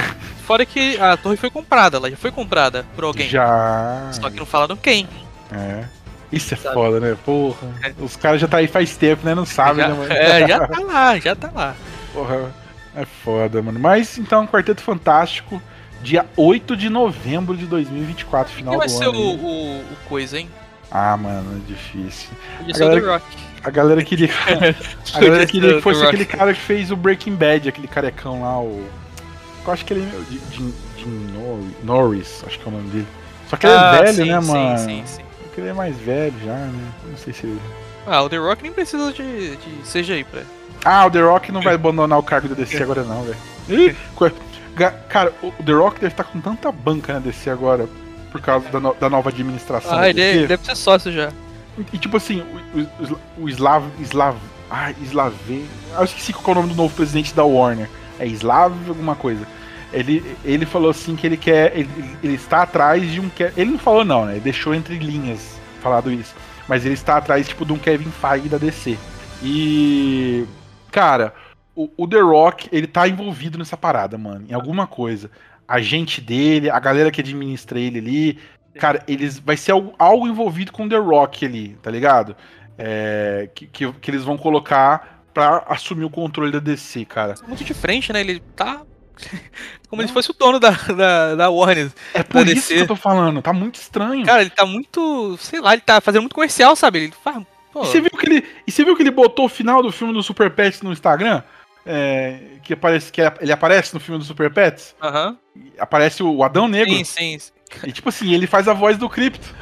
fora que a torre foi comprada, ela já foi comprada por alguém.
Já.
Só que não falaram quem.
É. Isso é
Sabe?
foda, né? Porra.
É.
Os caras já tá aí faz tempo, né? Não sabem,
já,
né, mano?
é, já tá lá, já tá lá.
Porra. É foda, mano. Mas então, Quarteto Fantástico, dia 8 de novembro de 2024, final
Quem vai
do
ser
ano.
o, o, o coisa, hein?
Ah, mano, é difícil.
Podia
A galera-
Rock.
A galera queria. A galera queria que fosse aquele cara que fez o Breaking Bad, aquele carecão lá, o. Eu acho que ele é. Jim, Jim, Norris, acho que é o nome dele. Só que ele
Ah,
é velho,
sim,
né,
sim,
mano?
Sim, sim.
Porque ele é mais velho já, né? Não sei se.
Ah, o The Rock nem precisa de, de CGI pra.
Ah, o The Rock não vai abandonar o cargo da DC agora, não, velho. Cara, o The Rock deve estar com tanta banca na DC agora. Por causa da, no- da nova administração.
Ah, ele é- deve ser sócio já.
E tipo assim, o, o, o Slav. Slav. Ah, Slave. Ah, eu esqueci qual é o nome do novo presidente da Warner. É Slav alguma coisa. Ele, ele falou assim que ele quer. Ele, ele está atrás de um. Ele não falou não, né? Ele deixou entre linhas falado isso. Mas ele está atrás, tipo, de um Kevin Feige da DC. E. Cara, o, o The Rock, ele tá envolvido nessa parada, mano. Em alguma coisa. A gente dele, a galera que administra ele ali. Cara, eles. Vai ser algo, algo envolvido com The Rock ali, tá ligado? É, que, que, que eles vão colocar pra assumir o controle da DC, cara.
Muito de frente, né? Ele tá. Como se fosse o dono da, da, da Warner.
É por isso
DC.
que eu tô falando, tá muito estranho.
Cara, ele tá muito. Sei lá, ele tá fazendo muito comercial, sabe? Ele faz. Pô,
E você viu que ele, e você viu que ele botou o final do filme do Super Pets no Instagram? É, que aparece que ele aparece no filme do Super Pets?
Aham.
Aparece o Adão Negro.
Sim, sim. sim.
E tipo assim, ele faz a voz do Crypto.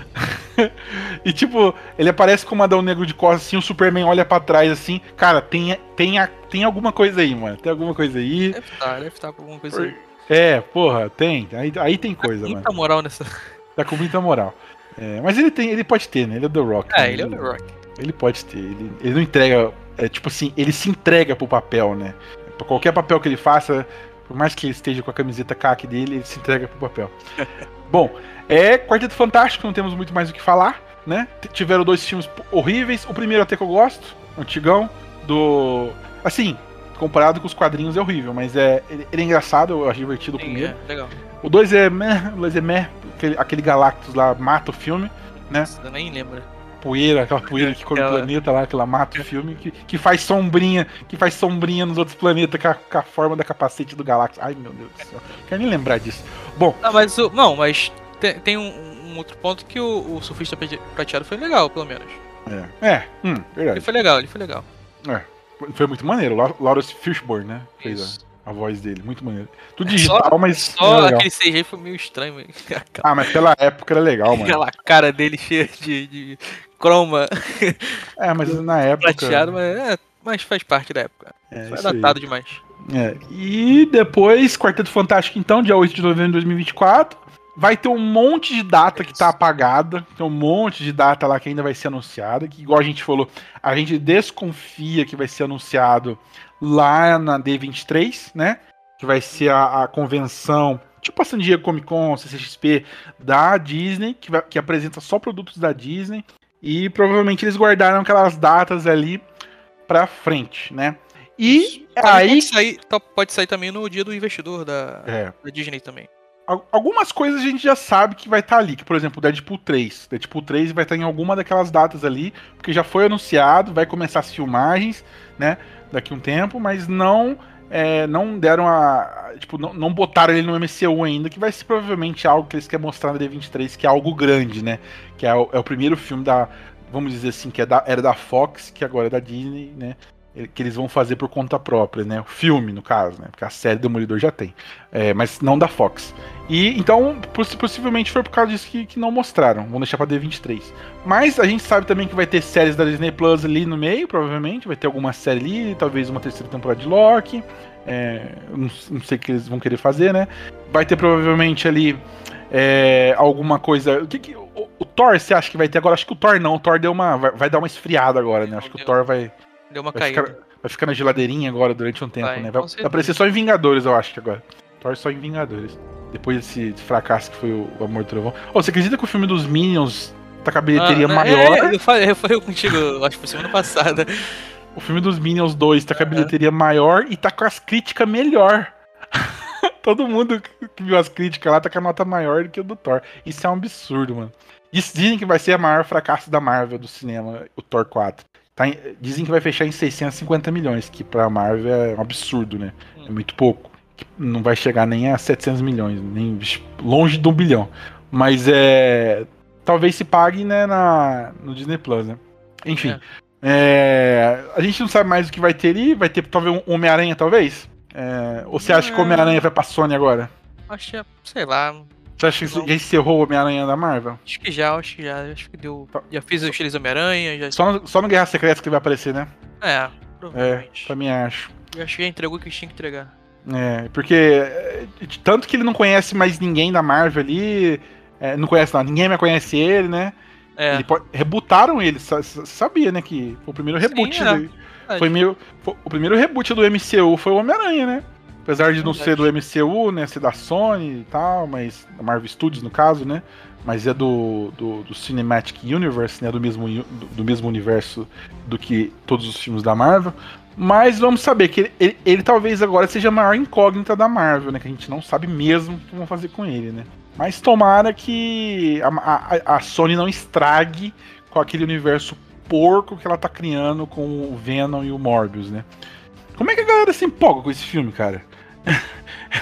e tipo, ele aparece como Adão Negro de costas, assim, o Superman olha pra trás assim. Cara, tem, tem, tem alguma coisa aí, mano. Tem alguma coisa aí.
Deve estar, deve estar com alguma coisa aí.
É, porra, tem. Aí, aí tem coisa, mano.
Muita moral nessa.
Tá com muita moral. É, mas ele tem, ele pode ter, né? Ele é The Rock.
É,
né?
ele é The Rock.
Ele pode ter. Ele, ele não entrega. É tipo assim, ele se entrega pro papel, né? Pra qualquer papel que ele faça, por mais que ele esteja com a camiseta caque dele, ele se entrega pro papel. Bom, é Quarteto Fantástico, não temos muito mais o que falar, né? Tiveram dois filmes horríveis. O primeiro até que eu gosto, antigão, do. Assim, comparado com os quadrinhos é horrível, mas é. Ele, é engraçado, eu acho divertido o primeiro.
é, legal.
O dois é meh, o dois é meh, aquele, aquele Galactus lá mata o filme.
Nossa, eu nem lembro.
Poeira, aquela poeira que come o
Aquela-
planeta lá, que ela mata o filme, que, que faz sombrinha, que faz sombrinha nos outros planetas com a, com a forma da capacete do Galáxia. Ai, meu Deus do céu. Quero nem lembrar disso. Bom,
Ah, mas o, não, mas tem, tem um, um outro ponto que o, o surfista prate- prateado foi legal, pelo menos.
é. É, hum,
Ele
verdade.
foi legal, ele foi legal.
É, foi muito maneiro. Lawrence Fishburne, né? Fez
Isso.
a, a voz dele. Muito maneiro. Tudo
Só-
digital, mas.
Só
era legal.
aquele CG foi meio estranho, velho.
Ah, mas pela época era legal, mano.
Aquela cara dele cheia de, de croma
É, mas na época.
prateado, mas, é, mas faz parte da época.
É,
Foi
isso aí.
demais.
É, E depois, Quarteto Fantástico, então, dia 8 de novembro de 2024. Vai ter um monte de data que tá apagada. Tem um monte de data lá que ainda vai ser anunciada. Que, igual a gente falou, a gente desconfia que vai ser anunciado lá na D23, né? Que vai ser a, a convenção, tipo a San Diego Comic Con, CCXP, da Disney, que, vai- que apresenta só produtos da Disney. E provavelmente eles guardaram aquelas datas ali pra frente, né? E
Também
aí.
Pode sair, to- pode sair também no dia do investidor da,
É,
da Disney também.
Al- Algumas coisas a gente já sabe que vai estar ali, que por exemplo, o Deadpool 3. Deadpool 3 vai estar em alguma daquelas datas ali, porque já foi anunciado, vai começar as filmagens, né, daqui a um tempo, mas não é, não deram a. Tipo, não, não botaram ele no MCU ainda, que vai ser provavelmente algo que eles querem mostrar na D23, que é algo grande, né? Que é o, é o primeiro filme da. Vamos dizer assim, que é da- era da Fox, que agora é da Disney, né? Ele- Que eles vão fazer por conta própria, né? O filme, no caso, né? Porque a série Demolidor já tem. É, mas não da Fox. E então, possi- possivelmente foi por causa disso que, que não mostraram. Vão deixar pra D23. Mas a gente sabe também que vai ter séries da Disney Plus ali no meio, provavelmente. Vai ter alguma série ali, talvez uma terceira temporada de Loki. É, não, não sei o que eles vão querer fazer, né? Vai ter provavelmente ali é, alguma coisa. O que, que o, o Thor você acha que vai ter agora? Acho que o Thor não. O Thor deu uma. Vai, vai dar uma esfriada agora, né? Acho que o. Thor vai.
Deu uma
Vai
caída.
ficar, vai ficar na geladeirinha agora durante um tempo,
Vai,
né? Vai, vai aparecer só em Vingadores, eu acho que agora. Thor só em Vingadores. Depois desse fracasso que foi o, Amor do Trovão. Ô, você acredita que o filme dos Minions tá com a bilheteria
Ah,
maior?
É, eu falei, eu falei contigo, acho que foi semana passada.
O filme dos Minions 2 tá com a bilheteria maior e tá com as críticas melhor. Todo mundo que viu as críticas lá tá com a nota maior do que o do Thor. Isso é um absurdo, mano. Diz- Dizem que vai ser o maior fracasso da Marvel do cinema, o Thor 4. Tá em- dizem que vai fechar em 650 milhões, que pra Marvel é um absurdo, né? É muito pouco. Não vai chegar nem a 700 milhões, nem longe de um bilhão. Mas é. Talvez se pague, né, na, no Disney Plus, né? Enfim.
É.
É, a gente não sabe mais o que vai ter ali. Vai ter talvez um Homem-Aranha, talvez? É, ou você acha que o
É.
Homem-Aranha vai pra Sony agora?
Acho que, é, sei lá,
Você acha que já encerrou o Homem-Aranha da Marvel?
acho que já, acho que já, acho que deu.
Tá.
Já fiz os três Homem-Aranha, já.
Só no, só no Guerra Secreta que ele vai aparecer, né?
É,
É,
provavelmente.
também acho.
Eu acho que já entregou o que tinha que entregar.
É, porque é, de tanto que ele não conhece mais ninguém da Marvel ali, é, não conhece não, ninguém mais conhece ele, né?
É,
Ele pode- rebootaram ele, sa- sa- sabia, né, que foi o primeiro reboot.
é.
dele. Foi meio, foi- o primeiro reboot do MCU foi o Homem-Aranha, né? Apesar de não
Verdade.
ser do MCU, né, ser da Sony e tal, mas da Marvel Studios no caso, né? Mas é do, do, do Cinematic Universe, né, do mesmo, do, do mesmo universo do que todos os filmes da Marvel. Mas vamos saber que ele, ele- ele talvez agora seja a maior incógnita da Marvel, né? Que a gente não sabe mesmo o que vão fazer com ele, né? Mas tomara que a, a- a Sony não estrague com aquele universo porco que ela tá criando com o Venom e o Morbius, né? Como é que a galera se empolga com esse filme, cara?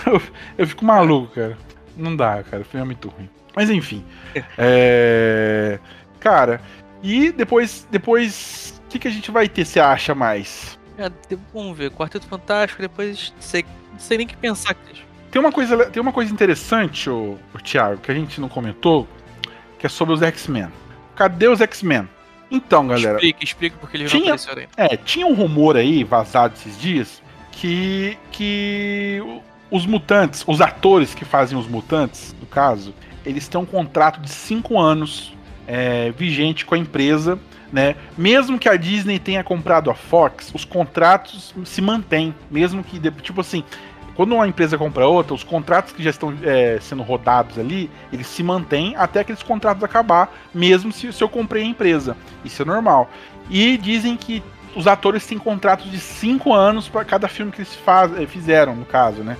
Eu, eu fico maluco, cara. Não dá, cara. O filme é muito ruim. Mas enfim. É... Cara, e depois. Depois. O que, que a gente vai ter, você acha mais?
é, vamos ver, Quarteto Fantástico, depois sei, não sei nem o que pensar.
Tem uma coisa, tem uma coisa interessante, ô, ô, Thiago, que a gente não comentou, que é sobre os X-Men. Cadê os X-Men? Então, galera,
Explica, explica porque eles não
Tinha-
apareceram ainda.
é, tinha um rumor aí, vazado esses dias, que, que os mutantes, os atores que fazem os mutantes, no caso, eles têm um contrato de cinco anos é, vigente com a empresa, né? Mesmo que a Disney tenha comprado a Fox, os contratos se mantêm, mesmo que, tipo assim, quando uma empresa compra outra, os contratos que já estão é, sendo rodados ali, eles se mantêm até aqueles contratos acabar, mesmo se, se eu comprei a empresa. Isso é normal. E dizem que os atores têm contratos de cinco anos para cada filme que eles faz, eh, fizeram, no caso, né?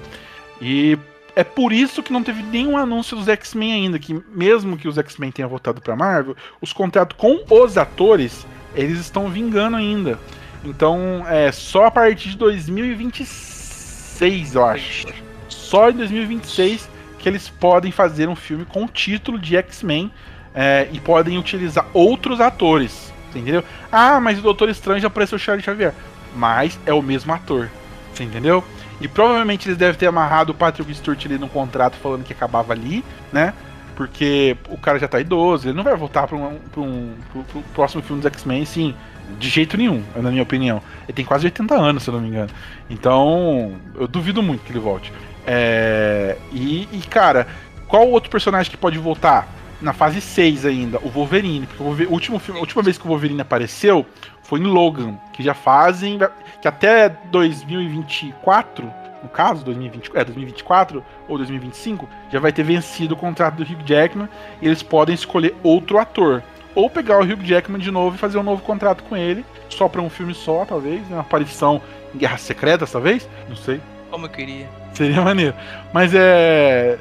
E é por isso que não teve nenhum anúncio dos X-Men ainda, que mesmo que os X-Men tenham voltado pra Marvel, os contratos com os atores, eles estão vingando ainda. Então, é só a partir de 2026, eu acho. Só em 2026 que eles podem fazer um filme com o título de X-Men é, e podem utilizar outros atores. Entendeu? Ah, mas o Doutor Estranho já apareceu o Charlie Xavier. Mas é o mesmo ator. Você entendeu? E provavelmente eles devem ter amarrado o Patrick Stewart ali no contrato falando que acabava ali, né? Porque o cara já tá idoso, ele não vai voltar para um, pra um pro, pro próximo filme dos X-Men, sim, de jeito nenhum, na minha opinião. Ele tem quase 80 anos, se eu não me engano. Então, eu duvido muito que ele volte. É, e, e, cara, qual outro personagem que pode voltar? Na fase 6 ainda, o Wolverine. Porque o, último filme, a última vez que o Wolverine apareceu foi em Logan, que já fazem. que até 2024, no caso, 2020, é, 2024 ou 2025, já vai ter vencido o contrato do Hugh Jackman e eles podem escolher outro ator. Ou pegar o Hugh Jackman de novo e fazer um novo contrato com ele, só para um filme só, talvez, né? uma aparição em Guerra Secreta, talvez, não sei.
Como eu queria.
Seria maneiro. Mas é.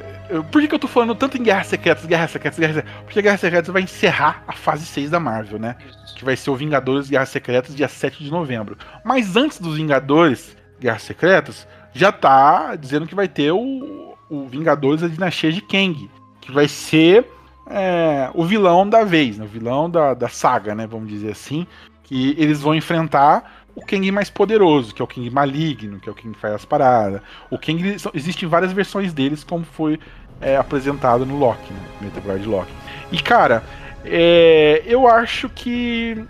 Por que, que eu tô falando tanto em Guerra Secretas, Guerra Secretas, Guerra Secretas? Porque Guerra Secretas vai encerrar a fase 6 da Marvel, né? Que vai ser o Vingadores Guerra Secretas, dia 7 de novembro. Mas antes dos Vingadores Guerra Secretas, já tá dizendo que vai ter o, o Vingadores da Dinastia de Kang. Que vai ser é, o vilão da vez, né? o vilão da, da saga, né? Vamos dizer assim. Que eles vão enfrentar o Kang mais poderoso, que é o Kang maligno, que é o Kang que faz as paradas. O Kang, existem várias versões deles, como foi é, apresentado no Loki, né? Meteor Loki. E cara, é, eu acho que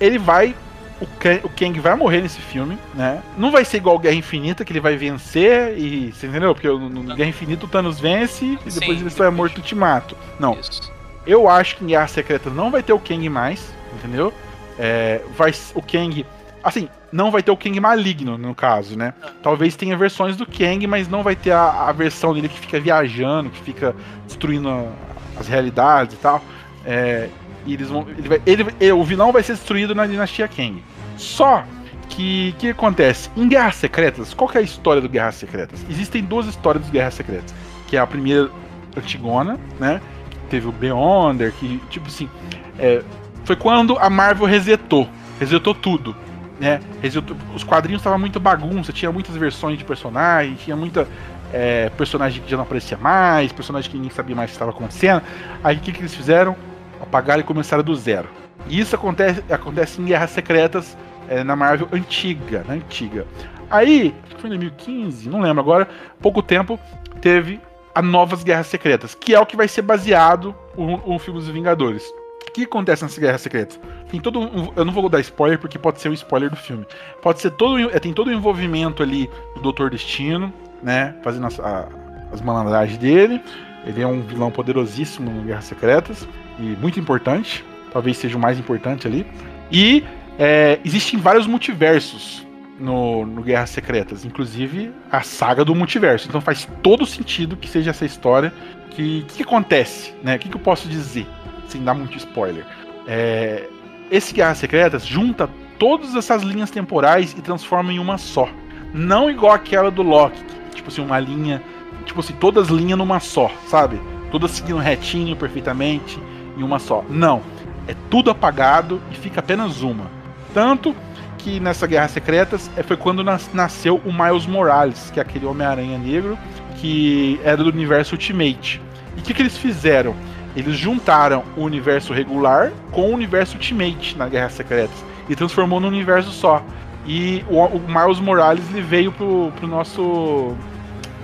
ele vai. O Kang, o Kang vai morrer nesse filme, né? Não vai ser igual Guerra Infinita, que ele vai vencer e. Você entendeu? Porque no, no Guerra Infinita o Thanos vence e depois Sim, ele só é morto ultimato. Não. Isso. Eu acho que em Guerra Secreta não vai ter o Kang mais, entendeu? É, vai, o Kang Assim, não vai ter o Kang maligno, no caso, né? Talvez tenha versões do Kang, mas não vai ter a, a versão dele que fica viajando, que fica destruindo a, as realidades e tal. É, e eles vão. Ele vai, ele, ele, o vilão vai ser destruído na dinastia Kang. Só que o que acontece? Em Guerras Secretas, qual que é a história do Guerras Secretas? Existem duas histórias dos Guerras Secretas. Que é a primeira Antigona, né? Que teve o Beyonder, que, tipo assim. É, foi quando a Marvel resetou. Resetou tudo né? Os quadrinhos estavam muito bagunça, tinha muitas versões de personagens, tinha muita é, personagem que já não aparecia mais, personagem que ninguém sabia mais o que estava acontecendo. Aí o que, que eles fizeram? Apagaram e começaram do zero. E isso acontece, acontece em Guerras Secretas é, na Marvel antiga, na antiga. Aí, foi em 2015, não lembro agora, pouco tempo, teve a Novas Guerras Secretas, que é o que vai ser baseado o, o filme dos Vingadores que acontece nessa Guerra Secreta? Tem todo um, eu não vou dar spoiler porque pode ser o um spoiler do filme. Pode ser todo é, tem todo o envolvimento ali do Doutor Destino, né, fazendo as, a, as malandragens dele. Ele é um vilão poderosíssimo no Guerras Secretas e muito importante, talvez seja o mais importante ali. E é, existem vários multiversos no, no Guerras Secretas, inclusive a saga do multiverso. Então faz todo sentido que seja essa história. Que que, que acontece, né? O que, que eu posso dizer? Sem dar muito spoiler. É, esse Guerras Secretas junta todas essas linhas temporais e transforma em uma só. Não igual aquela do Loki, tipo assim, uma linha, tipo assim, todas linhas numa só, sabe? Todas seguindo retinho perfeitamente em uma só. Não. É tudo apagado e fica apenas uma. Tanto que nessa Guerra Secretas é, foi quando nasceu o Miles Morales, que é aquele Homem-Aranha negro que era do universo Ultimate. E o que, que eles fizeram? Eles juntaram o universo regular com o universo Ultimate na Guerra Secretas e transformou num universo só. E o, o Miles Morales ele veio pro, pro nosso.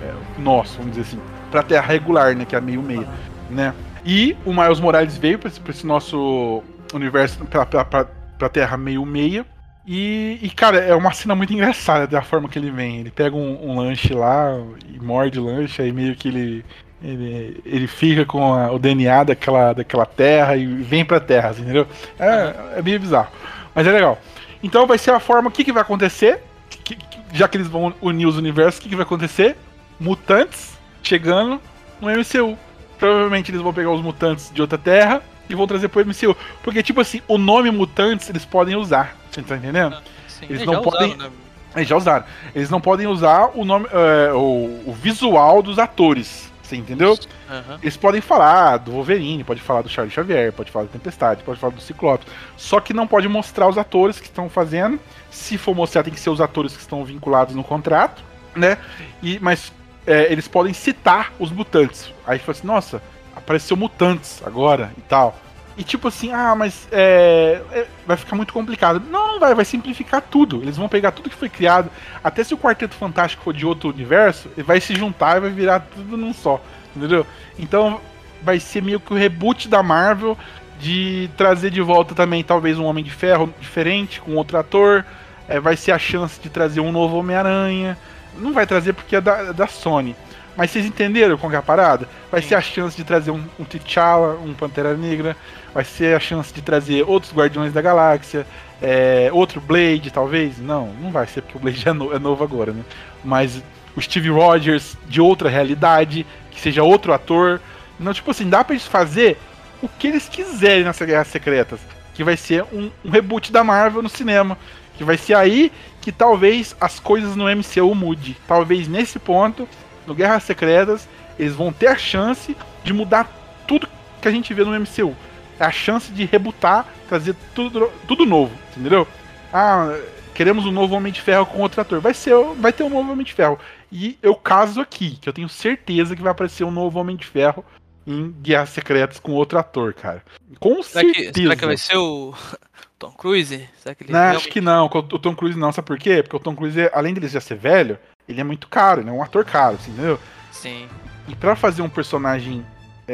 É, nosso, vamos dizer assim. Pra Terra regular, né? Que é meio meio. Né? E o Miles Morales veio pra esse, pra esse nosso universo, pra, pra, pra, pra Terra meio meia. E, e, cara, é uma cena muito engraçada da forma que ele vem. Ele pega um, um lanche lá e morde o lanche, aí meio que ele ele, ele fica com a, o DNA daquela, daquela terra e vem pra terra, assim, entendeu? É, é meio bizarro. Mas é legal. Então vai ser a forma. O que, que vai acontecer? Que, que, já que eles vão unir os universos, o que, que vai acontecer? Mutantes chegando no MCU. Provavelmente eles vão pegar os mutantes de outra terra e vão trazer pro MCU. Porque, tipo assim, o nome mutantes eles podem usar. Você tá entendendo?
Sim, eles não podem. Usaram, né?
Eles já usaram. Eles não podem usar o nome, é, o, o visual dos atores. Entendeu?
Aham.
Eles podem falar do Wolverine, pode falar do Charlie Xavier, pode falar do Tempestade, pode falar do Ciclope. Só que não pode mostrar os atores que estão fazendo. Se for mostrar, tem que ser os atores que estão vinculados no contrato, né? E, mas é, eles podem citar os mutantes. Aí fala assim, nossa, apareceu mutantes agora e tal. E tipo assim, ah, mas é, é, vai ficar muito complicado. Não, não vai, vai simplificar tudo. Eles vão pegar tudo que foi criado. Até se o Quarteto Fantástico for de outro universo, ele vai se juntar e vai virar tudo num só. Entendeu? Então vai ser meio que o reboot da Marvel de trazer de volta também talvez um Homem de Ferro diferente, com outro ator. É, vai ser a chance de trazer um novo Homem-Aranha. Não vai trazer porque é da, da Sony. Mas vocês entenderam qual que é a parada? Vai ser a chance de trazer um, um T'Challa, um Pantera Negra. Vai ser a chance de trazer outros Guardiões da Galáxia. é, outro Blade, talvez? Não, não vai ser porque o Blade é, no- é novo agora, né? Mas o Steve Rogers de outra realidade, que seja outro ator. Não, tipo assim, dá pra eles fazer o que eles quiserem nessa Guerras Secretas. Que vai ser um, um reboot da Marvel no cinema. Que vai ser aí que talvez as coisas no MCU mude. Talvez nesse ponto, no Guerras Secretas, eles vão ter a chance de mudar tudo que a gente vê no MCU. É a chance de rebutar, trazer tudo, tudo novo, entendeu? Ah, queremos um novo Homem de Ferro com outro ator. Vai ser, vai ter um novo Homem de Ferro. E eu caso aqui, que eu tenho certeza que vai aparecer um novo Homem de Ferro em Guerras Secretas com outro ator, cara. Com
Será, que,
certeza.
será que vai ser o Tom Cruise? Será que ele
Não, acho
realmente-
que não. O Tom Cruise não, sabe por quê? Porque o Tom Cruise, além dele já ser velho, ele é muito caro, ele é um ator caro, assim, entendeu?
Sim.
E pra fazer um personagem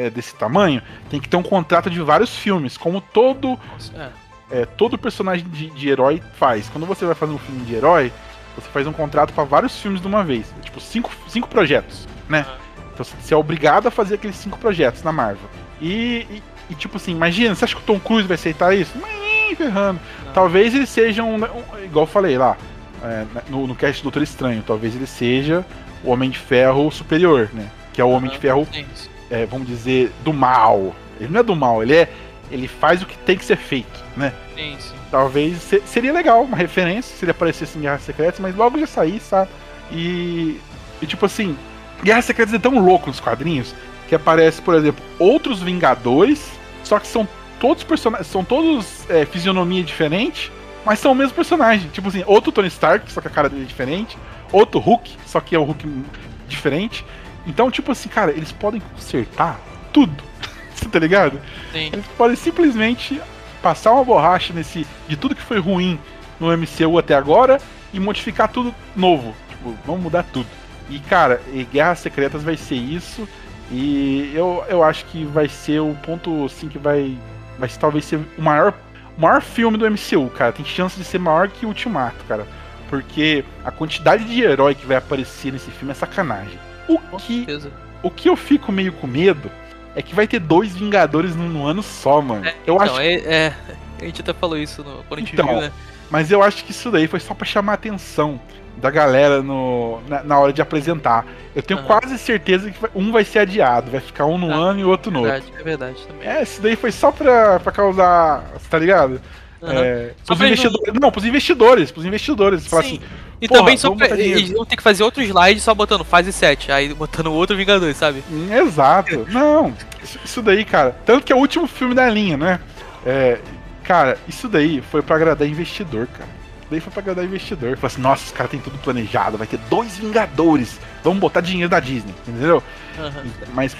é, desse tamanho, tem que ter um contrato de vários filmes, como todo
É.
é, todo personagem de, de herói faz. Quando você vai fazer um filme de herói, você faz um contrato pra vários filmes de uma vez. Tipo, cinco, cinco projetos, né? Então você é obrigado a fazer aqueles cinco projetos na Marvel. E, e- e, tipo assim, imagina, você acha que o Tom Cruise vai aceitar isso? Nem ferrando. Talvez ele seja um, um- Igual eu falei lá, é, no, no cast do Doutor Estranho, talvez ele seja o Homem de Ferro superior, né? Que é o Homem de Ferro
Sim, sim.
É, vamos dizer, do mal. Ele não é do mal, ele é. Ele faz o que tem que ser feito, né?
Sim, sim.
Talvez se- seria legal, uma referência, se ele aparecesse em Guerras Secretas, mas logo já sair, sabe? E, e tipo assim, Guerras Secretas é tão louco nos quadrinhos que aparece, por exemplo, outros Vingadores, só que são todos personagens, são todos é, fisionomia diferente, mas são o mesmo personagem. Tipo assim, outro Tony Stark, só que a cara dele é diferente, outro Hulk, só que é o Hulk diferente. Então, tipo assim, cara, eles podem consertar tudo. Você tá ligado?
Sim.
Eles podem simplesmente passar uma borracha nesse de tudo que foi ruim no MCU até agora e modificar tudo novo. Tipo, vamos mudar tudo. E cara, e Guerras Secretas vai ser isso. E eu, eu acho que vai ser o ponto assim que vai vai talvez ser o maior o maior filme do MCU, cara. Tem chance de ser maior que o Ultimato, cara. Porque a quantidade de herói que vai aparecer nesse filme é sacanagem. O
Com
que
certeza.
o que eu fico meio com medo é que vai ter dois Vingadores num, ano só, mano. eu
então,
acho,
é, é, A gente até falou isso no, quando a gente
Então,
viu, né?
mas eu acho que isso daí foi só pra chamar a atenção da galera no, na, na hora de apresentar. Eu tenho
Aham.
quase certeza que vai- um vai ser adiado, vai ficar um no
Ah,
ano e outro no outro.
Verdade, é verdade também.
É, isso daí foi só pra, pra causar, tá ligado?
Aham.
É, pros
eles não-
investidores. Não, pros investidores, pros investidores. Falar
Sim.
assim,
E
porra,
também só eles vão ter que fazer outro slide só botando fase 7, aí botando outro Vingador, sabe?
Hum, Exato. Não, isso, daí, cara. Tanto que é o último filme da linha, né? É, cara, isso daí foi pra agradar investidor, cara. Daí foi pra agradar investidor. Falei assim, nossa, os caras têm tudo planejado, vai ter dois Vingadores. Vamos botar dinheiro da Disney, entendeu?
Aham.
Mas,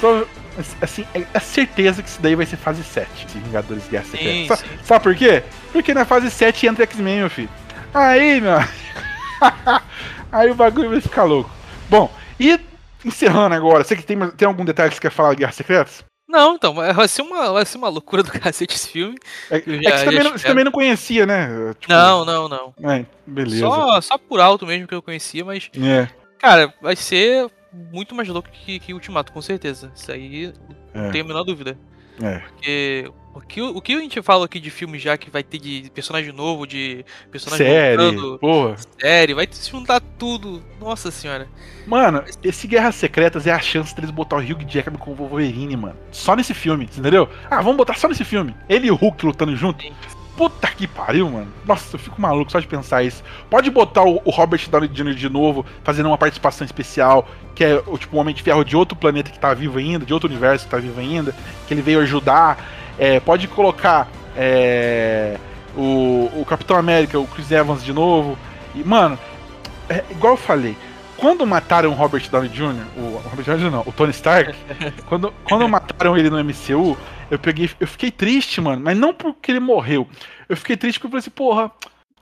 assim, é, é certeza que isso daí vai ser fase 7, esse Vingadores Guerra Secreta. Sa-
sim.
Sabe por quê? Porque na fase 7 entra X-Men, meu filho. Aí, meu. Aí o bagulho vai ficar louco. Bom, e encerrando agora, você que tem, tem algum detalhe que você quer falar de Guerras Secretas?
Não, então, vai ser, uma, vai ser uma loucura do cacete esse filme.
É, é
Eu
que
já-
você
já
também, não, você também não conhecia, né? Tipo,
Não, não, não.
É, beleza.
Só, só por alto mesmo que eu conhecia, mas,
É,
cara, vai ser muito mais louco que, que Ultimato, com certeza. Isso aí
É.
não tenho a menor dúvida.
é.
Porque o que, o que a gente fala aqui de filme já que vai ter de personagem novo, de personagem
Série,
voltando,
porra.
série, vai se juntar tudo. Nossa senhora.
Mano, esse Guerras Secretas é a chance deles botar o Hugh Jackman com o Wolverine, mano. Só nesse filme, entendeu? Ah, vamos botar só nesse filme. Ele e o Hulk lutando junto.
Sim.
Puta que pariu, mano. Nossa, eu fico maluco só de pensar isso. Pode botar o, o Robert Downey Jr. de novo, fazendo uma participação especial, que é o tipo um Homem de Ferro de outro planeta que tá vivo ainda, de outro universo que tá vivo ainda, que ele veio ajudar. É, pode colocar é, o, o Capitão América, o Chris Evans de novo. E, mano, é, igual eu falei, quando mataram o Robert Downey Jr., o Robert Downey Jr. não, o Tony Stark, quando, quando mataram ele no MCU, eu peguei, eu fiquei triste, mano, mas não porque ele morreu. Eu fiquei triste porque eu falei assim, porra,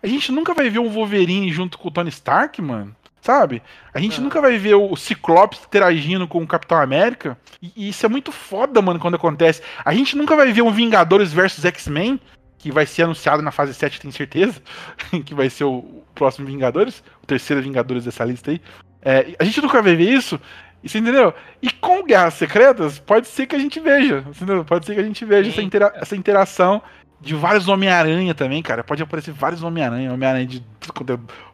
a gente nunca vai ver um Wolverine junto com o Tony Stark, mano. Sabe? A gente
Ah.
nunca vai ver o Ciclope interagindo com o Capitão América. E, isso é muito foda, mano, quando acontece. A gente nunca vai ver um Vingadores versus X-Men, que vai ser anunciado na fase 7, tenho certeza. que vai ser o próximo Vingadores, o terceiro Vingadores dessa lista aí. É, a gente nunca vai ver isso. Você entendeu? E com Guerras Secretas, pode ser que a gente veja. Entendeu? Pode ser que a gente veja essa, intera- essa interação de vários Homem-Aranha também, cara. Pode aparecer vários Homem-Aranha, Homem-Aranha de.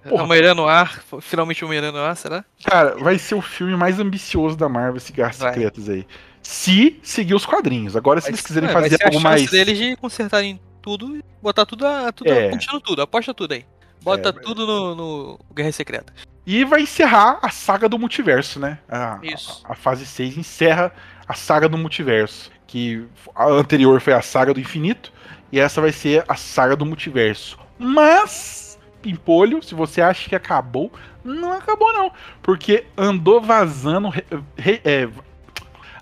Porra.
Homem-Aranha no ar, finalmente o Homem-Aranha no ar, será?
Cara, vai ser o filme mais ambicioso da Marvel, esse Guerras
Vai.
Secretas aí. Se seguir os quadrinhos. Agora, se
Vai
eles
ser-
quiserem
é,
fazer
a
algo
chance
mais.
deles de consertarem tudo e botar tudo, a, tudo
É.
apostando tudo, aposta tudo aí. Bota
É,
tudo no, no Guerra Secreta.
E vai encerrar a saga do multiverso, né? A,
Isso.
A, a fase 6 encerra a saga do multiverso. Que a anterior foi a saga do infinito. E essa vai ser a saga do multiverso. Mas, Pimpolho, se você acha que acabou, não acabou não. Porque andou vazando. re- re- é,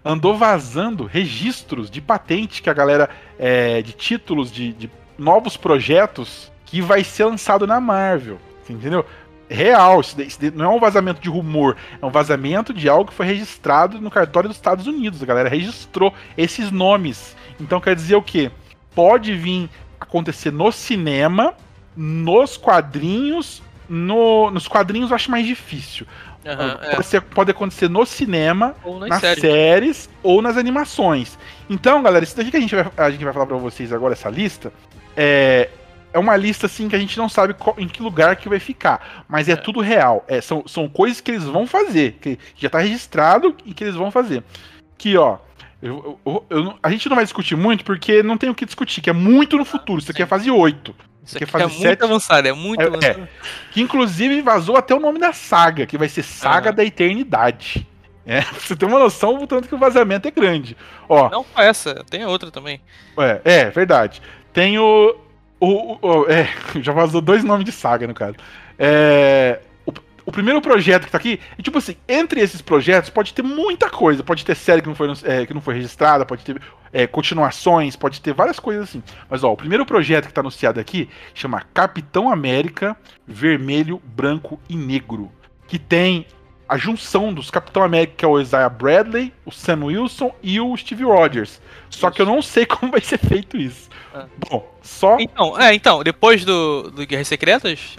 andou vazando registros de patente que a galera. é, de títulos de, de novos projetos que vai ser lançado na Marvel. Entendeu? real. Isso, não é um vazamento de rumor, é um vazamento de algo que foi registrado no cartório dos Estados Unidos. A galera registrou esses nomes. Então quer dizer o quê? Pode vir acontecer no cinema, nos quadrinhos. No, nos quadrinhos eu acho mais difícil.
É.
pode, ser- pode acontecer no cinema,
Ou nas
nas
séries.
séries ou nas animações. Então, galera, isso daqui que a gente vai, a gente vai falar pra vocês agora, essa lista, é, é uma lista assim que a gente não sabe qual- em que lugar que vai ficar, mas é, tudo real. É, são, são coisas que eles vão fazer, que já tá registrado e que eles vão fazer. Que, ó, eu- eu- eu a gente não vai discutir muito porque não tem o que discutir, que é muito no futuro. Isso aqui é fase 8.
Isso aqui
fazer
é muito
sete-
avançado, é muito
É,
avançado.
Que inclusive vazou até o nome da saga, que vai ser Saga
Aham.
da Eternidade. É, pra você ter uma noção, o tanto que o vazamento é grande. Ó,
Não só essa, tem outra também.
É, é, verdade. Tem o. o, o- o- é, já vazou dois nomes de saga, no caso. É, o, primeiro projeto que tá aqui, e tipo assim, entre esses projetos pode ter muita coisa. Pode ter série que não foi, é, que não foi registrada, pode ter é, continuações, pode ter várias coisas assim. Mas ó, o primeiro projeto que tá anunciado aqui chama Capitão América Vermelho, Branco e Negro. Que tem a junção dos Capitão América, que é o Isaiah Bradley, o Sam Wilson e o Steve Rogers. Só que eu não sei como vai ser feito isso.
Ah.
Bom, só
Então, é, então, depois do, do Guerras Secretas,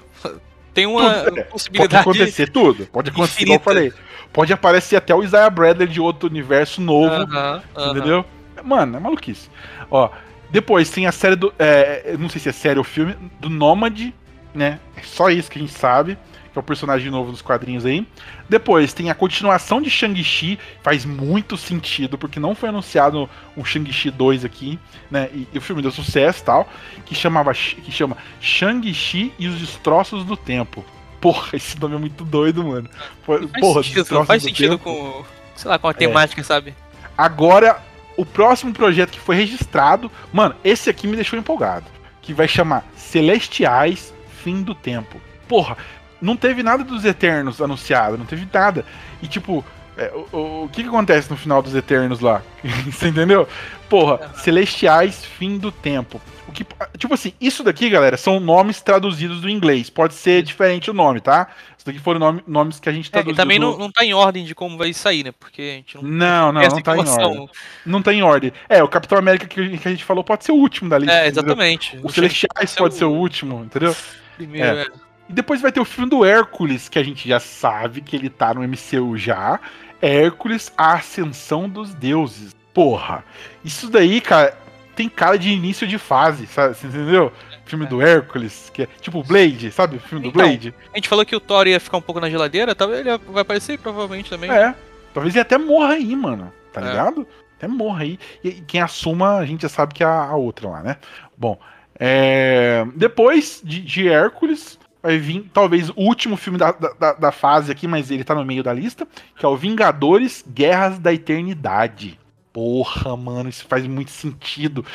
tem uma
Tudo, é. pode
possibilidade.
acontecer tudo. Pode acontecer, igual eu falei. Pode aparecer até o Isaiah Bradley de outro universo novo,
Aham, aham.
entendeu? Mano, é maluquice. Ó, depois tem a série do. É, não sei se é série ou filme, do Nômade, né? É só isso que a gente sabe. Que é o personagem novo dos quadrinhos aí. Depois tem a continuação de Shang-Chi. Faz muito sentido, porque não foi anunciado um Shang-Chi 2 aqui, né? E, e o filme deu sucesso e tal. Que, chamava, que chama Shang-Chi e os Destroços do Tempo. Porra, esse nome é muito doido, mano. Pô-
Não faz
Porra,
sentido, não faz
do
sentido
Tempo.
com, sei lá, com a temática, sabe?
Agora, o próximo projeto que foi registrado, mano, esse aqui me deixou empolgado. Que vai chamar Celestiais Fim do Tempo. Porra, não teve nada dos Eternos anunciado, não teve nada. E tipo, é, o, o- o que, que acontece no final dos Eternos lá? Você entendeu? Porra, Celestiais Fim do Tempo. O que, tipo assim, isso daqui, galera, são nomes traduzidos do inglês. Pode ser diferente o nome, tá? Isso daqui foram nome- nomes que a gente
É, e
traduziu.
também
do-
não, não tá em ordem de como vai sair, né? Porque a gente não,
Não, não,
essa
não tá em ordem. Não tá em ordem. É, o Capitão América que, que a gente falou pode ser o último da lista.
É,
entendeu?
exatamente.
O Celestiais pode ser o último, entendeu?
Primeiro,
É.
é.
E depois vai ter o filme do Hércules, que a gente já sabe que ele tá no MCU já. Hércules, a Ascensão dos Deuses. Porra, isso daí, cara, tem cara de início de fase, sabe? Você entendeu? Filme do Hércules, que é tipo Blade, sabe? O filme do
Então,
Blade.
A gente falou que o Thor ia ficar um pouco na geladeira, talvez ele vai aparecer provavelmente também.
É. Talvez ele até morra aí, mano. Tá
É.
ligado? Até morra aí. E e quem assuma, a gente já sabe que é a, a outra lá, né? Bom, É, depois de, de Hércules, vai vir talvez o último filme da, da, da, fase aqui, mas ele tá no meio da lista, que é o Vingadores Guerras da Eternidade. Porra, mano, isso faz muito sentido.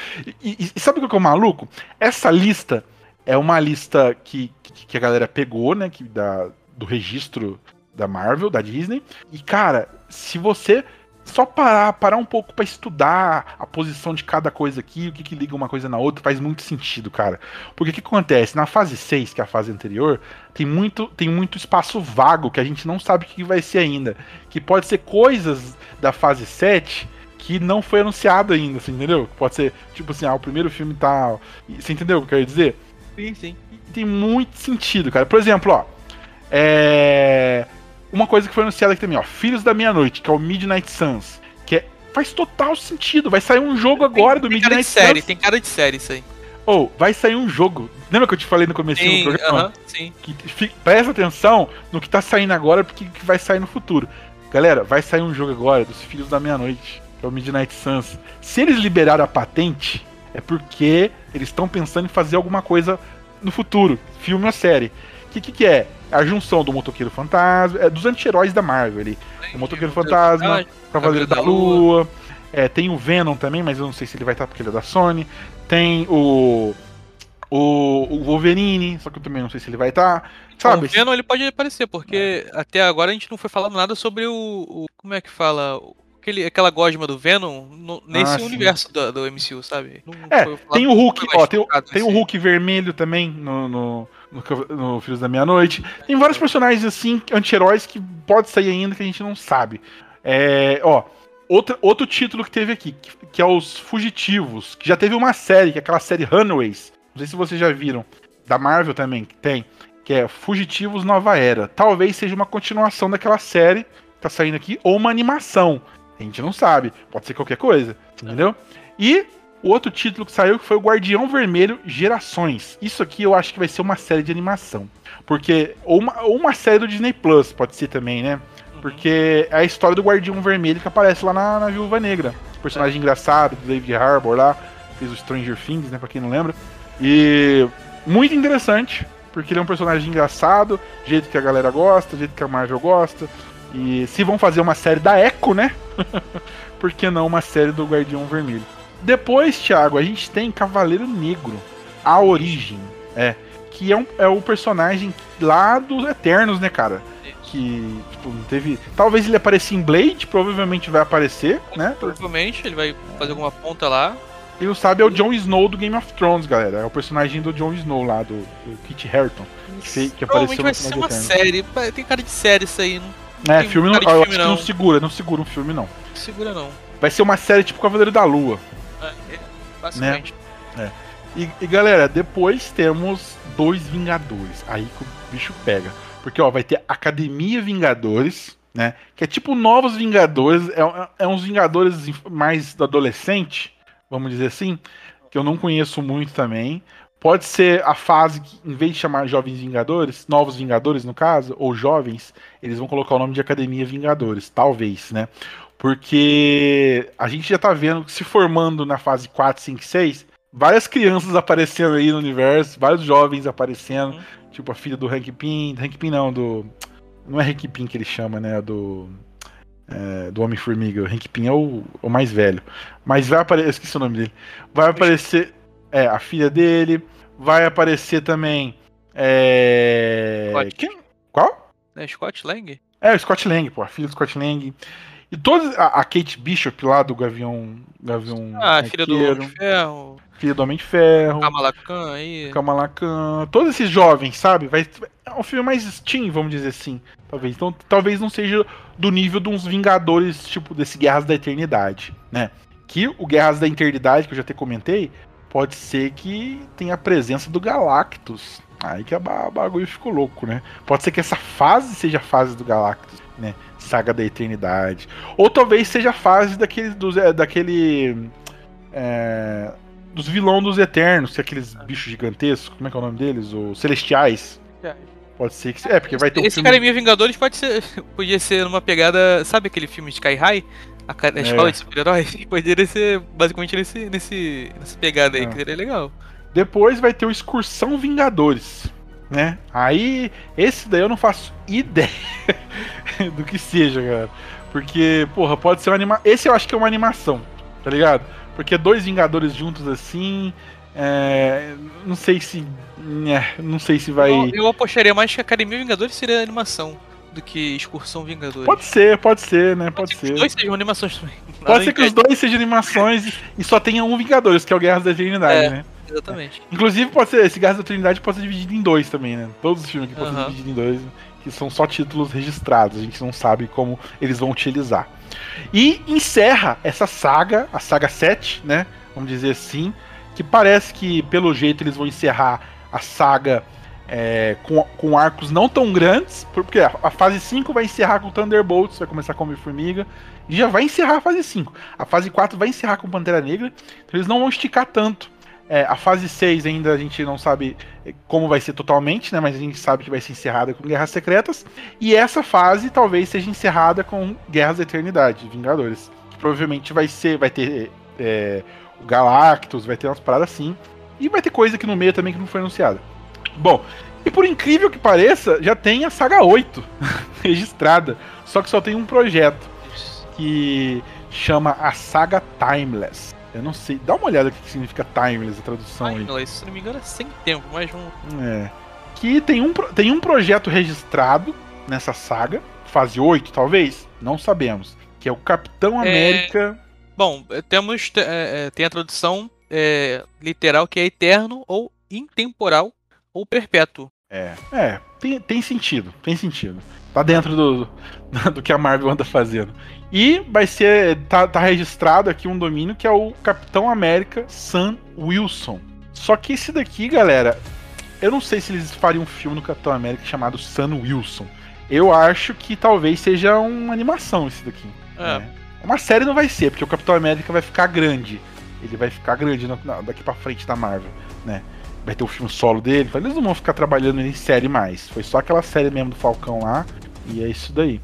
E, e, e sabe o que é o maluco? Essa lista é uma lista que, que, que a galera pegou, né? Que, da, do registro da Marvel, da Disney. E, cara, se você só parar, parar um pouco para estudar a posição de cada coisa aqui, o que, que liga uma coisa na outra, faz muito sentido, cara. Porque o que acontece? Na fase 6, que é a fase anterior, tem muito, tem muito espaço vago que a gente não sabe o que vai ser ainda. Que pode ser coisas da fase 7 que não foi anunciado ainda, assim, entendeu? Pode ser, tipo assim, ah, o primeiro filme tá. Você entendeu o que eu quero dizer?
Sim, sim.
Tem muito sentido, cara. Por exemplo, ó. É uma coisa que foi anunciada aqui também, ó, Filhos da Meia-Noite, que é o Midnight Suns, que é, faz total sentido. Vai sair um jogo tem, agora do
tem
Midnight
cara de série, Suns. Tem cara de série isso aí.
Ou, oh, vai sair um jogo. Lembra que eu te falei no começo do programa?
Uh -huh, sim.
Que, presta atenção no que tá saindo agora, porque que vai sair no futuro. Galera, vai sair um jogo agora dos Filhos da Meia-Noite, que é o Midnight Suns. Se eles liberaram a patente, é porque eles estão pensando em fazer alguma coisa no futuro, filme ou série. O que, que, que é? A junção do Motoqueiro Fantasma, é, dos anti-heróis da Marvel ali. o Motoqueiro Fantasma, Cavaleiro da, da Lua. Lua. É, tem o Venom também, mas eu não sei se ele vai estar porque ele é da Sony. Tem o. O, o Wolverine, só que eu também não sei se ele vai estar. Sabe?
O Venom ele pode aparecer, porque é. até agora a gente não foi falando nada sobre o. o como é que fala? Aquele, aquela gosma do Venom no, nesse ah, universo do, do, MCU, sabe?
Não é, tem o Hulk, ó, tem, tem o Hulk vermelho também no, no no, no Filhos da Meia-Noite. Tem vários personagens assim, anti-heróis, que pode sair ainda que a gente não sabe. É, ó, outro, outro título que teve aqui, que, que, é Os Fugitivos, que já teve uma série, que é aquela série Runaways. Não sei se vocês já viram. Da Marvel também, que tem. Que é Fugitivos Nova Era. Talvez seja uma continuação daquela série que tá saindo aqui, ou uma animação. A gente não sabe. Pode ser qualquer coisa. Entendeu? E o outro título que saiu foi o Guardião Vermelho Gerações. Isso aqui eu acho que vai ser uma série de animação. Porque. Ou uma, ou uma série do Disney Plus, pode ser também, né? Porque é a história do Guardião Vermelho que aparece lá na, na Viúva Negra. Personagem é. engraçado do David Harbour lá. Fez o Stranger Things, né? Pra quem não lembra. E. Muito interessante. Porque ele é um personagem engraçado, jeito que a galera gosta, jeito que a Marvel gosta. E se vão fazer uma série da Echo, né? Por que não uma série do Guardião Vermelho? Depois, Thiago, a gente tem Cavaleiro Negro, a origem, é, que é, um, é o personagem lá dos Eternos, né, cara? Que, tipo, não teve. Talvez ele apareça em Blade, provavelmente vai aparecer, né?
Provavelmente, ele vai fazer alguma ponta lá.
Quem não sabe é o Jon Snow do Game of Thrones, galera. É o personagem do Jon Snow lá, do, do Kit Harington.
Que, que apareceu vai ser uma série. Tem cara de série isso aí.
Não é, filme não, eu acho que não segura, não segura um filme, não. Não
segura, não.
Vai ser uma série tipo Cavaleiro da Lua.
É, basicamente.
Né? É. E, e, galera, depois temos dois Vingadores. Aí que o bicho pega. Porque, ó, vai ter Academia Vingadores, né? Que é tipo Novos Vingadores. É, é, é uns Vingadores mais adolescente, vamos dizer assim. Que eu não conheço muito também. Pode ser a fase que, em vez de chamar Jovens Vingadores, Novos Vingadores no caso, ou Jovens, eles vão colocar o nome de Academia Vingadores, talvez, né? Porque a gente já tá vendo se formando na fase 4, 5, 6, várias crianças aparecendo aí no universo, vários jovens aparecendo, uhum. tipo a filha do Hank Pym, Hank Pym não, do não é Hank Pym que ele chama, né, do é, do Homem-Formiga, o Hank Pym é o, o mais velho. Mas vai aparecer, esqueci o nome dele. Vai aparecer é, a filha dele, vai aparecer também é... Quem? Qual?
É Scott Lang?
É, o Scott Lang, pô, a filha do Scott Lang. E toda a, a, Kate Bishop lá do Gavião. Gavião
ah, filha do Homem de Ferro.
Filha do Homem de Ferro.
Kamala Khan aí.
Kamala Khan. Todos esses jovens, sabe? Vai, é um filme mais teen, vamos dizer assim. Talvez. Então, talvez não seja do nível de uns Vingadores, tipo, desse Guerras da Eternidade, né? Que o Guerras da Eternidade, que eu já até comentei, pode ser que tenha a presença do Galactus. Aí que a bagulho ficou louco, né? Pode ser que essa fase seja a fase do Galactus, né? Saga da Eternidade. Ou talvez seja a fase daquele. Dos, é, daquele é, dos vilões dos Eternos, que é aqueles bichos gigantescos. Como é que é o nome deles? Os Celestiais. Pode ser que. É, porque vai ter
um Esse filme... Academia Vingadores pode ser. Podia ser uma pegada. Sabe aquele filme de Sky High? A, a escola é. de super-heróis? Poderia ser basicamente nesse, nesse, nessa pegada aí, é. que seria legal.
Depois vai ter o Excursão Vingadores, né? Aí, esse daí eu não faço ideia do que seja, cara. Porque, porra, pode ser uma animação. Esse eu acho que é uma animação, tá ligado? Porque dois Vingadores juntos assim. É... Não sei se. É, não sei se vai.
Eu, eu apostaria mais que a Academia Vingadores seria animação do que Excursão Vingadores.
Pode ser, pode ser, né? Pode,
pode
ser.
Os dois sejam animações também.
Pode ser que os dois sejam animações e só tenha um Vingadores, que é o Guerras da Eternidade,
É.
né?
Exatamente.
Inclusive, pode ser, esse Guerras da Eternidade pode ser dividido em dois também, né? Todos os filmes aqui podem ser
Aham.
divididos em dois, que são só títulos registrados, a gente não sabe como eles vão utilizar. E encerra essa saga, a saga 7, né? Vamos dizer assim, que parece que, pelo jeito, eles vão encerrar a saga é, com, com arcos não tão grandes, porque a, a fase 5 vai encerrar com Thunderbolts, vai começar com Homem-Formiga, e já vai encerrar a fase 5. A fase 4 vai encerrar com Pantera Negra, então eles não vão esticar tanto. É, a fase 6 ainda a gente não sabe é, como vai ser totalmente, né? Mas a gente sabe que vai ser encerrada com Guerras Secretas. E essa fase talvez seja encerrada com Guerras da Eternidade, Vingadores. Provavelmente vai ser. Vai ter é, Galactus, vai ter umas paradas assim. E vai ter coisa aqui no meio também que não foi anunciada. Bom, e por incrível que pareça, já tem a saga 8 registrada. Só que só tem um projeto que chama a saga Timeless. Eu não sei, dá uma olhada o que significa Timeless, a tradução aí.
Timeless, se não me engano, é sem tempo, mas um.
É. Que tem um, tem um projeto registrado nessa saga, fase 8 talvez, não sabemos. Que é o Capitão
É.
América.
Bom, eh, temos. te- eh, tem a tradução eh, literal que é eterno ou intemporal ou perpétuo.
É, é tem, tem sentido, tem sentido. Tá dentro do, do que a Marvel anda fazendo. E vai ser. Tá, tá registrado aqui um domínio que é o Capitão América Sam Wilson. Só que esse daqui, galera, eu não sei se eles fariam um filme no Capitão América chamado Sam Wilson. Eu acho que talvez seja uma animação esse daqui.
É.
né? Uma série não vai ser, porque o Capitão América vai ficar grande. Ele vai ficar grande daqui pra frente da Marvel, né? Vai ter o filme solo dele, então eles não vão ficar trabalhando em série mais. Foi só aquela série mesmo do Falcão lá, e é isso daí.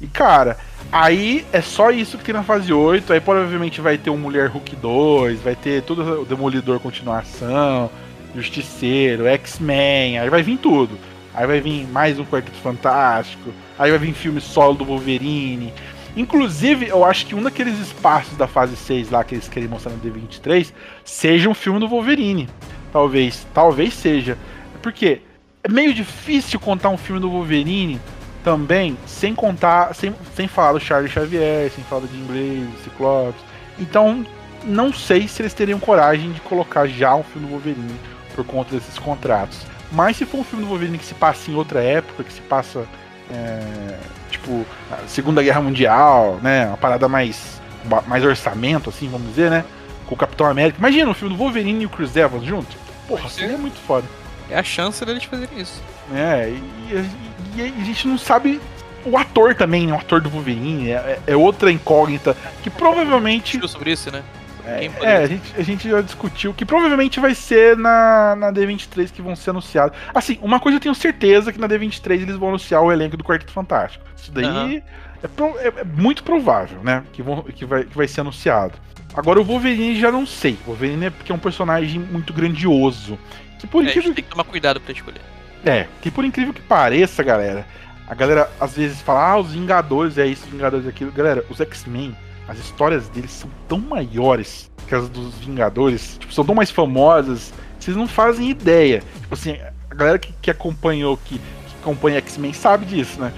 E cara, aí é só isso que tem na fase 8. Aí provavelmente vai ter o Mulher Hulk 2, vai ter tudo o Demolidor continuação, Justiceiro, X-Men, aí vai vir tudo. Aí vai vir mais um Quarteto Fantástico, aí vai vir filme solo do Wolverine. Inclusive, eu acho que um daqueles espaços da fase 6 lá que eles querem mostrar no D23 seja um filme do Wolverine. Talvez, talvez seja. Porque é meio difícil contar um filme do Wolverine também sem contar, sem, sem falar do Charlie Xavier, sem falar do Jim Blaze, do Ciclopes. Então, não sei se eles teriam coragem de colocar já um filme do Wolverine por conta desses contratos. Mas se for um filme do Wolverine que se passa em outra época, que se passa é, tipo Segunda Guerra Mundial, né, uma parada mais mais orçamento assim, vamos dizer, né, com o Capitão América. Imagina um filme do Wolverine e o Chris Evans junto. Porra, seria muito foda.
É a chance deles fazerem isso.
É, e, e- e a gente não sabe o ator também, né? O ator do Wolverine é, é outra incógnita que provavelmente
Discutiu sobre isso, né?
é, é, a, gente, a gente já discutiu que provavelmente vai ser na, na D23 que vão ser anunciados. Assim, uma coisa eu tenho certeza que na D23 eles vão anunciar o elenco do Quarteto Fantástico. Isso daí
Aham.
é, pro- é- é muito provável, né? Que, vão, que, vai, que vai ser anunciado. Agora o Wolverine já não sei. O Wolverine é porque é um personagem muito grandioso. Que por
É, a
incrível
gente tem que tomar cuidado pra escolher.
é, que por incrível que pareça, galera, a galera às vezes fala, ah, os Vingadores é isso, os Vingadores é aquilo. Galera, os X-Men, as histórias deles são tão maiores que as dos Vingadores, tipo, são tão mais famosas, vocês não fazem ideia. Tipo assim, a galera que, que acompanhou, que, que acompanha X-Men sabe disso, né?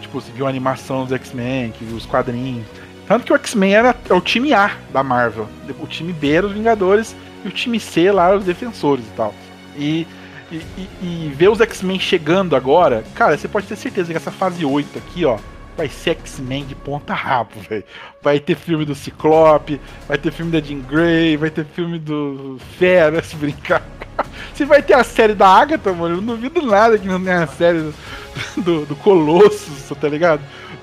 Tipo, se viu a animação dos X-Men, que viu os quadrinhos. Tanto que o X-Men era é o time A da Marvel. O time B era os Vingadores e o time C lá os Defensores e tal. E, e, e- ver os X-Men chegando agora, cara, você pode ter certeza que essa fase 8 aqui, ó, vai ser X-Men de ponta rabo, velho. Vai ter filme do Ciclope, vai ter filme da Jean Grey, vai ter filme do Fera, se brincar. Se vai ter a série da Agatha, mano, eu não duvido nada que não tenha a série do, do, do Colossus, tá ligado?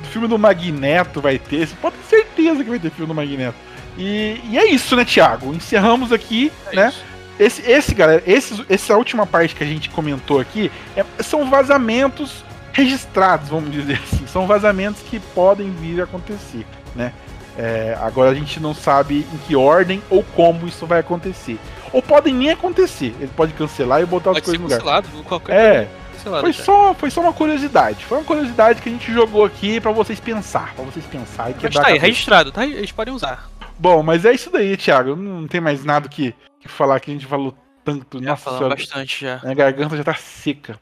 Filme do Magneto vai ter, você pode ter certeza que vai ter filme do Magneto. E, e é isso, né, Thiago? Encerramos aqui,
É
né?
isso.
Esse, esse galera, esses, essa última parte que a gente comentou aqui é- são vazamentos registrados, vamos dizer assim. São vazamentos que podem vir a acontecer. né? É, agora a gente não sabe em que ordem ou como isso vai acontecer. Ou podem nem acontecer. Ele pode cancelar e botar as
Pode ser
coisas no lugar.
cancelado, qualquer
É, foi só, foi só uma curiosidade. Foi uma curiosidade que a gente jogou aqui pra vocês pensar. Pra vocês pensar e
Mas tá
a
aí, registrado, tá? Eles podem usar.
Bom, mas é isso daí, Thiago. Não tem mais nada que, que falar que a gente falou tanto.
Já
Nossa
falamos bastante já.
minha garganta já tá seca.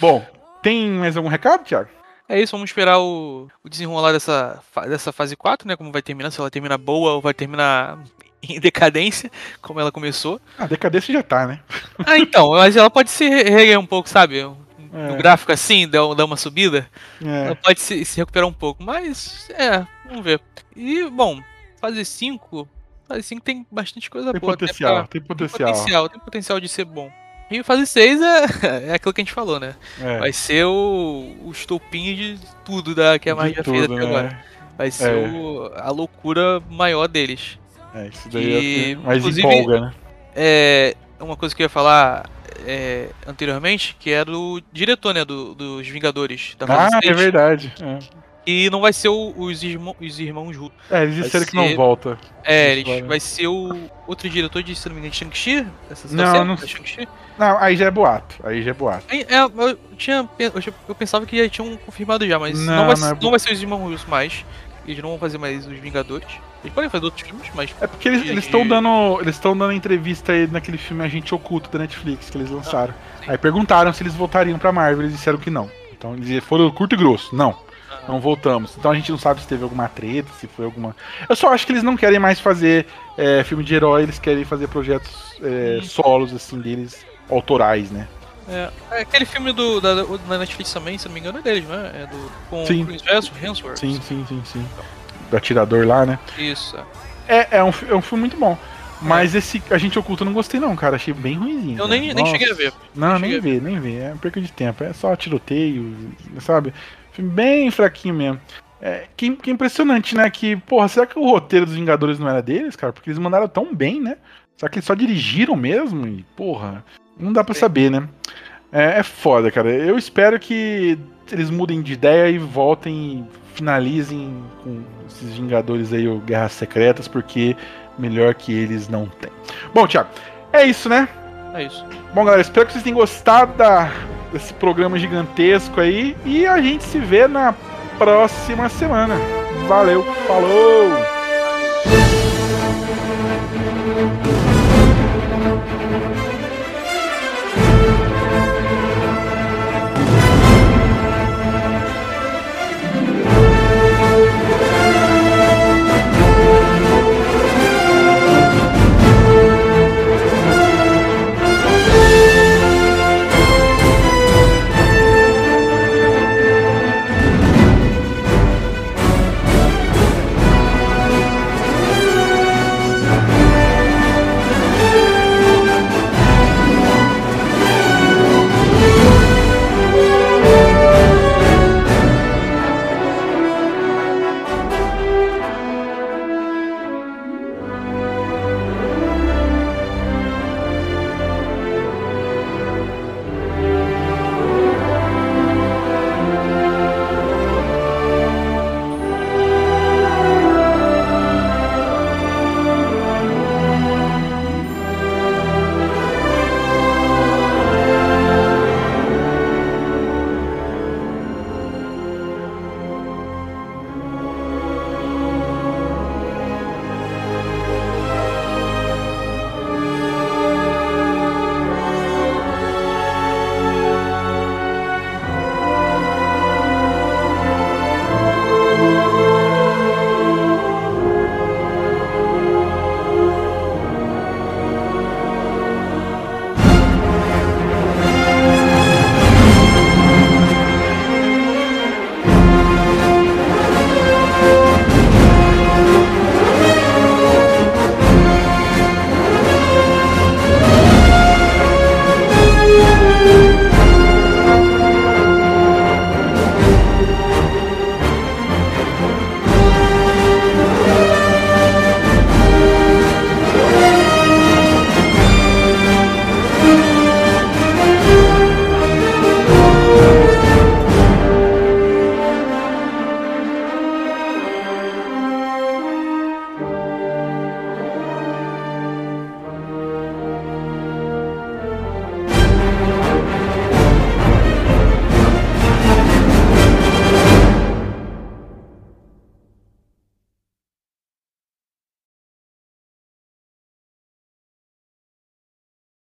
Bom, tem mais algum recado, Thiago?
É isso, vamos esperar o, o desenrolar dessa, dessa fase 4, né? Como vai terminar, se ela termina boa ou vai terminar em decadência, como ela começou.
A decadência já tá, né?
Ah, então, mas ela pode se reerguer um pouco, sabe?
É.
No gráfico assim, dar, um- dar uma subida.
É.
Ela pode se, se recuperar um pouco, mas é, vamos ver. E, bom, fase 5. Fase 5 tem bastante coisa
Tem
boa.
potencial,
pra-
tem
tem
potencial.
potencial, tem potencial de ser bom. E fase 6 é, é aquilo que a gente falou, né?
É,
Vai ser o, o estopim de tudo da, que a já fez até
né?
agora. Vai ser
É.
o- a loucura maior deles.
É, isso daí
E,
é o que mais empolga, né?
É uma coisa que eu ia falar é, anteriormente, que era o diretor, né, do, dos Vingadores da
Ah, é
6,
verdade. É,
E não vai ser o- os, irmão, os irmãos Ru.
É, eles disseram que não volta.
É,
Isso
eles,
vai-
ser o outro diretor de, se não me engano, Shang-Chi? Essa
Não,
série
não-
da Shang-Chi?
Não, aí já é boato. Aí já é boato.
Aí, É, eu, tinha, eu, eu pensava que já tinham confirmado já, mas
Não,
não, vai,
não é
não vai ser os irmãos Russo mais. Eles não vão fazer mais os Vingadores. Eles podem fazer outros filmes, mas.
É porque eles estão
de-
dando. Eles estão dando entrevista aí naquele filme Agente Oculto da Netflix que eles lançaram.
sim.
aí perguntaram se eles voltariam pra Marvel, eles disseram que não. Então eles foram curto e grosso, não. Não voltamos. Então a gente não sabe se teve alguma treta, se foi alguma. Eu só acho que eles não querem mais fazer é, filme de herói, eles querem fazer projetos é, solos, assim, deles, autorais, né?
É, é aquele filme do, da, da Netflix também, se não me engano, é deles, né? É do. Com
Sim.
o Chris Hemsworth-.
Sim, sim, sim, sim. Do atirador lá, né?
Isso. é.
É, é, um, é um filme muito bom. Mas esse Agente Oculto eu não gostei, não, cara. Achei bem ruimzinho.
Eu
cara.
nem, nem cheguei a ver.
Não,
Nem
nem
cheguei
vê, nem vê. É perca de tempo. É só tiroteio, sabe? Filme bem fraquinho mesmo. É, que, que impressionante, né? Que, porra, será que o roteiro dos Vingadores não era deles, cara? Porque eles mandaram tão bem, né? Será que eles só dirigiram mesmo? E, porra, não dá pra saber, né? É, é foda, cara. Eu espero que eles mudem de ideia e voltem e finalizem com esses Vingadores aí, o Guerras Secretas, porque melhor que eles não tem. Bom, Thiago, é isso, né?
É isso.
Bom, galera, espero que vocês tenham gostado da- desse programa gigantesco aí. E a gente se vê na próxima semana. Valeu, falou!